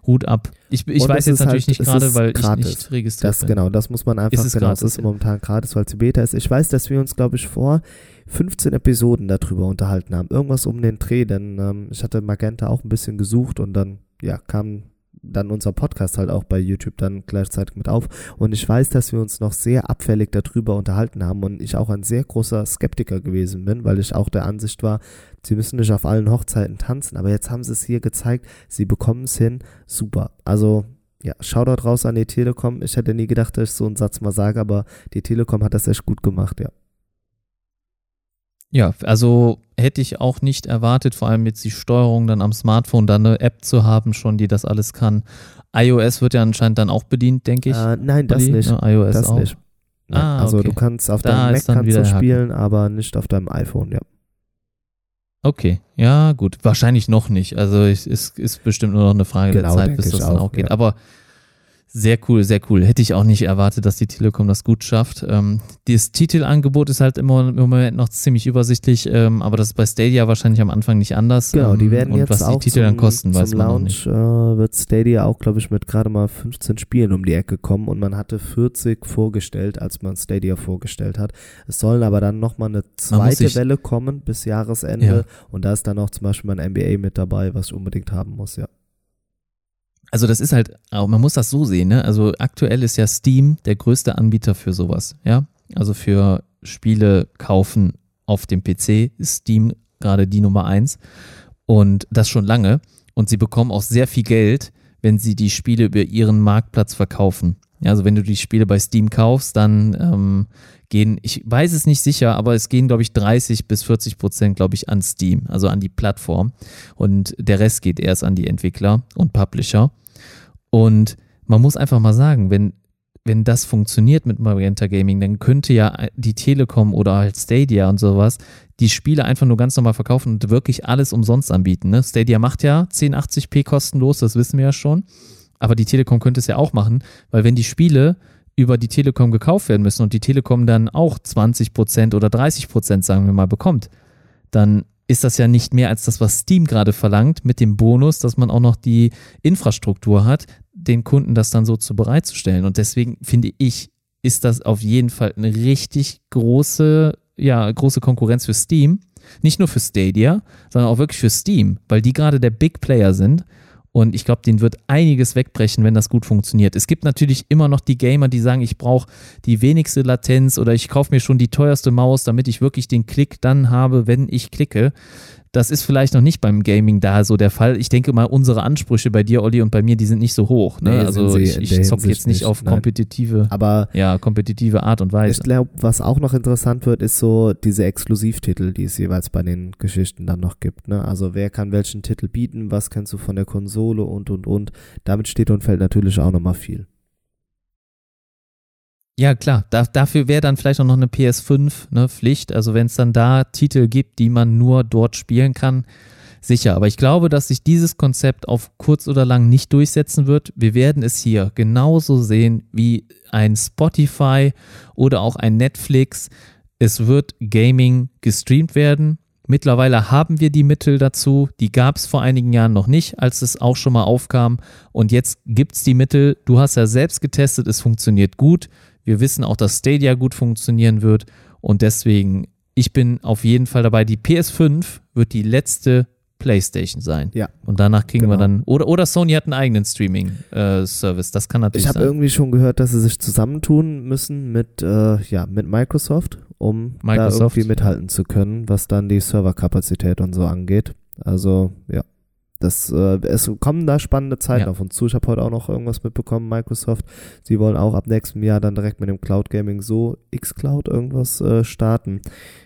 Hut ab. Ich, ich weiß jetzt ist natürlich halt- nicht gerade, weil ich gratis. nicht registriert Das bin. genau, das muss man einfach Ist es genau. gratis, es ist momentan gratis, weil es Beta ist. Ich weiß, dass wir uns, glaube ich, vor 15 Episoden darüber unterhalten haben. Irgendwas um den Dreh, denn ähm, ich hatte Magenta auch ein bisschen gesucht und dann, ja, kam dann unser Podcast halt auch bei YouTube dann gleichzeitig mit auf. Und ich weiß, dass wir uns noch sehr abfällig darüber unterhalten haben und ich auch ein sehr großer Skeptiker gewesen bin, weil ich auch der Ansicht war, sie müssen nicht auf allen Hochzeiten tanzen. Aber jetzt haben sie es hier gezeigt, sie bekommen es hin. Super. Also ja, Shoutout raus an die Telekom. Ich hätte nie gedacht, dass ich so einen Satz mal sage, aber die Telekom hat das echt gut gemacht, ja. Ja, also hätte ich auch nicht erwartet, vor allem jetzt die Steuerung dann am Smartphone, da eine App zu haben schon, die das alles kann. iOS wird ja anscheinend dann auch bedient, denke ich. Äh, nein, das nicht. Ja, iOS das auch. nicht. Nein, Ah, also okay. du kannst auf Da deinem Mac dann kannst du spielen, aber nicht auf deinem iPhone, ja. Okay, ja, gut. Wahrscheinlich noch nicht. Also es ist, ist bestimmt nur noch eine Frage Genau, der Zeit, bis das ich dann auch, auch geht. ja. Aber sehr cool, sehr cool. Hätte ich auch nicht erwartet, dass die Telekom das gut schafft. Ähm, das Titelangebot ist halt immer im Moment noch ziemlich übersichtlich, ähm, aber das ist bei Stadia wahrscheinlich am Anfang nicht anders. Genau, die Ähm, werden und jetzt was die auch Titel zum, dann kosten, weiß zum man noch Launch nicht. äh, wird Stadia auch, glaube ich, mit gerade mal 15 Spielen um die Ecke kommen und man hatte 40 vorgestellt, als man Stadia vorgestellt hat. Es sollen aber dann nochmal eine zweite Welle kommen bis Jahresende Ja. und da ist dann auch zum Beispiel mein NBA mit dabei, was ich unbedingt haben muss, ja. Also das ist halt, man muss das so sehen, ne? Also aktuell ist ja Steam der größte Anbieter für sowas, ja? Also für Spiele kaufen auf dem PC ist Steam gerade die Nummer eins und das schon lange. Und sie bekommen auch sehr viel Geld, wenn sie die Spiele über ihren Marktplatz verkaufen. Ja, also wenn du die Spiele bei Steam kaufst, dann ähm, gehen, ich weiß es nicht sicher, aber es gehen, glaube ich, 30 bis 40 Prozent, glaube ich, an Steam, also an die Plattform. Und der Rest geht erst an die Entwickler und Publisher. Und man muss einfach mal sagen, wenn, wenn das funktioniert mit Magenta Gaming, dann könnte ja die Telekom oder halt Stadia und sowas die Spiele einfach nur ganz normal verkaufen und wirklich alles umsonst anbieten. Ne? Stadia macht ja 1080p kostenlos, das wissen wir ja schon. Aber die Telekom könnte es ja auch machen, weil wenn die Spiele über die Telekom gekauft werden müssen und die Telekom dann auch 20% oder 30% sagen wir mal bekommt, dann ist das ja nicht mehr als das, was Steam gerade verlangt, mit dem Bonus, dass man auch noch die Infrastruktur hat, den Kunden das dann so zu bereitzustellen. Und deswegen finde ich, ist das auf jeden Fall eine richtig große, ja, große Konkurrenz für Steam. Nicht nur für Stadia, sondern auch wirklich für Steam, weil die gerade der Big Player sind. Und ich glaube, denen wird einiges wegbrechen, wenn das gut funktioniert. Es gibt natürlich immer noch die Gamer, die sagen, ich brauche die wenigste Latenz oder ich kaufe mir schon die teuerste Maus, damit ich wirklich den Klick dann habe, wenn ich klicke. Das ist vielleicht noch nicht beim Gaming da so der Fall. Ich denke mal, unsere Ansprüche bei dir, Olli, und bei mir, die sind nicht so hoch. Ne? Nee, also ich, ich zocke jetzt nicht nicht, auf nein. kompetitive, Aber ja, kompetitive Art und ich Weise. glaube, was auch noch interessant wird, ist so diese Exklusivtitel, die es jeweils bei den Geschichten dann noch gibt. Ne? Also wer kann welchen Titel bieten, was kennst du von der Konsole und und und. Damit steht und fällt natürlich auch nochmal viel. Ja, klar. Da, dafür wäre dann vielleicht auch noch eine PS5 ne, Pflicht. Also wenn es dann da Titel gibt, die man nur dort spielen kann, sicher. Aber ich glaube, dass sich dieses Konzept auf kurz oder lang nicht durchsetzen wird. Wir werden es hier genauso sehen wie ein Spotify oder auch ein Netflix. Es wird Gaming gestreamt werden. Mittlerweile haben wir die Mittel dazu. Die gab es vor einigen Jahren noch nicht, als es auch schon mal aufkam. Und jetzt gibt es die Mittel. Du hast ja selbst getestet, es funktioniert gut. Wir wissen auch, dass Stadia gut funktionieren wird. Und deswegen, ich bin auf jeden Fall dabei. Die PS5 wird die letzte PlayStation sein. Ja. Und danach kriegen wir Genau. dann. Oder, oder Sony hat einen eigenen Streaming-Service. das kann natürlich Ich habe sein. irgendwie schon gehört, dass sie sich zusammentun müssen mit, äh, ja, mit Microsoft um Microsoft, da irgendwie mithalten zu können, was dann die Serverkapazität und so angeht. Also ja, das, äh, es kommen da spannende Zeiten Ja. auf uns zu. Ich habe heute auch noch irgendwas mitbekommen, Microsoft. Sie wollen auch ab nächstem Jahr dann direkt mit dem Cloud Gaming so xCloud irgendwas äh, starten.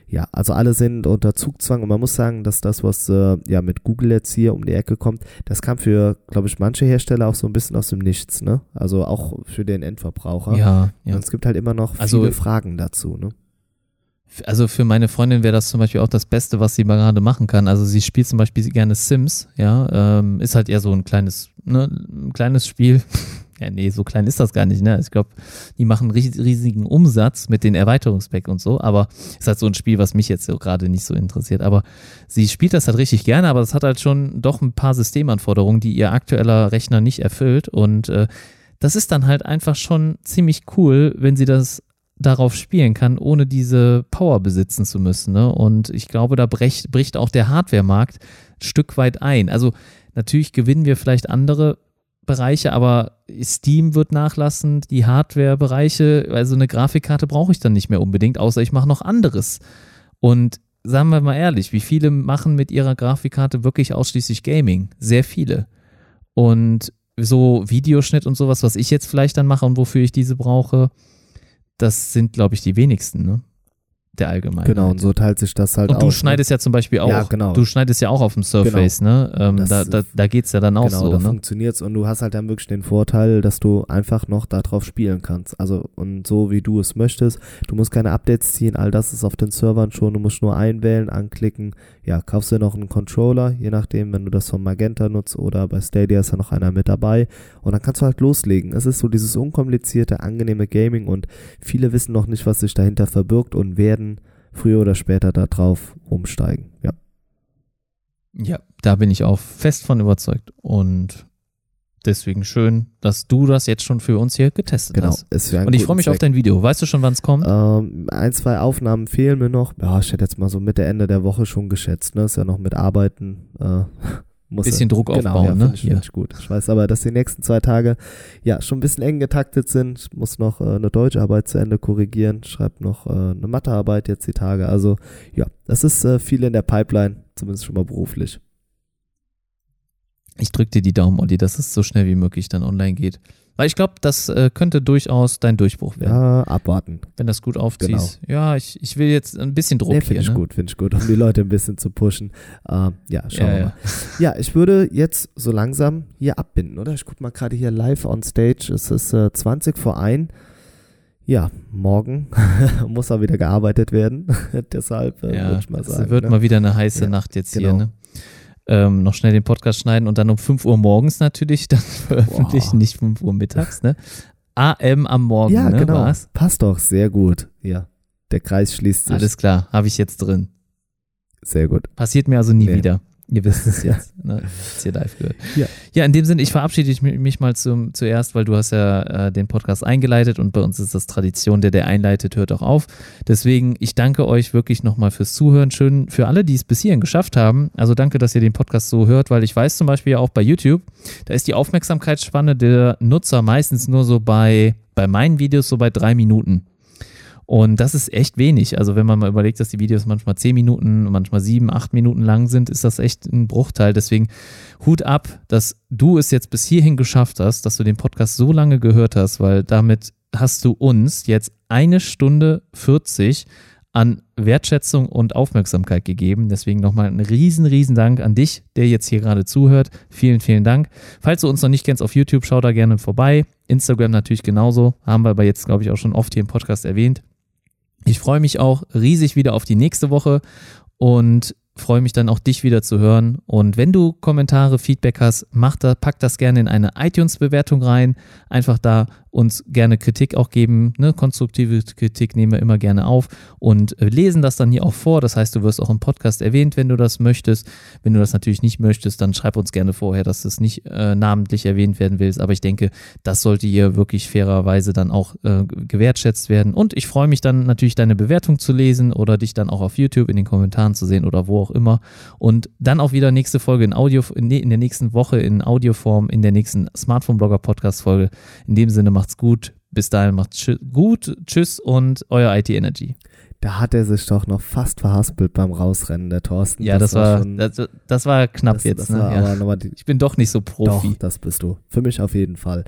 Ja, also alle sind unter Zugzwang und man muss sagen, dass das, was äh, ja mit Google jetzt hier um die Ecke kommt, das kam für, glaube ich, manche Hersteller auch so ein bisschen aus dem Nichts, ne? Also auch für den Endverbraucher. Ja, ja. Und es gibt halt immer noch Also- viele Fragen dazu, ne? Also für meine Freundin wäre das zum Beispiel auch das Beste, was sie mal gerade machen kann. Also sie spielt zum Beispiel gerne Sims, ja, ähm, ist halt eher so ein kleines, ne, ein kleines Spiel. [LAUGHS] Ja, nee, so klein ist das gar nicht, ne? Ich glaube, die machen ries riesigen Umsatz mit den Erweiterungspacks und so, aber ist halt so ein Spiel, was mich jetzt so gerade nicht so interessiert. Aber sie spielt das halt richtig gerne, aber es hat halt schon doch ein paar Systemanforderungen, die ihr aktueller Rechner nicht erfüllt. Und äh, das ist dann halt einfach schon ziemlich cool, wenn sie das darauf spielen kann, ohne diese Power besitzen zu müssen. Ne? Und ich glaube, da bricht, bricht auch der Hardware-Markt ein Stück weit ein. Also natürlich gewinnen wir vielleicht andere Bereiche, aber Steam wird nachlassen, die Hardware-Bereiche, also eine Grafikkarte brauche ich dann nicht mehr unbedingt, außer ich mache noch anderes. Und sagen wir mal ehrlich, wie viele machen mit ihrer Grafikkarte wirklich ausschließlich Gaming? Sehr viele. Und so Videoschnitt und sowas, was ich jetzt vielleicht dann mache und wofür ich diese brauche, das sind, glaube ich, die wenigsten, ne? Der Allgemeinheit. Genau, und so teilt sich das halt Und aus. du ne? schneidest ja zum Beispiel auch. Ja, genau. Du schneidest ja auch auf dem Surface, ne? Ähm, Das da da, da geht es ja dann auch genau, so, da ne? funktioniert's und du hast halt dann wirklich den Vorteil, dass du einfach noch darauf spielen kannst. Also und so wie du es möchtest. Du musst keine Updates ziehen, all das ist auf den Servern schon. Du musst nur einwählen, anklicken. Ja, kaufst dir noch einen Controller, je nachdem, wenn du das von Magenta nutzt oder bei Stadia ist ja noch einer mit dabei. Und dann kannst du halt loslegen. Es ist so dieses unkomplizierte, angenehme Gaming und viele wissen noch nicht, was sich dahinter verbirgt und werden früher oder später darauf umsteigen. Ja. Ja, da bin ich auch fest von überzeugt. Und deswegen schön, dass du das jetzt schon für uns hier getestet Genau. hast. Ist einen Und ich freue mich auf Zweck. dein Video. Weißt du schon, wann es kommt? Ähm, ein, zwei Aufnahmen fehlen mir noch. Ja, ich hätte jetzt mal so Mitte, Ende der Woche schon geschätzt. Ne? Ist ja noch mit Arbeiten. Äh, muss Bisschen Druck genau, aufbauen, ja, ne? Finde ich, find ich gut. Ich weiß aber, dass die nächsten zwei Tage ja schon ein bisschen eng getaktet sind. Ich muss noch äh, eine Deutscharbeit zu Ende korrigieren. Schreibe noch äh, eine Mathearbeit jetzt die Tage. Also ja, das ist äh, viel in der Pipeline, zumindest schon mal beruflich. Ich drücke dir die Daumen, Olli, dass es so schnell wie möglich dann online geht. Weil ich glaube, das äh, könnte durchaus dein Durchbruch werden, Ja, abwarten. wenn das gut aufziehst. Ja, ich, ich will jetzt ein bisschen Druck Nee, hier. finde ich ne? gut, finde ich gut, um die Leute ein bisschen zu pushen. Ähm, ja, schauen Ja, wir ja. mal. Ja, ich würde jetzt so langsam hier abbinden, oder? Ich gucke mal gerade hier live on stage. Es ist äh, 20 vor 1. Ja, morgen [LAUGHS] muss auch wieder gearbeitet werden. [LAUGHS] Deshalb äh, Ja, würde ich mal es sagen. wird ne? mal wieder eine heiße Nacht jetzt genau. hier. Ne? Ähm, noch schnell den Podcast schneiden und dann um 5 Uhr morgens natürlich [LAUGHS] dann veröffentlichen, nicht 5 Uhr mittags. Ne? AM am Morgen, ja, ne? genau. War's? Passt doch, sehr gut. Ja, der Kreis schließt sich. Alles klar, habe ich jetzt drin. sehr gut. Passiert mir also nie Nee. wieder. Ihr wisst es jetzt. ne? [LAUGHS] Ist hier live gehört. Ja. ja, in dem Sinne, ich verabschiede mich- mich mal zum, zuerst, weil du hast ja äh, den Podcast eingeleitet und bei uns ist das Tradition, der der einleitet, hört auch auf. Deswegen, ich danke euch wirklich nochmal fürs Zuhören. Schön für alle, die es bis hierhin geschafft haben. Also danke, dass ihr den Podcast so hört, weil ich weiß zum Beispiel ja auch bei YouTube, da ist die Aufmerksamkeitsspanne der Nutzer meistens nur so bei, bei meinen Videos so bei drei Minuten. Und das ist echt wenig. Also wenn man mal überlegt, dass die Videos manchmal zehn Minuten, manchmal sieben, acht Minuten lang sind, ist das echt ein Bruchteil. Deswegen Hut ab, dass du es jetzt bis hierhin geschafft hast, dass du den Podcast so lange gehört hast, weil damit hast du uns jetzt eine Stunde 40 an Wertschätzung und Aufmerksamkeit gegeben. Deswegen nochmal einen riesen, riesen Dank an dich, der jetzt hier gerade zuhört. Vielen, vielen Dank. Falls du uns noch nicht kennst auf YouTube, schau da gerne vorbei. Instagram natürlich genauso. Haben wir aber jetzt, glaube ich, auch schon oft hier im Podcast erwähnt. Ich freue mich auch riesig wieder auf die nächste Woche und freue mich dann auch dich wieder zu hören. Und wenn du Kommentare, Feedback hast, mach da, pack das gerne in eine iTunes-Bewertung rein. Einfach da uns gerne Kritik auch geben. Ne? Konstruktive Kritik nehmen wir immer gerne auf und äh, lesen das dann hier auch vor. Das heißt, du wirst auch im Podcast erwähnt, wenn du das möchtest. Wenn du das natürlich nicht möchtest, dann schreib uns gerne vorher, dass du es nicht äh, namentlich erwähnt werden willst. Aber ich denke, das sollte hier wirklich fairerweise dann auch äh, gewertschätzt werden. Und ich freue mich dann natürlich, deine Bewertung zu lesen oder dich dann auch auf YouTube in den Kommentaren zu sehen oder wo auch immer. Und dann auch wieder nächste Folge in Audio, in, in der nächsten Woche in Audioform, in der nächsten Smartphone-Blogger-Podcast-Folge. In dem Sinne macht's gut. Bis dahin macht's tschü- gut. Tschüss und euer IT Energy. da hat er sich doch noch fast verhaspelt beim Rausrennen, der Thorsten. Ja, das, das war, schon, das, das, war knapp das, jetzt. Ne? Ja. Die, ich bin doch nicht so Profi. Doch, das bist du. Für mich auf jeden Fall.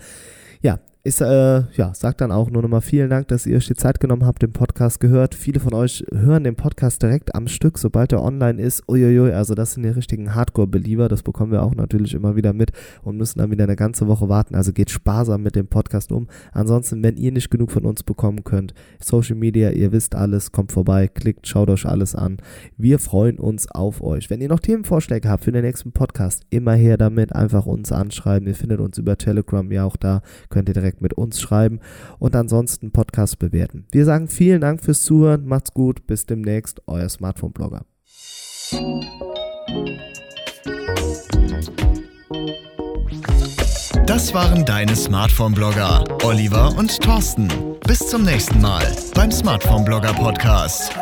Ja, ich äh, ja, sag dann auch nur nochmal vielen Dank, dass ihr euch die Zeit genommen habt, den Podcast gehört. Viele von euch hören den Podcast direkt am Stück, sobald er online ist. Uiuiui, also das sind die richtigen Hardcore-Believer. Das bekommen wir auch natürlich immer wieder mit und müssen dann wieder eine ganze Woche warten. Also geht sparsam mit dem Podcast um. Ansonsten, wenn ihr nicht genug von uns bekommen könnt, Social Media, ihr wisst alles, kommt vorbei, klickt, schaut euch alles an. Wir freuen uns auf euch. Wenn ihr noch Themenvorschläge habt für den nächsten Podcast, immer her damit, einfach uns anschreiben. Ihr findet uns über Telegram ja auch da, könnt ihr direkt mit uns schreiben und ansonsten Podcast bewerten. Wir sagen vielen Dank fürs Zuhören, macht's gut, bis demnächst, euer Smartphone-Blogger. Das waren deine Smartphone-Blogger, Oliver und Thorsten. Bis zum nächsten Mal beim Smartphone-Blogger-Podcast.